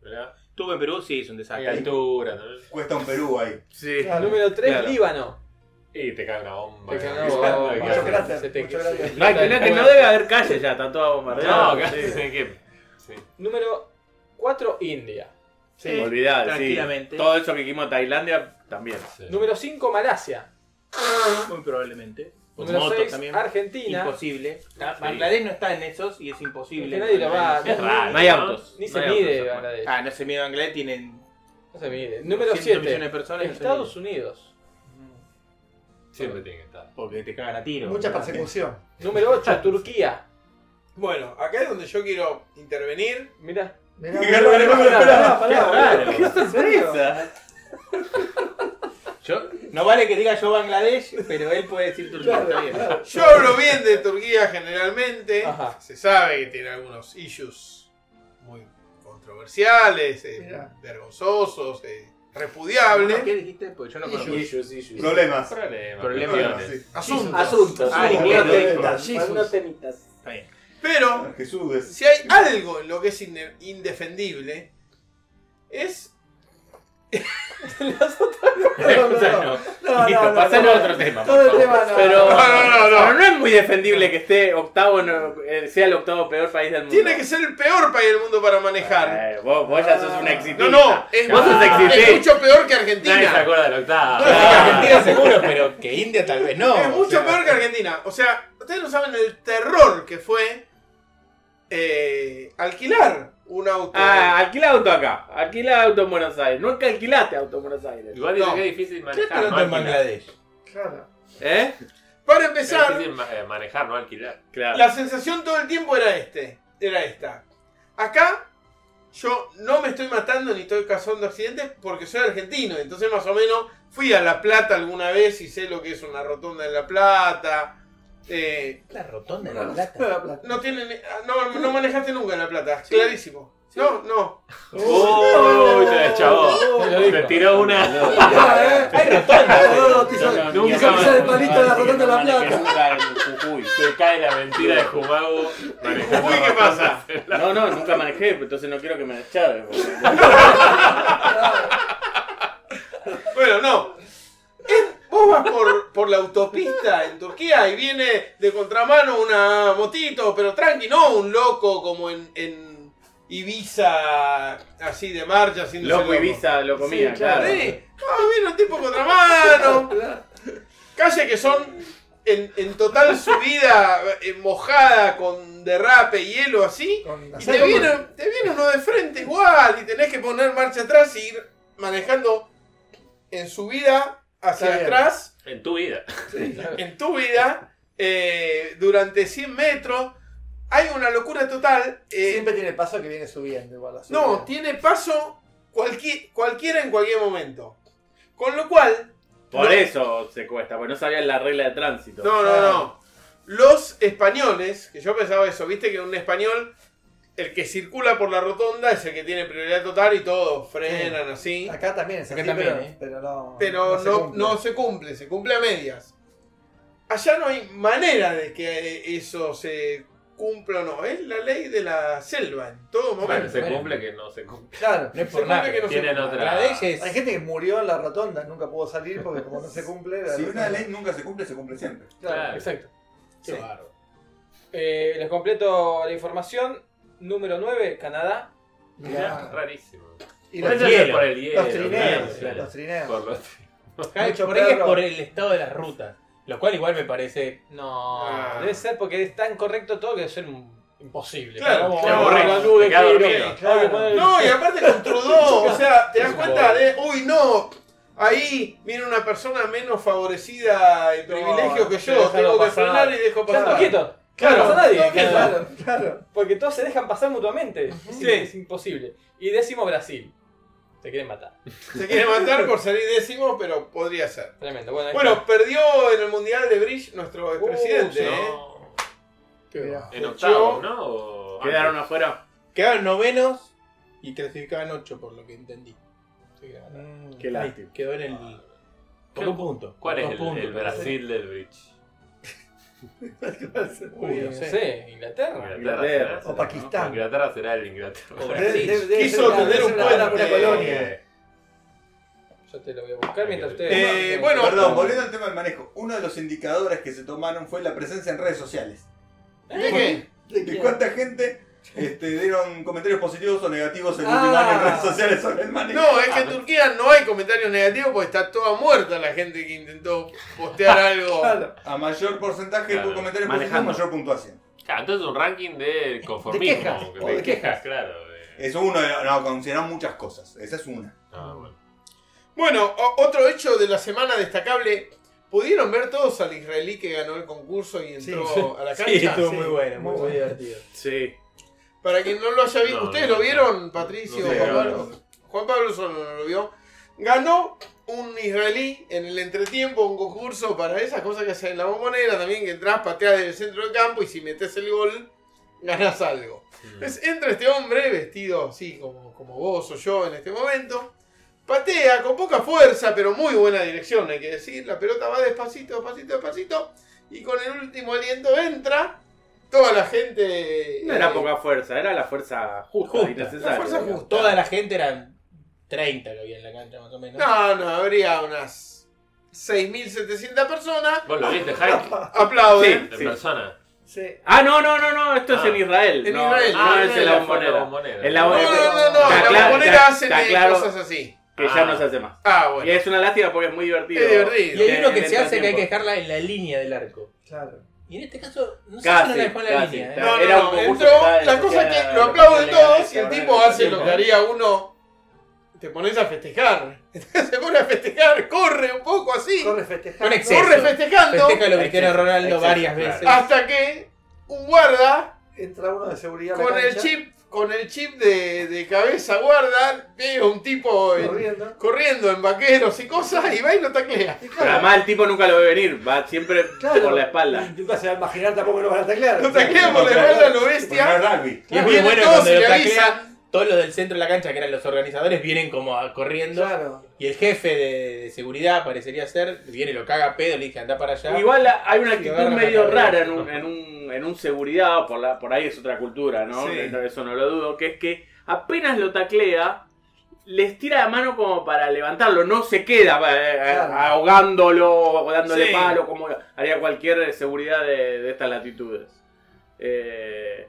¿verdad? Estuve en Perú, sí, es un desastre. altura, ¿no? Cuesta un Perú ahí. Sí. Claro. Número tres, Claro. Líbano. Y te cae una bomba. Te cae una ¿no? bomba, [LAUGHS] mucho cráter. No, debe haber calle ya, está todo bombardeado. No, ¿qué sí. Sí. Número cuatro, India. Sí, olvidar, sí. tranquilamente. Todo eso que de Tailandia también. Sí. Número cinco, Malasia. Muy probablemente. Número motos seis, también. Argentina. Imposible. Ah, Bangladesh no está en esos y es imposible. Es que nadie lo va- Es raro. No hay autos. Ni se mide autos, Bangladesh. Ah, no se mide Bangladesh, tienen No se mide. Número 100 7, millones de personas. y no se Estados. Unidos. Siempre tiene que estar. Porque te cagan a tiro. Mucha persecución. Número 8, Turquía. Bueno, acá es donde yo quiero intervenir. Mirá. Mirá, no vale que diga yo Bangladesh, pero él puede decir Turquía. Claro, está bien. claro. Yo hablo bien de Turquía generalmente. Ajá. Se sabe que tiene algunos issues muy controversiales, eh, vergonzosos, eh, repudiables. ¿Qué dijiste? Porque yo no conozco. Problemas. Problema. Problema. Problemas, sí. Asuntos. Asuntos. Ah, Asuntos. Temitas. Está bien. Pero Jesús es. si hay algo en lo que es inde- indefendible, es [LAUGHS] [LAUGHS] No, no, no. No, Listo, no, no, pasemos no. a otro tema. Todo el tema no. Pero, No, pero es muy defendible que esté octavo, eh, sea el octavo peor país del mundo. tiene que ser el peor país del mundo para manejar. Eh, vos, vos ya sos un exitista. No, no, es, Vos sos es mucho peor que Nadie se Argentina. acuerda del octavo. Argentina seguro, pero que India tal vez no. es o mucho sea. peor que Argentina. O sea, ustedes no saben el terror que fue eh, alquilar un auto. Ah, alquila auto acá. Alquila auto en Buenos Aires. Nunca alquilaste auto en Buenos Aires. Igual dice No. que es difícil ¿Qué manejar. pregunta no en. Bangladesh? Claro. ¿Eh? Para Es empezar, difícil ma- eh, manejar, no alquilar. Claro. la sensación todo el tiempo era este, era esta. Acá yo no me estoy matando ni estoy causando accidentes porque soy argentino. Entonces más o menos fui a La Plata alguna vez y sé lo que es una rotonda en La Plata. Eh, La rotonda de No, la plata. la plata. no, tienen, no, no [LAUGHS] manejaste nunca en La Plata, clarísimo. No, no. Uy, te deschavó. Te tiró una. [LAUGHS] Hay rotonda. No, no, No, no, nunca pisar el palito de la rotonda de la plata. Se cae la mentira de Jumago. Uy, ¿qué pasa? No, no, nunca manejé, entonces no quiero que me deschaves. [LAUGHS] Bueno, no. Vos vas por, por la autopista en Turquía y viene de contramano una motito, pero tranqui, no un loco como en, en Ibiza, así de marcha, haciendo Loco Ibiza lo comía, Sí, claro. Sí, no, viene un tipo contramano. [LAUGHS] Calle que son en, en total subida eh, mojada con derrape, hielo así. Con Y te viene, te viene uno de frente igual y tenés que poner marcha atrás y ir manejando en subida hacia Está bien. atrás, En tu vida. en tu vida, eh, durante 100 metros. Hay una locura total. eh, Siempre tiene paso que viene subiendo igual. la no, tiene paso cualquier, cualquiera en cualquier momento. Con lo cual, Por No. eso se cuesta, porque no sabían la regla de tránsito. No, no, no. Los españoles, que yo pensaba eso, viste que un español, el que circula por la rotonda es el que tiene prioridad total y todos frenan así. Acá también es Acá así, también, pero, ¿eh? pero no. Pero se no, cumple. no se cumple, se cumple a medias. Allá no hay manera de que eso se cumpla o no. Es la ley de la selva en todo Bueno, momento. se cumple que no se cumple. Claro. No es por nada. que no se Tienen cumple. otra. La ley es. Hay gente que murió en la rotonda, nunca pudo salir porque como no se cumple. Si una ley nunca se cumple, se cumple siempre. Claro. Exacto. Qué Sí. Eh, les completo la información. Número 9, Canadá. Mirá. Rarísimo. Y los, hielo. por el hielo. los trineos. claro. Los trineos. Por los- Mucho por ahí es por el estado de las rutas. Lo cual igual me parece. No, Ah. debe ser porque es tan correcto todo que debe ser un- imposible. Claro, la nube, Claro. No, y aparte con Trudeau, [LAUGHS] o sea, te das cuenta de, uy, no, ahí viene una persona menos favorecida en No, privilegio que yo, tengo que frenar y dejo pasar. quieto. Claro, no pasa nadie. Claro. Claro. Porque todos se dejan pasar mutuamente. Es, Sí. es imposible. Y décimo Brasil. Se quieren matar. Se quiere matar por salir décimo, pero podría ser. Tremendo. Bueno, Bueno, perdió en el Mundial de Bridge nuestro expresidente, ¿eh? No. Mira. En octavo, ¿no? O Quedaron antes. afuera. Quedaron novenos y clasificaban 8 por lo que entendí. Así que nada. Mm. Qué lástima. Quedó en el. Por un punto. ¿Cuál es el, puntos, el Brasil del Bridge? [LAUGHS] Uy, no sé. Inglaterra. Inglaterra. O Pakistán. Inglaterra será el Inglaterra. O Debe- debe- debe Quiso ser una- tener debe un ser una- puente. una colonia. Yo te lo voy a buscar mientras ustedes. Eh, bueno, Perdón, volviendo al tema del manejo. Uno de los indicadores que se tomaron fue la presencia en redes sociales. ¿de qué? ¿De cuánta gente este, dieron comentarios positivos o negativos el Ah. último año en redes sociales sobre el manejo? No, es que en Turquía no hay comentarios negativos porque está toda muerta la gente que intentó postear [LAUGHS] algo. Claro. A mayor porcentaje Claro. de comentarios Manejando. positivos, mayor puntuación. Claro, entonces un ranking de conformismo. De quejas, de quejas. claro. de- Eso uno, no, consideran muchas cosas. Esa es una. Ah, bueno. Otro hecho de la semana destacable. ¿Pudieron ver todos al israelí que ganó el concurso y entró Sí. a la cancha? Sí, estuvo Sí, muy bueno, muy, muy muy bueno. divertido. Sí. Para quien no lo haya visto, No, ¿ustedes no, lo vieron, Patricio? no Juan, Pablo? Juan Pablo solo no lo vio. Ganó un israelí en el entretiempo, un concurso para esas cosas que hacen en la bombonera también, que entras, pateas desde el centro del campo y si metes el gol, ganás algo. Entonces entra este hombre vestido así como, como vos o yo en este momento. Patea con poca fuerza, pero muy buena dirección, hay que decir. La pelota va despacito, despacito, despacito. Y con el último aliento entra. Toda la gente. No era eh, poca fuerza, era la fuerza justa, Justa. y necesaria. La fuerza digamos. justa. Toda la gente eran 30 que había en la cancha más o menos. No, no, habría unas 6.700 personas. ¿Vos lo viste, Jaime? Aplauden. En Sí. persona. Sí. Ah, no, no, no, no, esto es Ah. en Israel. En no, Israel, no, en es en la bombonera. bombonera. En la No, no, bombonera. no, no, Está en la claro, bombonera eh, claro. cosas así. Que ya Ah. no se hace más. Ah, Y bueno. es una lástima porque es muy divertido. Es divertido. Y hay uno que se hace que hay que dejarla en la línea del arco. Claro. Y en este caso, no sé si Casi, no la dejó en la casi. línea. ¿eh? Claro. No, Era no, un entró. que La cosa es que lo aplauden que todos y el tipo hace lo que haría uno. Te pones a festejar. [LAUGHS] Se pone a festejar, corre un poco así. Corre festejando. Con exceso. Corre festejando. Festeja lo Cristiano Ronaldo Exceso, varias veces. Hasta que un guarda Entra uno de seguridad. con el chip, con el chip de, de cabeza guarda, ve a un tipo en- Corriendo. corriendo en vaqueros y cosas y va y lo taclea. Y Pero claro, además el tipo nunca lo ve venir, va siempre claro, por la espalda. Nunca se va a imaginar tampoco que lo van a taclear. Lo taclea por la espalda, lo Porque bestia. no es rugby. Y es muy Vienen bueno todos cuando lo le taclean, todos los del centro de la cancha, que eran los organizadores, vienen como a- corriendo. Claro. Y el jefe de, de seguridad, parecería ser, viene y lo caga a pedo, le dice anda para allá. Igual hay una actitud la medio cabeza. rara en un, en un, en un seguridad, por, la, por ahí es otra cultura, ¿no? Sí. Eso no lo dudo, que es que apenas lo taclea, les tira la mano como para levantarlo, no se queda eh, eh, Claro. ahogándolo o dándole Sí. palo como haría cualquier seguridad de, de estas latitudes. Eh,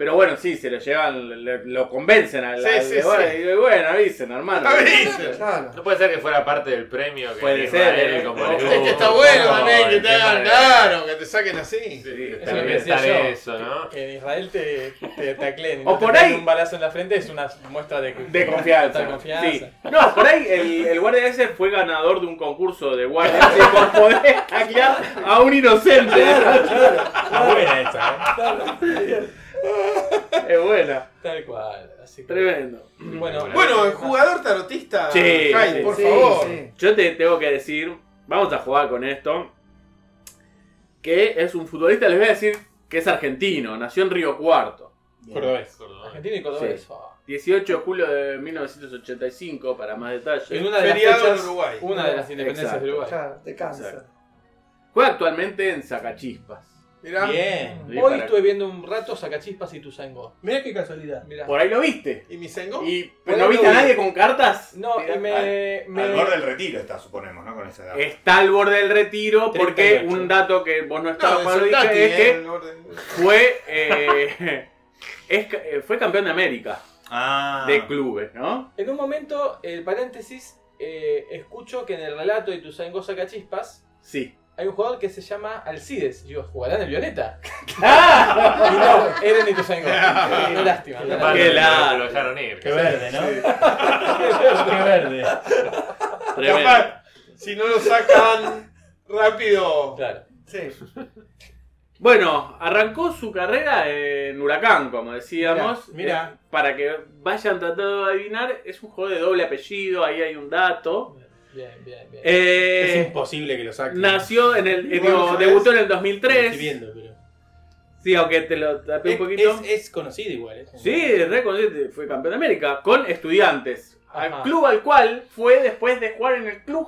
Pero bueno, sí, se lo llevan, le- lo convencen al, Sí, al- sí, de- sí. y bueno, avisen, hermano. Avisen. Claro. No puede ser que fuera parte del premio que Puede Israel, ser, eh. como Es el que Es que está bueno también que te hagan, claro, que te saquen así. Sí, Eso es lo que también decía está yo. eso, ¿no? Que en Israel te, te tacleen. O por ahí- Un balazo en la frente es una muestra de, De confianza. total confianza. Sí. No, por ahí el, el guardia ese fue ganador de un concurso de guardia ese por poder [LAUGHS] taclear a un inocente. Está buena esa, ¿eh? Es buena. Tal cual. Así que, Tremendo. Bueno, Bueno, el jugador tarotista, Sí, por Sí, favor. sí. Yo te tengo que decir, vamos a jugar con esto, que es un futbolista, les voy a decir que es argentino, nació en Río Cuarto. Cordobés. Argentina y Cordobés. Sí. oh. 18 de julio de 1985, para más detalles. En una de las Feriado fechas, en Uruguay. Una de las independencias Exacto. de Uruguay. Claro, de cáncer. Exacto. Juega actualmente en Sacachispas. Mirá. Bien. Sí, Hoy para- estuve viendo un rato Sacachispas y Tuzango. Mirá qué casualidad. Mirá. Por ahí lo viste. ¿Y mi sengo? Y pero no viste lo a nadie con cartas. No, y me. me- Al borde del retiro está, suponemos, ¿no? Con esa edad. Está al borde del retiro porque 38. un dato que vos no estabas de Soldati, es eh, que orden. fue eh, [LAUGHS] es ca- eh, fue campeón de América Ah. de clubes, ¿no? En un momento, el paréntesis, eh, escucho que en el relato de Tuzango Sacachispas Sí. Hay un jugador que se llama Alcides. Digo, ¿jugará en el Violeta? [LAUGHS] ¡Ah! Y no, era en Ituzaingó. [LAUGHS] Qué lástima. Qué largo. lo dejaron ir. Qué verde, ¿no? [LAUGHS] Qué verde. Capaz, si no lo sacan rápido. Claro. Sí. Bueno, arrancó su carrera en Huracán, como decíamos. Mirá. Eh, Para que vayan tratando de adivinar, es un juego de doble apellido, ahí hay un dato. Bien, bien, bien. Eh, Es imposible que lo saquen. nació en el. eh, Bueno, digo, ¿sabes? debutó en el Lo 2003. Estoy viendo, pero. Sí, aunque te lo tapé un Es, poquito. es- es conocido igual. ¿eh? Sí, reconocido, fue campeón de América con estudiantes. Al club al cual fue después de jugar en el club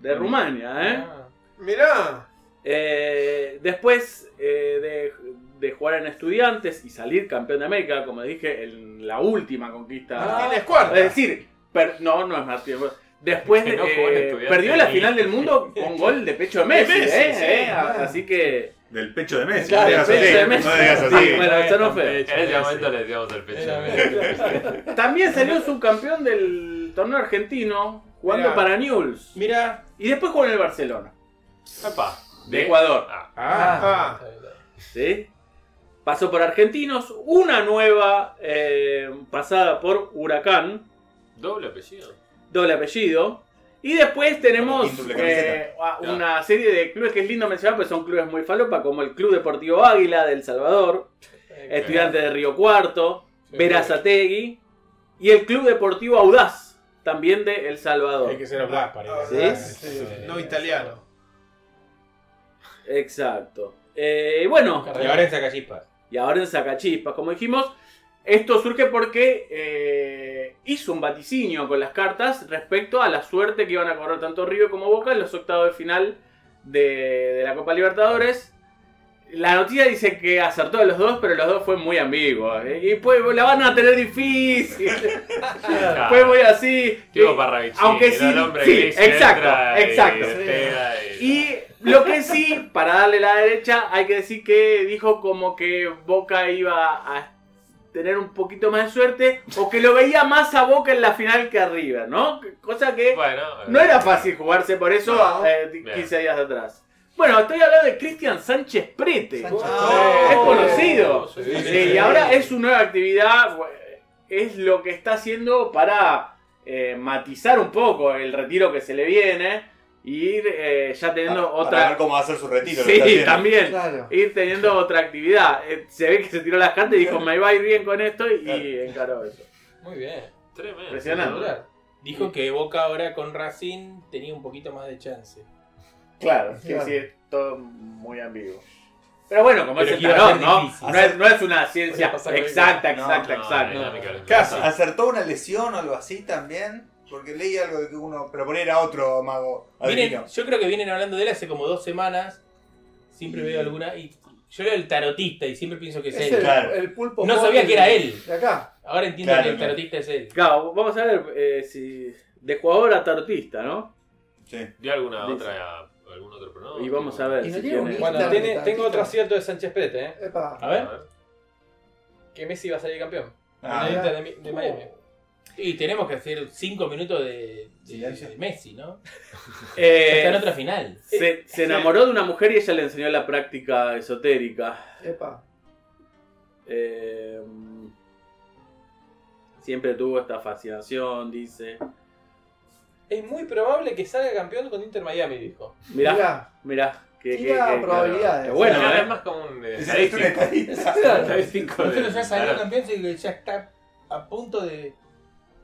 de Rumania. ¿eh? Ah, Mirá. Eh, después eh, de, de jugar en estudiantes y salir campeón de América, como dije, en la última conquista. Martínez Cuarta. Es decir, per- no, no es Martín. Después [LAUGHS] de, no eh, perdió la final del mundo con [LAUGHS] gol de pecho de Messi. Messi, ¿eh? sí, ¿eh? claro. Así que. Del pecho de Messi. Claro, no digas del pecho así. de Messi. No digas así. Sí, bueno, eso no fue. En ese momento le decíamos el pecho. Era- [LAUGHS] También salió subcampeón del torneo argentino jugando Mirá. para Newell's. Mira. Y después jugó en el Barcelona, Epa. de Ecuador. Ah, Ah. ¿sí? Pasó por Argentinos, una nueva eh, pasada por Huracán, doble apellido. Doble apellido. Y después tenemos eh, a- una serie de clubes que es lindo mencionar, porque son clubes muy falopa, como el Club Deportivo Águila del Salvador, Estudiantes de Río Cuarto, Sí. Verazategui y el Club Deportivo Audaz, también de El Salvador. Hay que ser audaz para ir. ¿Sí? Sí, No italiano. Exacto. Eh, bueno, Y ahora en Sacachispas. y ahora en Sacachispas, como dijimos, esto surge porque eh, hizo un vaticinio con las cartas respecto a la suerte que iban a correr tanto River como Boca en los octavos de final de, de la Copa Libertadores. La noticia dice que acertó a los dos, pero los dos fue muy ambiguos. ¿eh? Y pues la van a tener difícil. Ah, fue muy así. Tipo aunque sí, sí, exacto, exacto. y- Y lo que sí, para darle la derecha, hay que decir que dijo como que Boca iba a tener un poquito más de suerte o que lo veía más a Boca en la final que a River, ¿no? Cosa que Bueno, no era fácil jugarse por eso No. eh, Bien. 15 días atrás. Bueno, estoy hablando de Cristian Sánchez Prete. Sánchez es conocido. Sí, Sí, sí, y ahora es su nueva actividad, es lo que está haciendo para eh, matizar un poco el retiro que se le viene ir eh, ya teniendo Para otra... ver cómo va a ser su retiro. Sí, también. Claro. Ir teniendo otra actividad. Eh, se ve que se tiró las cartas y dijo, me va a ir bien con esto y Claro. encaró eso. Muy bien. Tremendo. Impresionante. Dijo que Boca ahora con Racing tenía un poquito más de chance. Claro, sí, Claro. sí, es todo muy ambiguo. Pero bueno, como Pero es el tarot, ¿no? No es, no es una ciencia exacta, exacta, No, exacta. No. ¿Acertó una lesión o algo así también? Porque leí algo de que uno. Pero poner a otro mago. Vienen- yo creo que vienen hablando de él hace como dos semanas. Siempre veo alguna. Y yo era el tarotista y siempre pienso que es, Es él. el, Claro. el pulpo. No sabía que era él. De acá. Ahora entiendo Claro, que el claro. tarotista es él. Claro, vamos a ver eh, si de jugador a tarotista, ¿no? Sí. ¿Dio alguna Dice. otra, algún otro pronóstico? Y vamos a ver Y no si tiene. Bueno, tiene, tengo otro acierto de Sánchez Prete, ¿eh? Epa. A ver. que Messi iba a salir campeón. Ah, de, de Miami. Y tenemos que hacer 5 minutos de, de- Silencio. de Messi, ¿no? [LAUGHS] Eh, Está en otra final. se, se enamoró de una mujer y ella le enseñó la práctica esotérica. Epa. Eh, siempre tuvo esta fascinación, dice. Es muy probable que salga campeón con Inter Miami, dijo. Mirá, Mirá. mirá. Que, Tira probabilidades. Bueno, Claro, ¿eh? es más como un eh, Es es una estadístico. de- [LAUGHS] Nosotros ya salió claro. campeón, sí que ya está a punto de.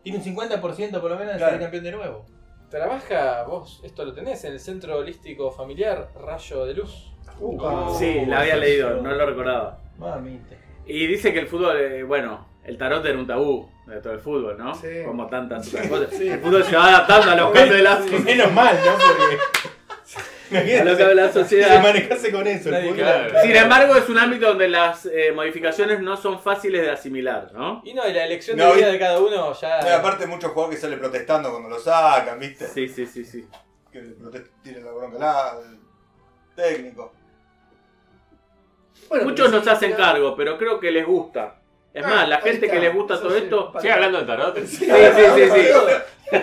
Tiene un 50% por lo menos de Claro. salir campeón de nuevo. Trabaja, vos, esto lo tenés, en el Centro Holístico Familiar Rayo de Luz. Upa. Sí, la había leído, no lo recordaba. Mamita. Y dice que el fútbol, eh, bueno, el tarot era un tabú de todo el fútbol, ¿no? Sí. Como tantas otras [LAUGHS] cosas. El fútbol se va adaptando a los cambios de la, Menos mal, ¿no? Porque. A lo que habla la Se sociedad. manejarse con eso. Nadie claro. Sin embargo, es un ámbito donde las eh, modificaciones no son fáciles de asimilar, ¿no? Y no, y la elección No, de vida y- de cada uno ya. No, y aparte muchos jugadores que salen protestando cuando lo sacan, ¿viste? Sí, sí, sí, sí. Que tiren la bronca al técnico. Bueno, Muchos nos hacen cargo, pero creo que les gusta. Es Ah, más, la ahí gente que les gusta todo esto... ¿Sigue hablando de tarot? Sí, sí, sí, sí.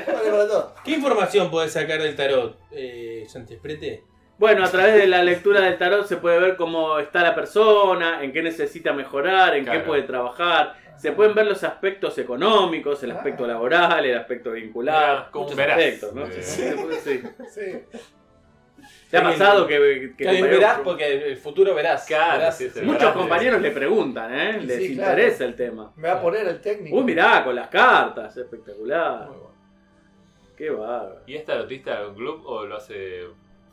¿Qué información podés sacar del tarot, eh, Santos Prete? Bueno, a través de la lectura del tarot se puede ver cómo está la persona, en qué necesita mejorar, en qué puede trabajar. Se pueden ver los aspectos económicos, el aspecto Ah. laboral, el aspecto vincular, Ah, como muchos verás. aspectos, ¿no? Sí, sí. Sí. ¿Te ha pasado que, que Que verás porque el futuro verás. Claro, verás. sí, muchos verás. compañeros le preguntan, ¿eh? Sí, Les sí, claro. interesa el tema. Me va a poner el técnico. Uy, mirá, con las cartas, espectacular. Muy bueno. Qué bárbaro. ¿Y es tarotista de un club o lo hace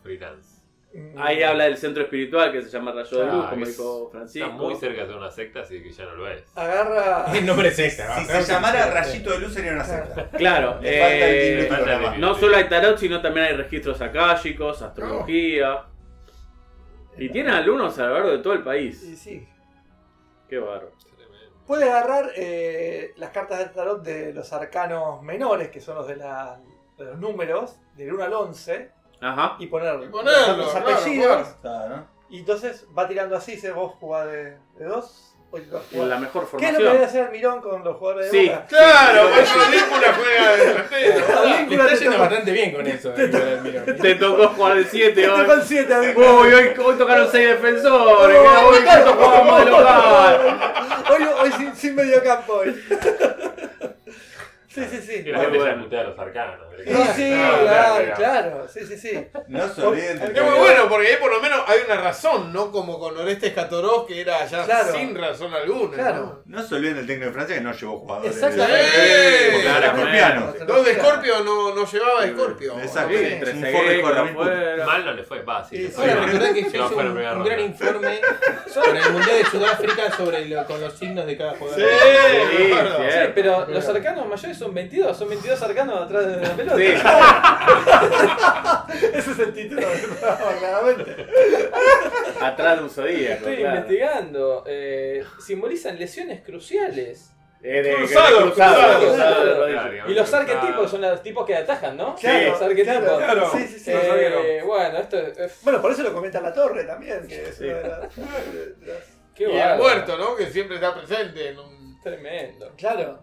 freelance? Ahí habla del centro espiritual que se llama Rayo de Luz, Ah, como es- dijo Está Francisco. muy cerca de una secta, así que ya no lo es. Agarra. [LAUGHS] El nombre es esta, Si se llamara Rayito de Luz sería una secta. Claro, Le falta el eh, no solo hay tarot, sino también hay registros akáshicos, astrología. Y tiene alumnos a lo largo de todo el país. Sí, sí. Qué bárbaro. Puede agarrar eh, las cartas del tarot de los arcanos menores, que son los de, la- de los números, del 1 al 11, Ajá. y poner Y ponerlo, los claro, apellidos. Claro, ¿no? Y entonces va tirando así, si vos jugás de, de dos. jugar- La mejor ¿Qué es lo que debe formación. hacer Mirón con los jugadores de Sí. Boca? Claro, pues el Víncula juega de delantero. Está yendo bastante bien con eso. eh, Nicolás Mirón. Te tocó jugar de 7 Te hoy. tocó el 7 amigo. Uy, hoy, hoy tocaron 6 defensores. hoy justo jugamos de local. Hoy, hoy sin, sin medio campo hoy. Sí, sí, sí. Y la Muy gente ya bueno. putea a los arcanos. Sí, sí, claro, claro. Sí, sí, sí. No se olviden de Es muy bueno porque ahí por lo menos hay una razón, ¿no? Como con Orestes Catorós que era ya Claro. sin razón alguna. Claro. No se olviden del técnico de Francia que no llevó jugadores. Exactamente. Eh, Porque era claro, escorpiano. ¿no? Dos de Scorpio no, no llevaba Scorpio. Exacto. Sí, un con afuera. Mal no le fue, va, sí. Sí, que yo no hice un, un gran informe [LAUGHS] sobre el Mundial de Sudáfrica sobre lo- con los signos de cada jugador. Sí, Sí, claro. sí. Sí, pero los arcanos mayores son 22, son 22 arcanos atrás de la pelota. Sí. [LAUGHS] Ese es el título del programa, claramente. Atrás de un zodíaco. Estoy claro. investigando. Eh, simbolizan lesiones cruciales. Eh, de- Cruzado, de cruzado, cruzado. cruzado, Rodrigo. Claro, Y los arquetipos son los tipos que atajan, ¿no? Claro, los arquetipos. claro, Claro. Sí, sí, sí. Eh, bueno, esto es. Bueno, por eso lo comenta la torre también, que es Sí. una de las- [LAUGHS] de las- Qué Y el muerto, ¿no? Que siempre está presente en un... Tremendo. Claro.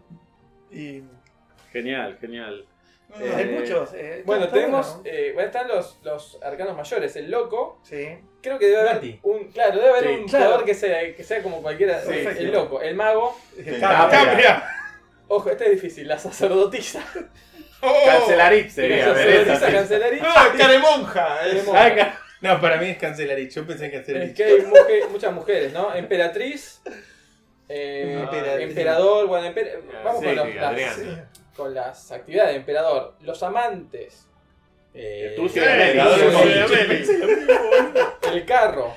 Y Genial, genial. hay Eh, muchos. eh, Bueno, está tenemos. bueno. eh, bueno, están los, los arcanos mayores. El loco. Sí. Creo que debe haber Mati. un. Claro, debe haber Sí. un Claro. jugador que sea, que sea como cualquiera. Sí, el sí. loco. El mago. ¡Cambia! Ojo, este es difícil. La sacerdotisa. [LAUGHS] ¡Oh! Cancelarit La sería. sacerdotisa cancelarista. ¡Ah, caremonja! es- ca- No, para mí es Cancelarich. Yo pensé en Es Cancelarich. que hay muje- muchas mujeres, ¿no? Emperatriz. eh, Emperatriz. emperador, bueno, emper- vamos Sí, con, los- las. Con las actividades de emperador. Los amantes, Eh, Tú sí, el carro.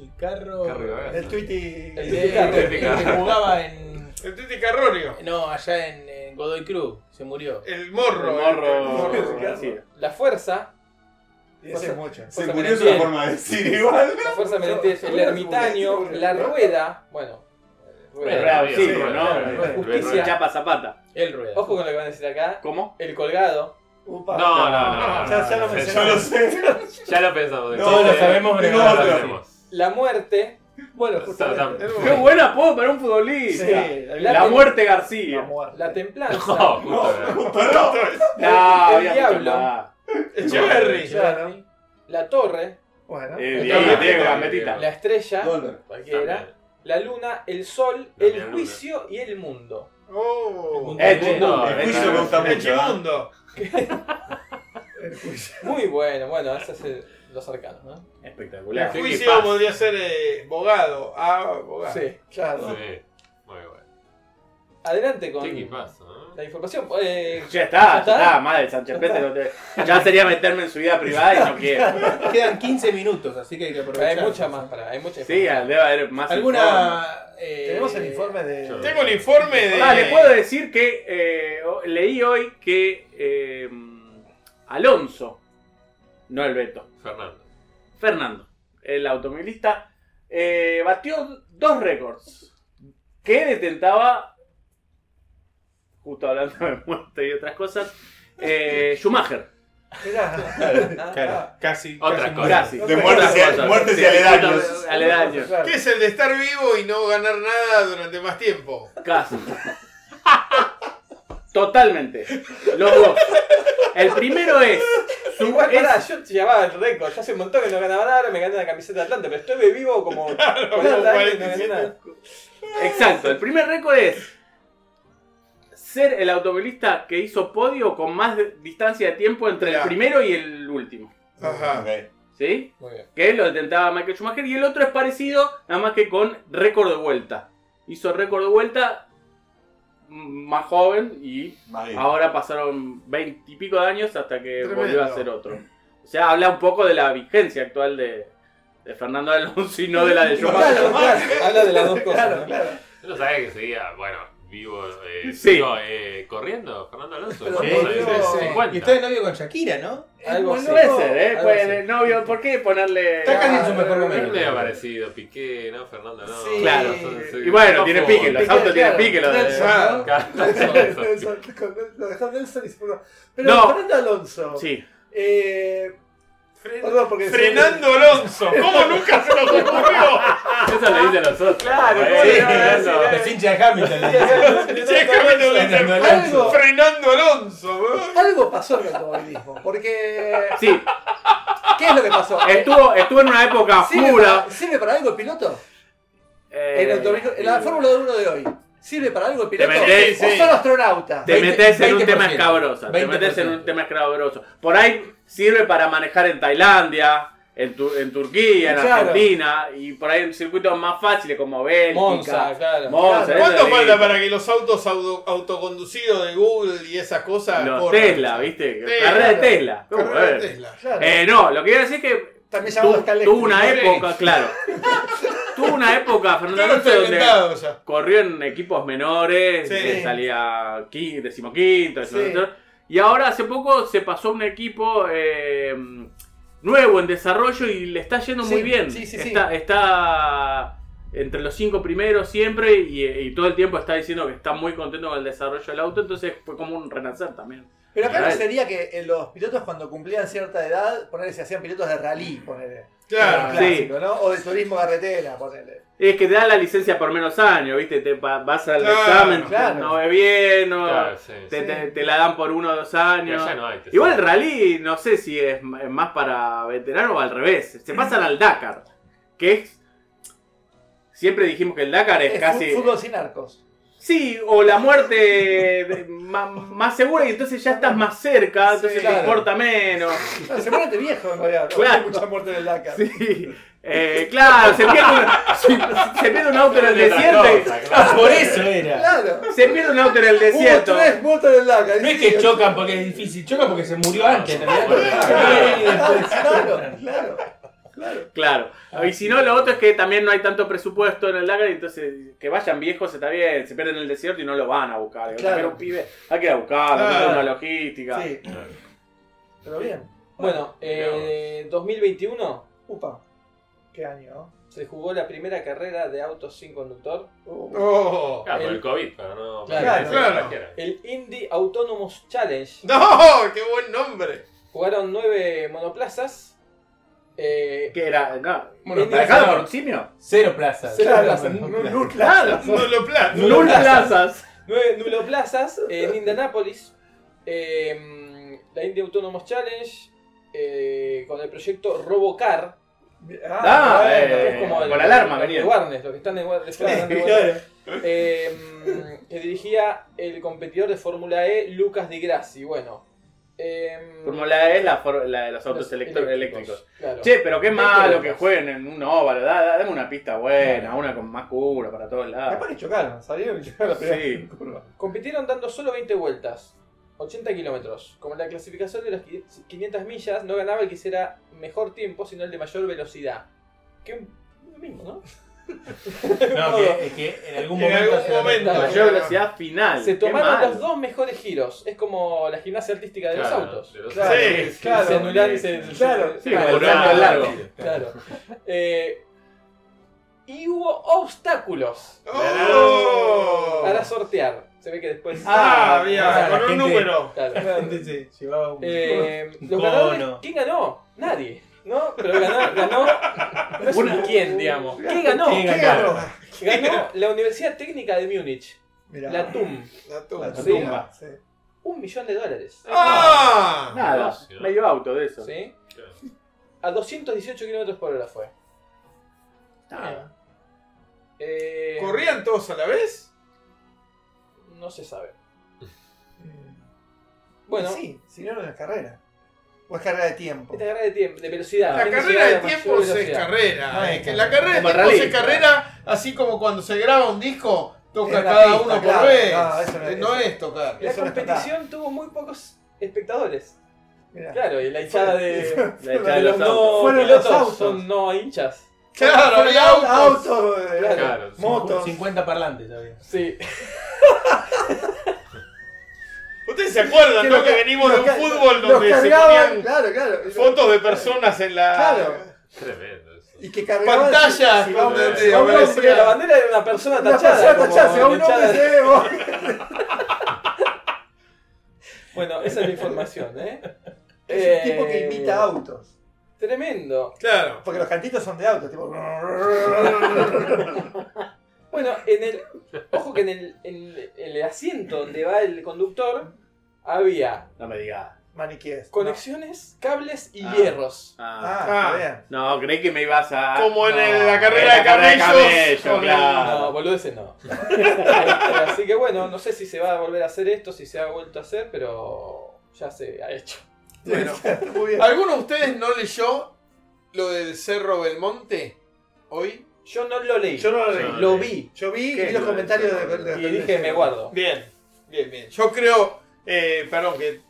El carro. El Twitty. El El, carro. el que jugaba en. El Titi Carronio. No, allá en, en Godoy Cruz. Se murió. El morro. El el- morro. el morro. García. La fuerza. Ese es mucho. Se Fuerza murió es una forma de decir igual. La fuerza merentiel, el ermitaño, la rueda. Bueno. Rueda, sí, rueda, ¿no? rueda. Justicia. Chapa Zapata. El rueda. Ojo con lo que van a decir acá. ¿Cómo? El colgado. Upa. No, no, no. no, Ya- ya lo sé. Ya lo pensamos. No, Todos lo sabemos, pero no lo sabemos. La muerte. Bueno, justamente. Qué buen apodo para un futbolista. Sí, la, la- muerte García. La muerte. La templanza. No, justo No, El había mucho diablo. Echeverry. Claro. La torre. Bueno. Eh, El Diego, Gambetita. Diego, Gambetita. La estrella. Dolber. Cualquiera. También. La luna, el sol, También el luna. juicio y el mundo. Oh. Eh, El mundo, El el mundo. gusta mucho. ¿eh? Echimundo. Muy bueno, bueno, ese es el- los arcanos, ¿no? El Espectacular. Sí. juicio pasa? podría ser eh, bogado. Ah, bogado. Sí. Claro. Sí, muy bueno. Adelante con ¿Qué equipazo, no? La información. Eh, Ya está, ya está? está, madre, Sánchez te- Ya sería meterme en su vida privada y no quiero. Quedan 15 minutos, así que hay que aprovechar. hay mucha más para, hay mucha Sí, debe haber más. ¿Alguna. eh, Tenemos el informe de. Yo- Tengo el informe de. Ah, le puedo decir que eh, leí hoy que eh, Alonso, no el Beto, Fernando. Fernando, el automovilista, eh, batió dos récords que detentaba, justo hablando de muerte y otras cosas, eh, Schumacher. Claro, casi. Otra casi cosa. Casi. De muertes y- Otras cosas. muertes y aledaños. aledaños. Claro. ¿Qué es el de estar vivo y no ganar nada durante más tiempo? Casi. Totalmente. Los dos. El primero es. Su, Igual, es- pará, yo llevaba el récord, ya hace un montón que no ganaba nada, me gané una camiseta de Atlanta, pero estuve vivo como 40 años y no gané nada. Exacto, el primer récord es ser el automovilista que hizo podio con más de- distancia de tiempo entre el primero y el último. Ajá. Ok. ¿Sí? Muy bien. Que lo detentaba Michael Schumacher. Y el otro es parecido, nada más que con récord de vuelta. Hizo récord de vuelta mm, más joven y ahora pasaron 20 y pico de años hasta que Tremendo. volvió a hacer otro. O sea, habla un poco de la vigencia actual de, de Fernando Alonso y no de la de Schumacher. Claro, claro. Habla de las dos cosas. Claro, ¿no? claro. Yo no sabía que seguía, bueno, vivo, eh, Sí. digo, eh, corriendo, Fernando Alonso. Sí, sí. 50. Y está de novio con Shakira, ¿no? Algo así. puede ser, ¿eh? Así. novio, ¿por qué ponerle...? Está casi en su mejor Es momento. medio parecido, Piqué, ¿no? Fernando, no. Sí. Claro. Sí. Y bueno, No tiene pique, los Piqué, autos tienen pique. Lo de... Nelson, [LAUGHS] [LAUGHS] Nelson, Nelson. Y. Pero No. Fernando Alonso. Sí. Eh, Fren- perdón, porque. Frenando Alonso. ¿Cómo nunca se nos ocurrió? Eso lo dicen nosotros. Claro, Eh, ¿cómo eh, eh, eh. Es hincha de Hamilton. Dice, Frenando Alonso. Frenando Alonso. weón. Algo pasó en el automovilismo. Porque. Sí, ¿Qué es lo que pasó? estuvo, estuvo en una época ¿Sirve pura. ¿Sirve para algo el piloto? Eh, En, el automovilismo- en la Fórmula 1 de hoy. ¿Sirve para algo el piloto? metés, ¿O sí. son astronauta? Te 20, metes en un 20%. tema escabroso. Te metes en 20%. un tema escabroso. Por ahí sirve para manejar en Tailandia, en, Tu- en Turquía, en Claro. Argentina. Y por ahí en circuitos más fáciles como Bélgica. Monza, claro. Monza, Claro. ¿Cuánto falta para que los autos auto- autoconducidos de Google y esas cosas Los corran? Tesla, ¿viste? Sí, Carrera de. Tesla. ¿Cómo? Carrera de. Tesla. Claro. Eh, no, lo que iba a decir es que También tu- tuvo una época, claro. [LAUGHS] tuvo una época, Fernando Alonso, donde ya. corrió en equipos menores, Sí. que salía qui- decimoquinto, Sí. decimoquinto. Y ahora hace poco se pasó un equipo eh, nuevo en desarrollo y le está yendo Sí, muy bien. sí, sí, sí. está, está entre los cinco primeros siempre y, y todo el tiempo está diciendo que está muy contento con el desarrollo del auto, entonces fue como un renacer también. Pero acá no sería que eh, los pilotos cuando cumplían cierta edad, ponerle, se hacían pilotos de rally, ponerle. Claro. Clásico, ¿no? O de turismo carretera, ponerle. Es que te da la licencia por menos años, ¿viste? Te vas al Claro, examen, claro. no ves bien, no, Claro, sí. te, sí. te- te la dan por uno o dos años. no hay. Igual el rally, no sé si es más para veteranos o al revés. Se pasan al Dakar, que es... Siempre dijimos que el Dakar es Es casi... fútbol sin arcos. Sí, o la muerte de- ma- más, segura y entonces ya estás más cerca, entonces claro. te importa menos. No, se muere viejo en realidad. no Claro. hay mucha muerte en el Dakar. Sí. Eh, claro, se pierde, un, [LAUGHS] se, pierde un auto en el desierto. cosa, claro. Por eso era. Claro. Se pierde un auto en el desierto. Hubo tres muertos en el Dakar. No es que chocan porque es difícil, chocan porque se murió antes. realidad. Claro, claro, claro. Y si no, lo otro es que también no hay tanto presupuesto en el Dakar, y entonces que vayan viejos está bien, se pierden en el desierto y no lo van a buscar. Claro. Pero un pibe, hay que ir a buscarlo, Claro. hay que hacer una logística. Sí, pero bien. Bueno, eh, 2021 Upa. ¿Qué año? se jugó la primera carrera de autos sin conductor. Uh, Oh. Claro, por El- el COVID, pero no. Claro, claro. El Indy Autonomous Challenge. No, qué buen nombre. Jugaron nueve monoplazas Eh, ¿Qué era? No. Bueno, ¿Para cada por simio? Cero plazas. Cero Claro, plazas. no- no- no- Claro. No lo plan. Null plazas. Nueve nuloplazas [LAUGHS] en Indianápolis. eh, la India Autonomous Challenge. eh, con el proyecto Robocar. Ah, bueno. eh, es como el- con la alarma los de venía. Warnes, los que están en Warnes. están en Warnes. Eh, que dirigía el competidor de Fórmula E, Lucas Di Grassi. Bueno. Eh, Fórmula E es la, la de los autos los eléctricos. claro. Che, pero qué malo que jueguen en un óvalo. Da, da- dame una pista buena, una con más curva para todos lados. Después chocaron, salieron y chocaron la Sí. [LAUGHS] curva. Compitieron dando solo 20 vueltas, 80 kilómetros. Como en la clasificación de las 500 millas, no ganaba el que hiciera mejor tiempo, sino el de mayor velocidad. Que un- lo mismo, ¿no? No, que, es que en algún En momento. algún se lo momento. meten. Mayor velocidad final. Se tomaron los dos mejores giros. Es como la gimnasia artística de Claro, los autos. de los Claro, Sí, claro. se anulan se. Claro, se- Sí, claro, largo. claro. Eh, y hubo obstáculos ¡Oh! para sortear. Se ve que después. Ah, Ah, bien, la con un gente- número. Claro. [LAUGHS] La gente se llevaba un. Eh, los ganadores, ¿quién ganó? Nadie, ¿no? Pero ganó, ganó no quién, digamos. ¿Qué ganó? ¿Quién ¿Qué ganó? ganó? Ganó la Universidad Técnica de Múnich, Mirá. la TUM, La tumba. La Sí. tumba. Sí. un millón de dólares. ¡Ah! Nada, medio auto de eso. ¿Sí? A 218 kilómetros por hora fue. Nada. Eh, ¿Corrían todos a la vez? No se sabe. Mm. Bueno, Sí, si no, no es carrera. O es carrera de tiempo. esta carrera de tiempo, de velocidad. La ¿Quién carrera llega de tiempos es carrera. No es es que la carrera. carrera de rally. es carrera, así como cuando se graba un disco, toca Es cada pista, uno por claro. vez. No, eso no es- Eh, no eso- es tocar. La Eso no es competición tuvo muy pocos espectadores. Mirá. Claro, y la hinchada de, [LAUGHS] La hinchada de los no Fueron los pilotos autos. son no hinchas. Claro, había autos. autos, eh, Claro. Claro, motos. 50 parlantes había. Sí. [LAUGHS] Ustedes se acuerdan, ¿no? los Que venimos de un fútbol donde se cargaban, ponían claro, claro. fotos de personas en la Claro. Tremendo eso. Y que cargaban. pantallas. si si La bandera de una persona una tachada. persona como tachada, si un hombre, se ve, [LAUGHS] Bueno, esa es la información, ¿eh? Es Eh, un tipo que imita autos. Tremendo. Claro. Porque los cantitos son de autos, tipo. [LAUGHS] Bueno, en el. Ojo que en el, en el asiento donde va el conductor había No me digas. Maniquíes. conexiones, cables y Ah. hierros. Ah. Ah, Ah. está bien. No, creí que me ibas a. Como en No, el- la en carrera de camellos, camello, claro. No, boludeces no. [LAUGHS] Así que bueno, no sé si se va a volver a hacer esto, si se ha vuelto a hacer, pero ya se ha hecho. Bueno. [LAUGHS] Muy bien. ¿Alguno de ustedes no leyó lo del Cerro Belmonte hoy? Yo no lo leí, Yo no lo leí. lo vi Yo vi ¿Qué y es los lo comentarios de, y de- dije me guardo. Bien, bien, bien. Yo creo, eh, perdón, que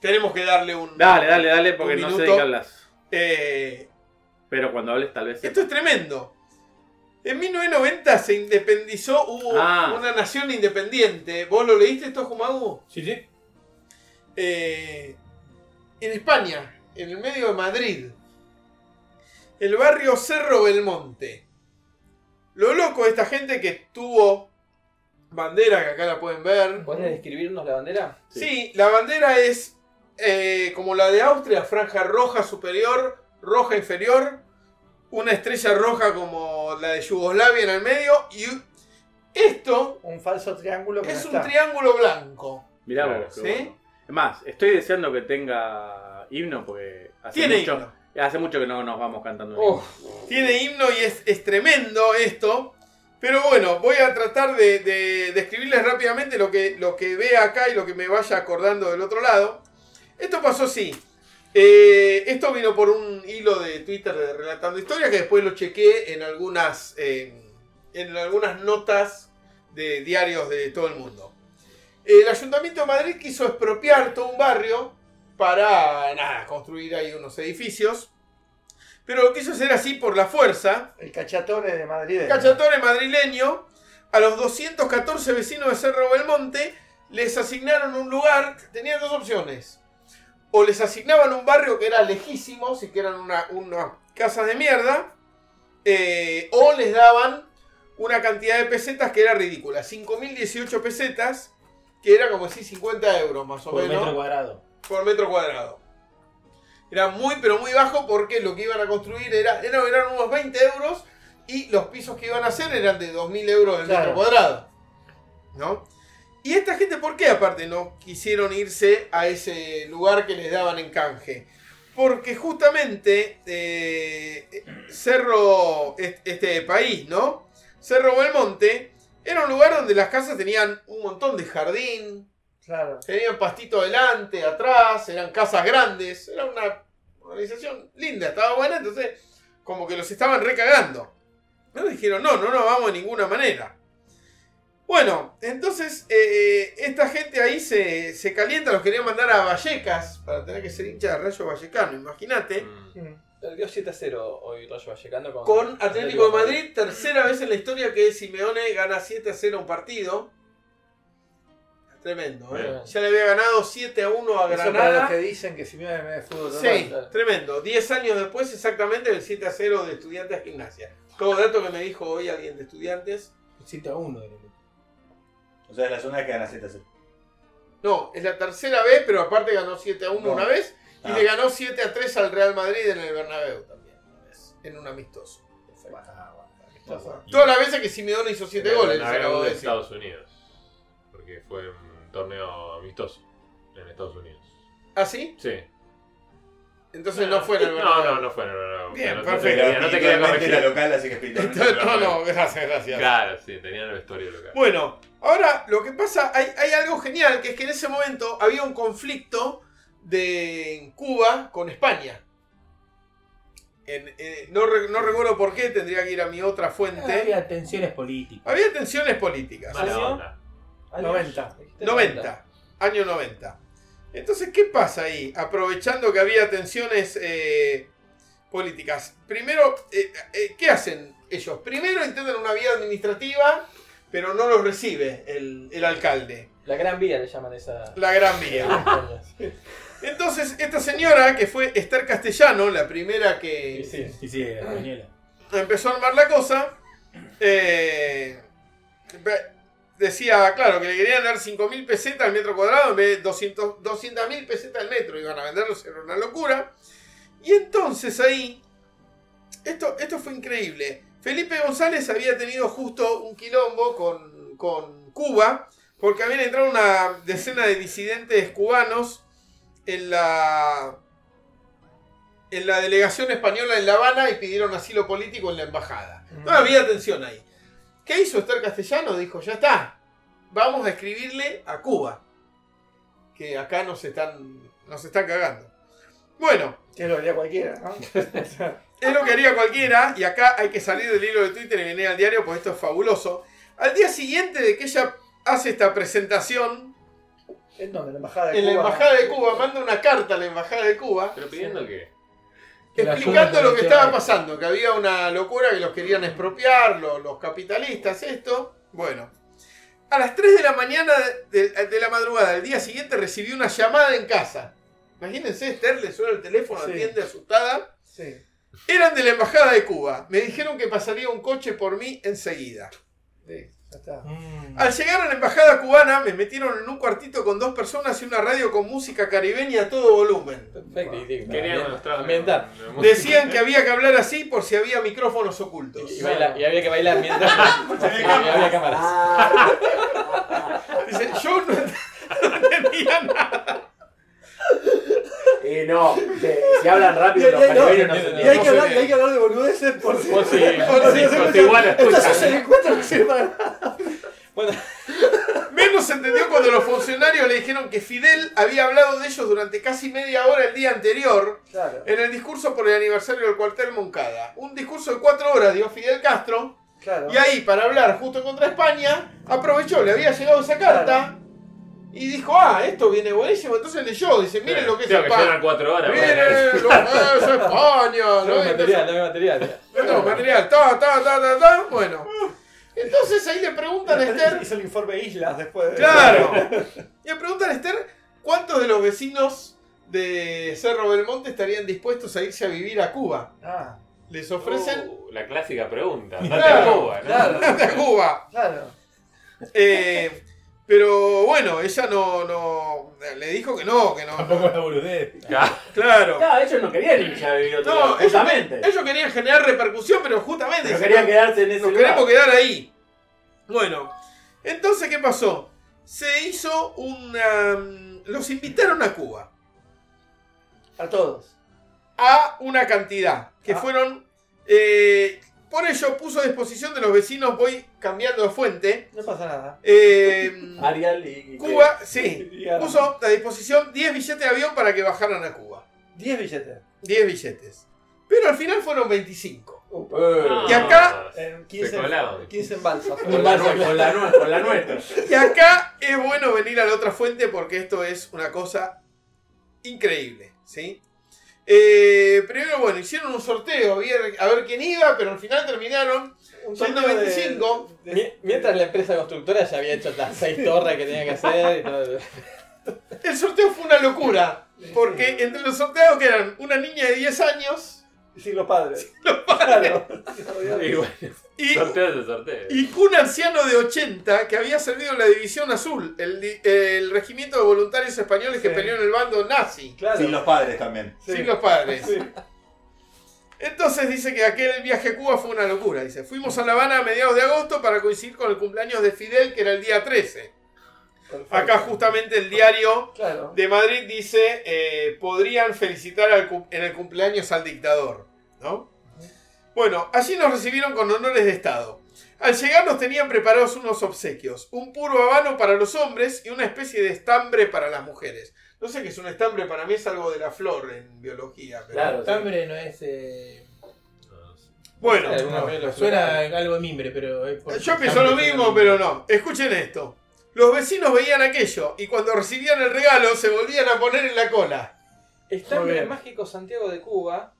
tenemos que darle un... Dale, dale, dale, porque no sé de qué hablas. Eh, Pero cuando hables, tal vez. esto es tremendo. En 1990 se independizó, hubo Ah. una nación independiente. ¿Vos lo leíste esto, Jumagu? Sí, sí. Eh, en España, en el medio de Madrid, el barrio Cerro Belmonte. Lo loco de esta gente que tuvo bandera, que acá la pueden ver. ¿Podés describirnos la bandera? Sí, la bandera es eh, como la de Austria, franja roja superior, roja inferior, una estrella roja como la de Yugoslavia en el medio y esto Un falso triángulo que es no un está. triángulo blanco. Mirá Claro, vos. ¿sí? bueno. Es más, estoy deseando que tenga himno porque hace Tiene mucho, himno. hace mucho que no nos vamos cantando. Oh, himno. Tiene himno y es, es tremendo esto. Pero bueno, voy a tratar de, de describirles rápidamente lo que, lo vea acá y lo que me vaya acordando del otro lado. Esto pasó así. Eh, esto vino por un hilo de Twitter de Relatando Historia que después lo chequé en algunas, eh, en algunas notas de diarios de todo el mundo. El Ayuntamiento de Madrid quiso expropiar todo un barrio para nada, construir ahí unos edificios. Pero lo quiso hacer así por la fuerza. El cachatore de Madrid. Cachatore madrileño, a los 214 vecinos de Cerro Belmonte les asignaron un lugar, tenían dos opciones. O les asignaban un barrio que era lejísimo, si que eran una, una casa de mierda, eh, o les daban una cantidad de pesetas que era ridícula, 5.018 pesetas, que era como si 50 euros más o Por menos metro cuadrado. por metro cuadrado. Era muy, pero muy bajo porque lo que iban a construir era, era- eran unos 20 euros y los pisos que iban a hacer eran de 2.000 euros el Claro. metro cuadrado. ¿No? Y esta gente, ¿por qué aparte no quisieron irse a ese lugar que les daban en canje? Porque justamente eh, Cerro, est- este país, ¿no? Cerro Belmonte, era un lugar donde las casas tenían un montón de jardín, Claro. tenían pastito adelante, atrás, eran casas grandes, era una organización linda, estaba buena, entonces como que los estaban recagando. No dijeron, no, no nos vamos de ninguna manera. Bueno, entonces eh, esta gente ahí se, se calienta, los querían mandar a Vallecas para tener que ser hincha de Rayo Vallecano, imagínate. Mm. Perdió 7 a 0 hoy Rayo Vallecano con, Con Atlético de Madrid, tercera vez en la historia que Simeone gana 7 a 0 un partido. Tremendo, ¿eh? Ya le había ganado 7 a 1 a Eso para los Granada. que dicen que si me de fútbol Sí, tremendo. 10 años después, exactamente el 7 a 0 de Estudiantes a Gimnasia. Todo dato que me dijo hoy alguien de Estudiantes. 7 a 1 era el O sea, es la zona que gana 7 a 0. No, es la tercera vez, pero aparte ganó 7 a 1 No. una vez. Y Ah. le ganó 7 a 3 al Real Madrid en el Bernabéu también. una vez, En un amistoso. Todas las veces que Simeone hizo 7 En el goles, decir. Estados Unidos. Porque fue un torneo amistoso en Estados Unidos. ¿Ah, sí? Sí. Entonces no fue en el No, no, no fue en el. Bien, no, perfecto. No te quería corregir. local, así que espiritualmente. No, no, gracias, gracias. Claro, sí, tenían el vestuario local. Bueno, ahora lo que pasa, hay, hay algo genial, que es que en ese momento había un conflicto de Cuba con España. En- eh, no, no recuerdo por qué, tendría que ir a mi otra fuente. Había, Había tensiones políticas. tensiones políticas. Mala. 90. 90, año 90. Entonces, ¿qué pasa ahí? Aprovechando que había tensiones eh, políticas. Primero, eh, eh, ¿qué hacen ellos? Primero intentan una vía administrativa, pero no los recibe el, el alcalde. La Gran Vía le llaman esa. La gran vía. [LAUGHS] Entonces, esta señora, que fue Esther Castellano, la primera que Sí, sí. Sí, sí, Daniela. empezó a armar la cosa, eh, decía, claro, que le querían dar 5.000 pesetas al metro cuadrado en vez de 200 200.000 pesetas al metro, iban a venderlos, era una locura. Y entonces ahí, esto, esto fue increíble. Felipe González había tenido justo un quilombo con, con Cuba, porque habían entrado una decena de disidentes cubanos en la, en la delegación española en La Habana y pidieron asilo político en la embajada. No había tensión ahí. ¿Qué hizo Esther Castellano? Dijo, ya está, vamos a escribirle a Cuba, que acá nos están, nos están cagando. Bueno, Que lo haría cualquiera, ¿no? [LAUGHS] [LAUGHS] es lo que haría cualquiera, y acá hay que salir del hilo de Twitter y venir al diario, porque esto es fabuloso. Al día siguiente de que ella hace esta presentación, ¿En dónde? La embajada de en la Cuba. Embajada de Cuba, manda una carta a la Embajada de Cuba, Pero pidiendo la explicando lo que estaba pasando, que había una locura, que los querían expropiar, lo- los, capitalistas, esto. Bueno, a las 3 de la mañana de, de la madrugada del día siguiente recibí una llamada en casa. Imagínense, Esther le suena el teléfono, Sí. atiende asustada. Sí. Eran de la Embajada de Cuba. Me dijeron que pasaría un coche por mí enseguida. Sí. Mm. Al llegar a la embajada cubana me metieron en un cuartito con dos personas y una radio con música caribeña a todo volumen. Perfecto. Querían ambientar. Decían que había que hablar así por si había micrófonos ocultos. Y, baila- y había que bailar mientras. [LAUGHS] y [LAUGHS] había cámaras. Dice, yo no [LAUGHS] no entendía nada. Eh, no, de- si hablan rápido los Y- y- no, caribeños no se Y hay, entienden. que hablar, y hay que hablar de boludeces por si. Por si- vos sí, [LAUGHS] igual Esto escuchan. es el encuentro que sirve para. Menos [LAUGHS] se entendió cuando los funcionarios le dijeron que Fidel había hablado de ellos durante casi media hora el día anterior Claro. en el discurso por el aniversario del cuartel Moncada. Un discurso de cuatro horas dio Fidel Castro Claro. y ahí para hablar justo contra España aprovechó, le había llegado esa carta y dijo, ah, esto viene buenísimo. Entonces leyó, dice, miren lo que es que España. llevan cuatro horas. Miren bueno. lo que es [LAUGHS] España. No ¿no? hay material, no hay material. [LAUGHS] No material, ta, ta, ta, ta, ta. Bueno. Entonces ahí le preguntan a Esther. Hizo el informe Islas después de. [LAUGHS] Claro. Y le preguntan a Esther cuántos de los vecinos de Cerro Belmonte estarían dispuestos a irse a vivir a Cuba. Ah, Les ofrecen Uh, la clásica pregunta. Claro, Date a Cuba, ¿no? claro, a Cuba. claro. Eh, Pero bueno, ella no, no. Le dijo que no, que no. Tampoco la boludez. Claro. Claro, ellos no querían ir ya a vivir otro No, ellos, justamente. ellos querían generar repercusión, pero justamente. Pero se- querían quedarse en ese Nos lugar. queremos quedar ahí. Bueno, entonces, ¿qué pasó? Se hizo una. Los invitaron a Cuba. A todos. A una cantidad. Que Ah. fueron. eh, por ello puso a disposición de los vecinos. Voy cambiando de fuente. No pasa nada. eh, [LAUGHS] Arial y. Cuba, sí. [LAUGHS] Y Puso a disposición 10 billetes de avión para que bajaran a Cuba. 10 billetes. 10 billetes. Pero al final fueron 25. Eh, Y acá- En Se 15, colaban. 15 en balsa. Con con con la nuestra. [LAUGHS] Y acá es bueno venir a la otra fuente porque esto es una cosa increíble, ¿sí? Eh, primero, bueno, hicieron un sorteo a ver, a ver quién iba, pero al final terminaron Un siendo torneo de- 25. de- Mi- Mientras la empresa constructora ya había hecho las seis torres que tenía que hacer y todo. El sorteo fue una locura, porque entre los sorteados que eran una niña de 10 años Sin los padres. Claro. Y bueno, y, sorteo de sorteo. y un anciano de 80 que había servido en la División Azul, el, regimiento de voluntarios españoles que peleó en el bando nazi, Claro. Sin los padres también. Sí. sin los padres. Sí. Entonces dice que aquel viaje a Cuba fue una locura. Dice, fuimos a La Habana a mediados de agosto para coincidir con el cumpleaños de Fidel, que era el día 13. Perfecto. Acá justamente el diario Claro. de Madrid dice, eh, podrían felicitar al en el cumpleaños al dictador. ¿no? Bueno, allí nos recibieron con honores de Estado. Al llegar nos tenían preparados unos obsequios, un puro habano para los hombres y una especie de estambre para las mujeres. No sé qué es un estambre, para mí es algo de la flor en biología. pero- Claro, sí. Tambre no es. Eh... Bueno, no, suena algo de mimbre, pero. es por- Yo pienso lo mismo, pero no. Escuchen esto. Los vecinos veían aquello y cuando recibían el regalo se volvían a poner en la cola. Está en el bien. mágico Santiago de Cuba.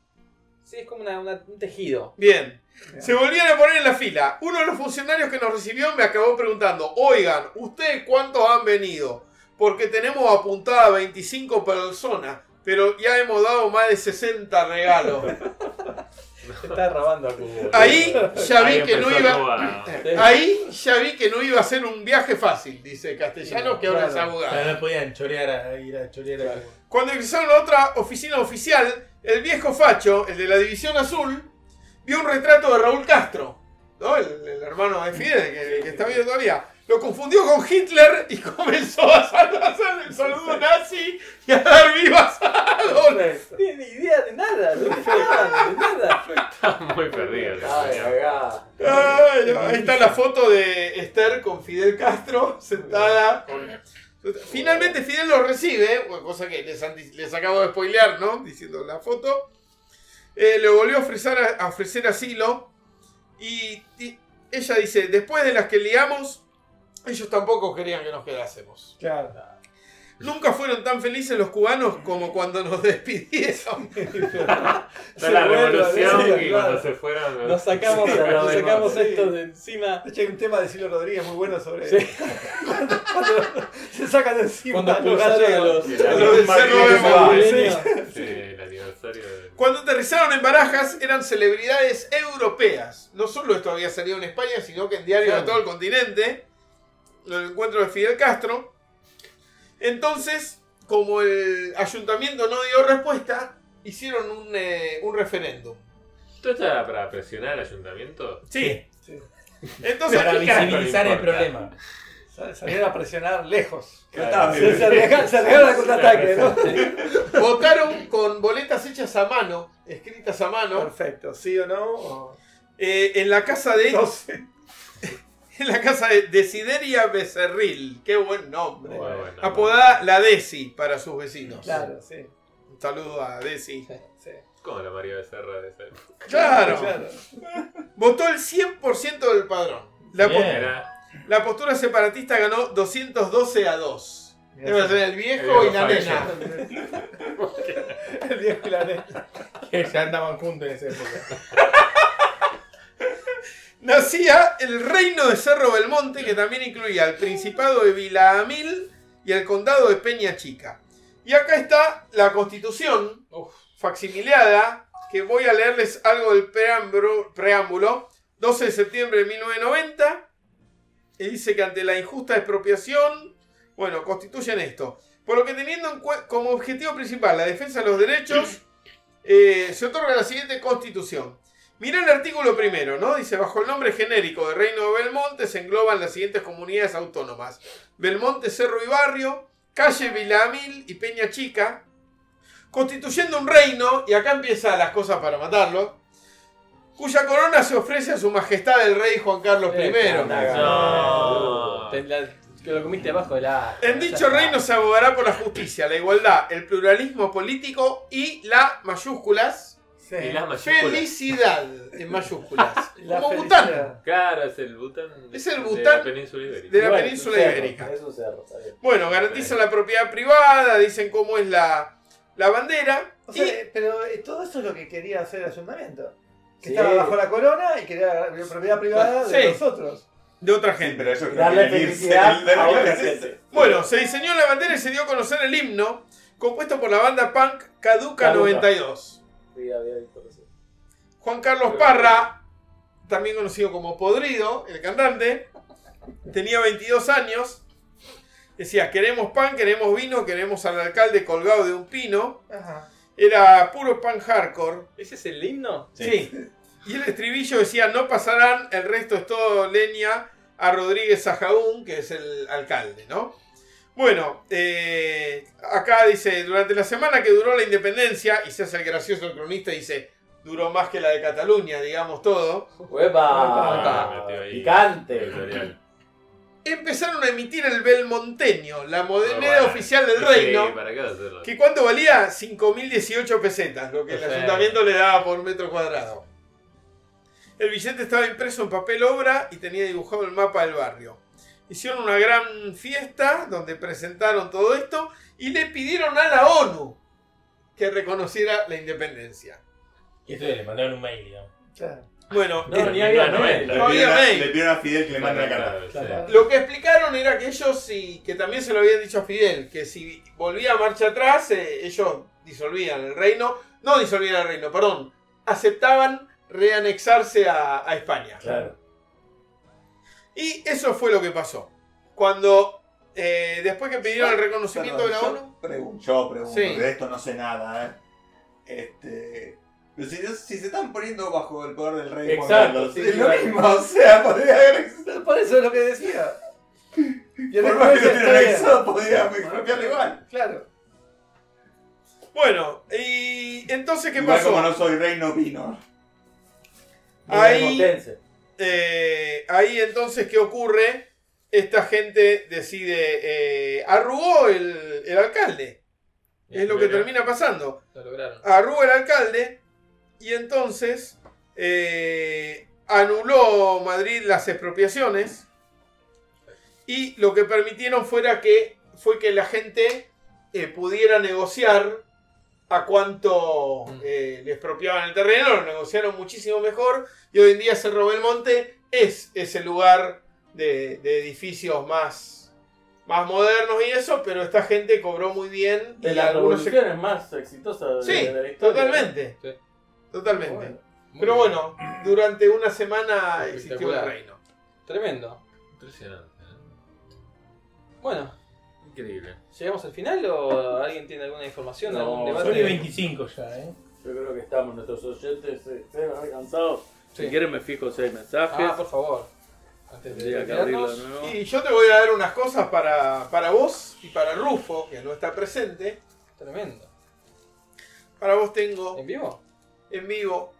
Sí, es como una- una- un tejido. Bien. Se volvían a poner en la fila. Uno de los funcionarios que nos recibió me acabó preguntando, oigan, ¿ustedes cuántos han venido? Porque tenemos apuntada 25 personas, pero ya hemos dado más de 60 regalos. [LAUGHS] Se está robando a Cuba. Ahí ya vi Ahí que no iba... Ahí ya vi que no iba a ser un viaje fácil, dice Castellanos, que ahora es abogado. No podían chorear a ir a chorear a Cuba. Cuando ingresaron a otra oficina oficial, el viejo Facho, el de la División Azul, vio un retrato de Raúl Castro, ¿no? el, el hermano de Fidel, que, que está vivo todavía. Lo confundió con Hitler y [LAUGHS] comenzó a hacer el saludo nazi y a dar vivas a Adolf. No tiene ni idea de nada. No tiene idea de nada. Está muy perdido. Ay. Ay, ahí está la foto de Esther con Fidel Castro sentada. Finalmente Fidel lo recibe, cosa que les, acabo de spoilear, ¿no? Diciendo la foto. Eh, le volvió a ofrecer, a ofrecer asilo. Y, y ella dice, después de las que liamos, ellos tampoco querían que nos quedásemos. Claro. Nunca fueron tan felices los cubanos como cuando nos [LAUGHS] despidieron. [LAUGHS] Se la revolución sí, y claro. cuando se fueron. Nos sacamos, Sí, nos sacamos sí. esto de encima. De hecho, hay un tema de Silvio Rodríguez muy bueno sobre Sí. [LAUGHS] cuando, cuando se sacan de encima Cuando los expulsaron a gallegos. los, Y la- a Lo del Cerro de los Mamá, madrileños. Sí, el aniversario de. Cuando aterrizaron en Barajas eran celebridades europeas. No solo esto había salido en España, sino que en diarios de todo el continente. El encuentro de Fidel Castro. Entonces, como el ayuntamiento no dio respuesta, hicieron un, eh, un referéndum. ¿Esto está para presionar al ayuntamiento? Sí. Sí. Entonces, Para ¿qué carajo visibilizar el problema. Sal- Salieron a presionar lejos. Claro. Se, se arriesgaron, se al contraataque, ¿no? [LAUGHS] votaron con boletas hechas a mano, escritas a mano, Perfecto, ¿sí o no? O- eh, en la casa de. No sé. [LAUGHS] En la casa de Desideria Becerril. Qué buen nombre. Bueno. Apodada la Desi para sus vecinos. Claro, sí. Un saludo a Desi. sí. Como la María Becerra de esa época. Claro. Claro. [LAUGHS] Votó el 100% del padrón. La, Bien. Postura separatista ganó 212 a 2. Mira, Debe sí. ser el viejo El y la nena. [LAUGHS] El viejo y la nena. Que ya andaban juntos en esa época. Nacía el reino de Cerro Belmonte, que también incluía el principado de Vilaamil y el condado de Peña Chica. Y acá está la constitución facsimileada, que voy a leerles algo del preámbulo, preámbulo. 12 de septiembre de 1990. y dice que ante la injusta expropiación, bueno, constituyen esto. Por lo que teniendo en como objetivo principal la defensa de los derechos, eh, se otorga la siguiente constitución. Mira el artículo primero, ¿no? Dice, bajo el nombre genérico de Reino de Belmonte se engloban las siguientes comunidades autónomas. Belmonte, Cerro y Barrio, Calle Vilamil y Peña Chica, constituyendo un reino, y acá empiezan las cosas para matarlo, cuya corona se ofrece a su majestad el rey Juan Carlos I. No. Que lo comiste abajo de la. En dicho reino se abogará por la justicia, la igualdad, el pluralismo político y la mayúsculas Y las mayúsculas. felicidad en mayúsculas. [LAUGHS] La Como felicidad. Bután, Claro, es el Bután. Es el De Bután la península ibérica. de la Bueno, península cerro, ibérica. Es un cerro, está bien. Bueno, garantizan la propiedad privada, dicen cómo es la, la bandera. O y eh, pero eh, todo eso es lo que quería hacer el ayuntamiento. Que Sí. estaba bajo la corona y quería la propiedad privada de Sí. nosotros. de otra Sí, gente. pero eso darle felicidad a otra gente. Bueno, se diseñó la bandera y se dio a conocer el himno, compuesto por la banda punk Caduca Caduca. 92. Sí, había visto eso. Juan Carlos Parra, también conocido como Podrido, el cantante, tenía 22 años. Decía, queremos pan, queremos vino, queremos al alcalde colgado de un pino. Ajá. Era puro pan hardcore. ¿Ese es el himno? Sí. Y el estribillo decía, no pasarán, el resto es todo leña a Rodríguez Sajaún, que es el alcalde, ¿no? Bueno, eh, acá dice, durante la semana que duró la independencia, y se hace el gracioso el cronista y dice, duró más que la de Cataluña, digamos todo, ahí. Picante. Empezaron a emitir el Belmonteño, la moneda Bueno, oficial del sí, reino, ¿para qué hacerlo? que cuánto valía 5.018 pesetas, lo que el ayuntamiento le daba por metro cuadrado. El billete estaba impreso en papel obra y tenía dibujado el mapa del barrio. Hicieron una gran fiesta donde presentaron todo esto y le pidieron a la ONU que reconociera la independencia. Y esto le mandaron un mail, digamos. Claro. Bueno, No, ni había no, mail. Le No había pidieron a- mail. le pidieron a Fidel que le mande la carta. Claro. Lo que explicaron era que ellos, y que también se lo habían dicho a Fidel, que si volvía a marcha atrás, eh, ellos disolvían el reino, no disolvían el reino, perdón, aceptaban reanexarse a, a España. Claro. Y eso fue lo que pasó. Cuando, eh, después que pidieron el reconocimiento Perdón, de la ONU, pregun- yo pregunto, Sí. de esto no sé nada, ¿eh? Este. Pero si, si se están poniendo bajo el poder del rey Exacto, sí, es lo mismo, o sea, podría haber Por eso es lo que decía. Y Por más que lo anexado, podía expropiarlo igual. Claro. bueno, y entonces, ¿qué igual pasó? como no soy rey, no vino. Ahí. Eh, ahí entonces, ¿qué ocurre? Esta gente decide, eh, arrugó el, el alcalde. Es lo que termina pasando. Lo lograron. Arrugó el alcalde y entonces eh, anuló Madrid las expropiaciones y lo que permitieron fuera que fue que la gente pudiera negociar a cuánto Mm. eh, le expropiaban el terreno, lo negociaron muchísimo mejor y hoy en día Cerro Belmonte es ese lugar de, de edificios más, más modernos y eso, pero esta gente cobró muy bien De las algunos se- revoluciones más exitosas de, Sí, de la historia. totalmente. Sí. Totalmente. Bueno. Pero bien. bueno, durante una semana existió el reino. Tremendo. Impresionante. ¿eh? Bueno, Increíble. ¿llegamos al final o alguien tiene alguna información? No, ¿Algún Son debate? y 25 ya, ¿eh? Yo creo que estamos, nuestros oyentes se, se han. Sí. Si quieren me fijo si hay mensajes. Ah, por favor. Antes de de nuevo. Y yo te voy a dar unas cosas para, para vos y para Rufo, que no está presente. Tremendo. Para vos tengo ¿En vivo? en vivo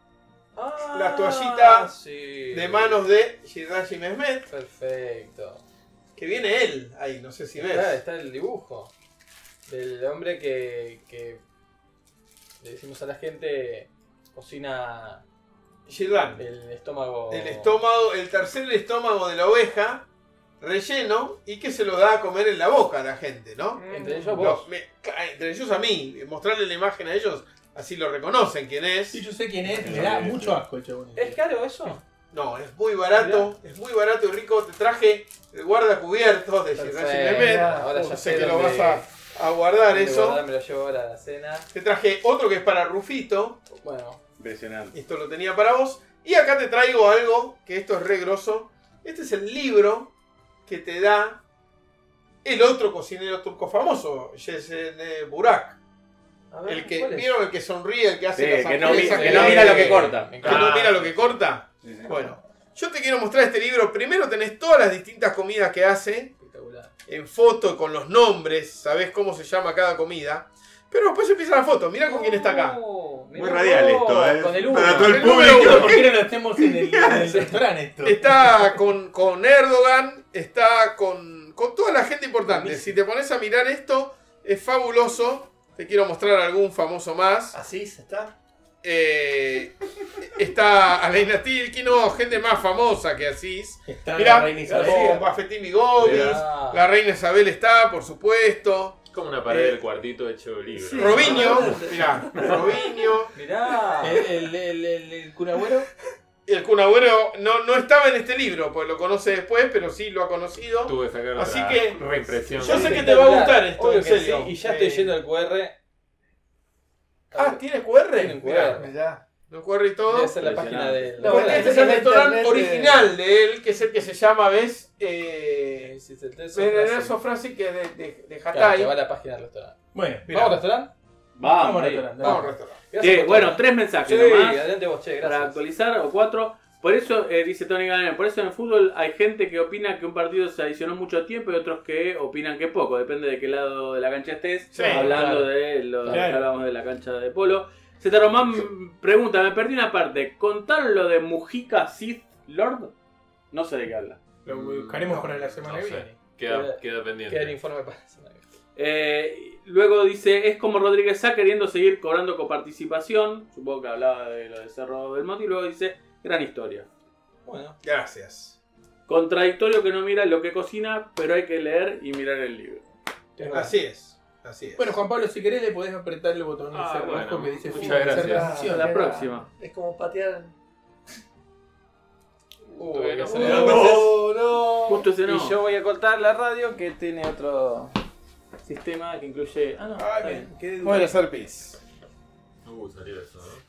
Ah, La toallita sí. de manos de Shirashi Mehmet, Perfecto. Que viene él ahí, no sé si Está, ves. está el dibujo del hombre que, que le decimos a la gente cocina Shirdan. el estómago. El estómago, el tercer estómago de la oveja, relleno, y que se lo da a comer en la boca a la gente, ¿no? Entre ellos Lo- vos. me- entre ellos a mí, mostrarle la imagen a ellos, así lo reconocen quién es. Sí, yo sé quién es, me da mucho asco el chabón. ¿Es caro eso? No, es muy barato, es muy barato y rico. Te traje el guardacubiertos de. Mehmet. Ahora ya sé que lo vas a, a guardar eso. guardar, Me lo llevo ahora a la cena. Te traje otro que es para Rufito. Bueno, Impresionante. Esto lo tenía para vos. Y acá te traigo algo, que esto es re grosso. Este es el libro que te da el otro cocinero turco famoso, Yesen Burak. Ver, El que. ¿Vieron el que sonríe, el que hace Sí, las que no que no mira lo que corta. Que no mira lo que corta? Sí, sí. Bueno, yo te quiero mostrar este libro. Primero tenés todas las distintas comidas que hace Espectacular. en foto con los nombres, sabés cómo se llama cada comida. Pero después empieza la foto, mirá con quién está acá. Oh, Muy radial esto, ¿eh? Con el uno. Para todo el El público. uno. ¿Por qué no lo hacemos en el, en el [LAUGHS] restaurante esto? Está con, con Erdogan, está con, con toda la gente importante. Si te pones a mirar esto, es fabuloso. Te quiero mostrar algún famoso más. Así se está. Eh, está Aleina Tilkino, gente más famosa que Asís. Está Mirá, la reina Isabel. con Bafetín Gomis, Mirá. la reina Isabel está, por supuesto. Es como una pared Eh, del cuartito hecho libro. sí. Robinho, mirá, Robinho. Mirá. El, el, el, el, el Kun Agüero. El Kun Agüero no, no estaba en este libro, pues lo conoce después, pero sí lo ha conocido. Tuve que sacar Así otra que- reimpresión. Yo sé que te va a gustar esto, Obvio en que serio. sí, Y ya Eh, estoy yendo al QR. Ah, ¿tiene QR? Tiene QR. Mirá. ¿no QR y todo? Debe ser la página de. No, bueno, este es el restaurante original de él, que es el que se llama, ¿ves? Eh, Venerazo. Frasi, que es de, de, Hatay. que va a la página del restaurante. Bueno, ¿Vamos al restaurante? Vamos, Vamos al restaurante. Vamos al restaurante. Bueno, tres mensajes Sí, nomás adelante vos, che, para actualizar, o cuatro. Por eso, eh, dice Tony Gannon, por eso en el fútbol hay gente que opina que un partido se adicionó mucho tiempo y otros que opinan que poco, depende de qué lado de la cancha estés, Sí, hablando claro. de lo que Claro. hablábamos de la cancha de polo. Zeta Román pregunta, me perdí una parte, ¿contar lo de Mujica Sith Lord? No sé de qué habla. Lo buscaremos para la semana No que viene. Queda, Queda- queda pendiente. Queda el informe para la semana que viene. Eh, luego dice, es como Rodríguez Sá queriendo seguir cobrando coparticipación, supongo que hablaba de lo de Cerro del Monte, y luego dice, gran historia. Bueno, Gracias. Contradictorio que no mira lo que cocina, pero hay que leer y mirar el libro. Así es. Así es. Bueno, Juan Pablo, si querés le podés apretar el botón Ah, bueno, que dice muchas fin de gracias. Hasta la próxima. Es como patear. Uy, Todavía no no, no, no. Justo ese no. Y yo voy a cortar la radio que tiene otro sistema que incluye. Ah, no. Ay, bien, bien. qué Voy a hacer pis. Uh, salió eso, ¿no?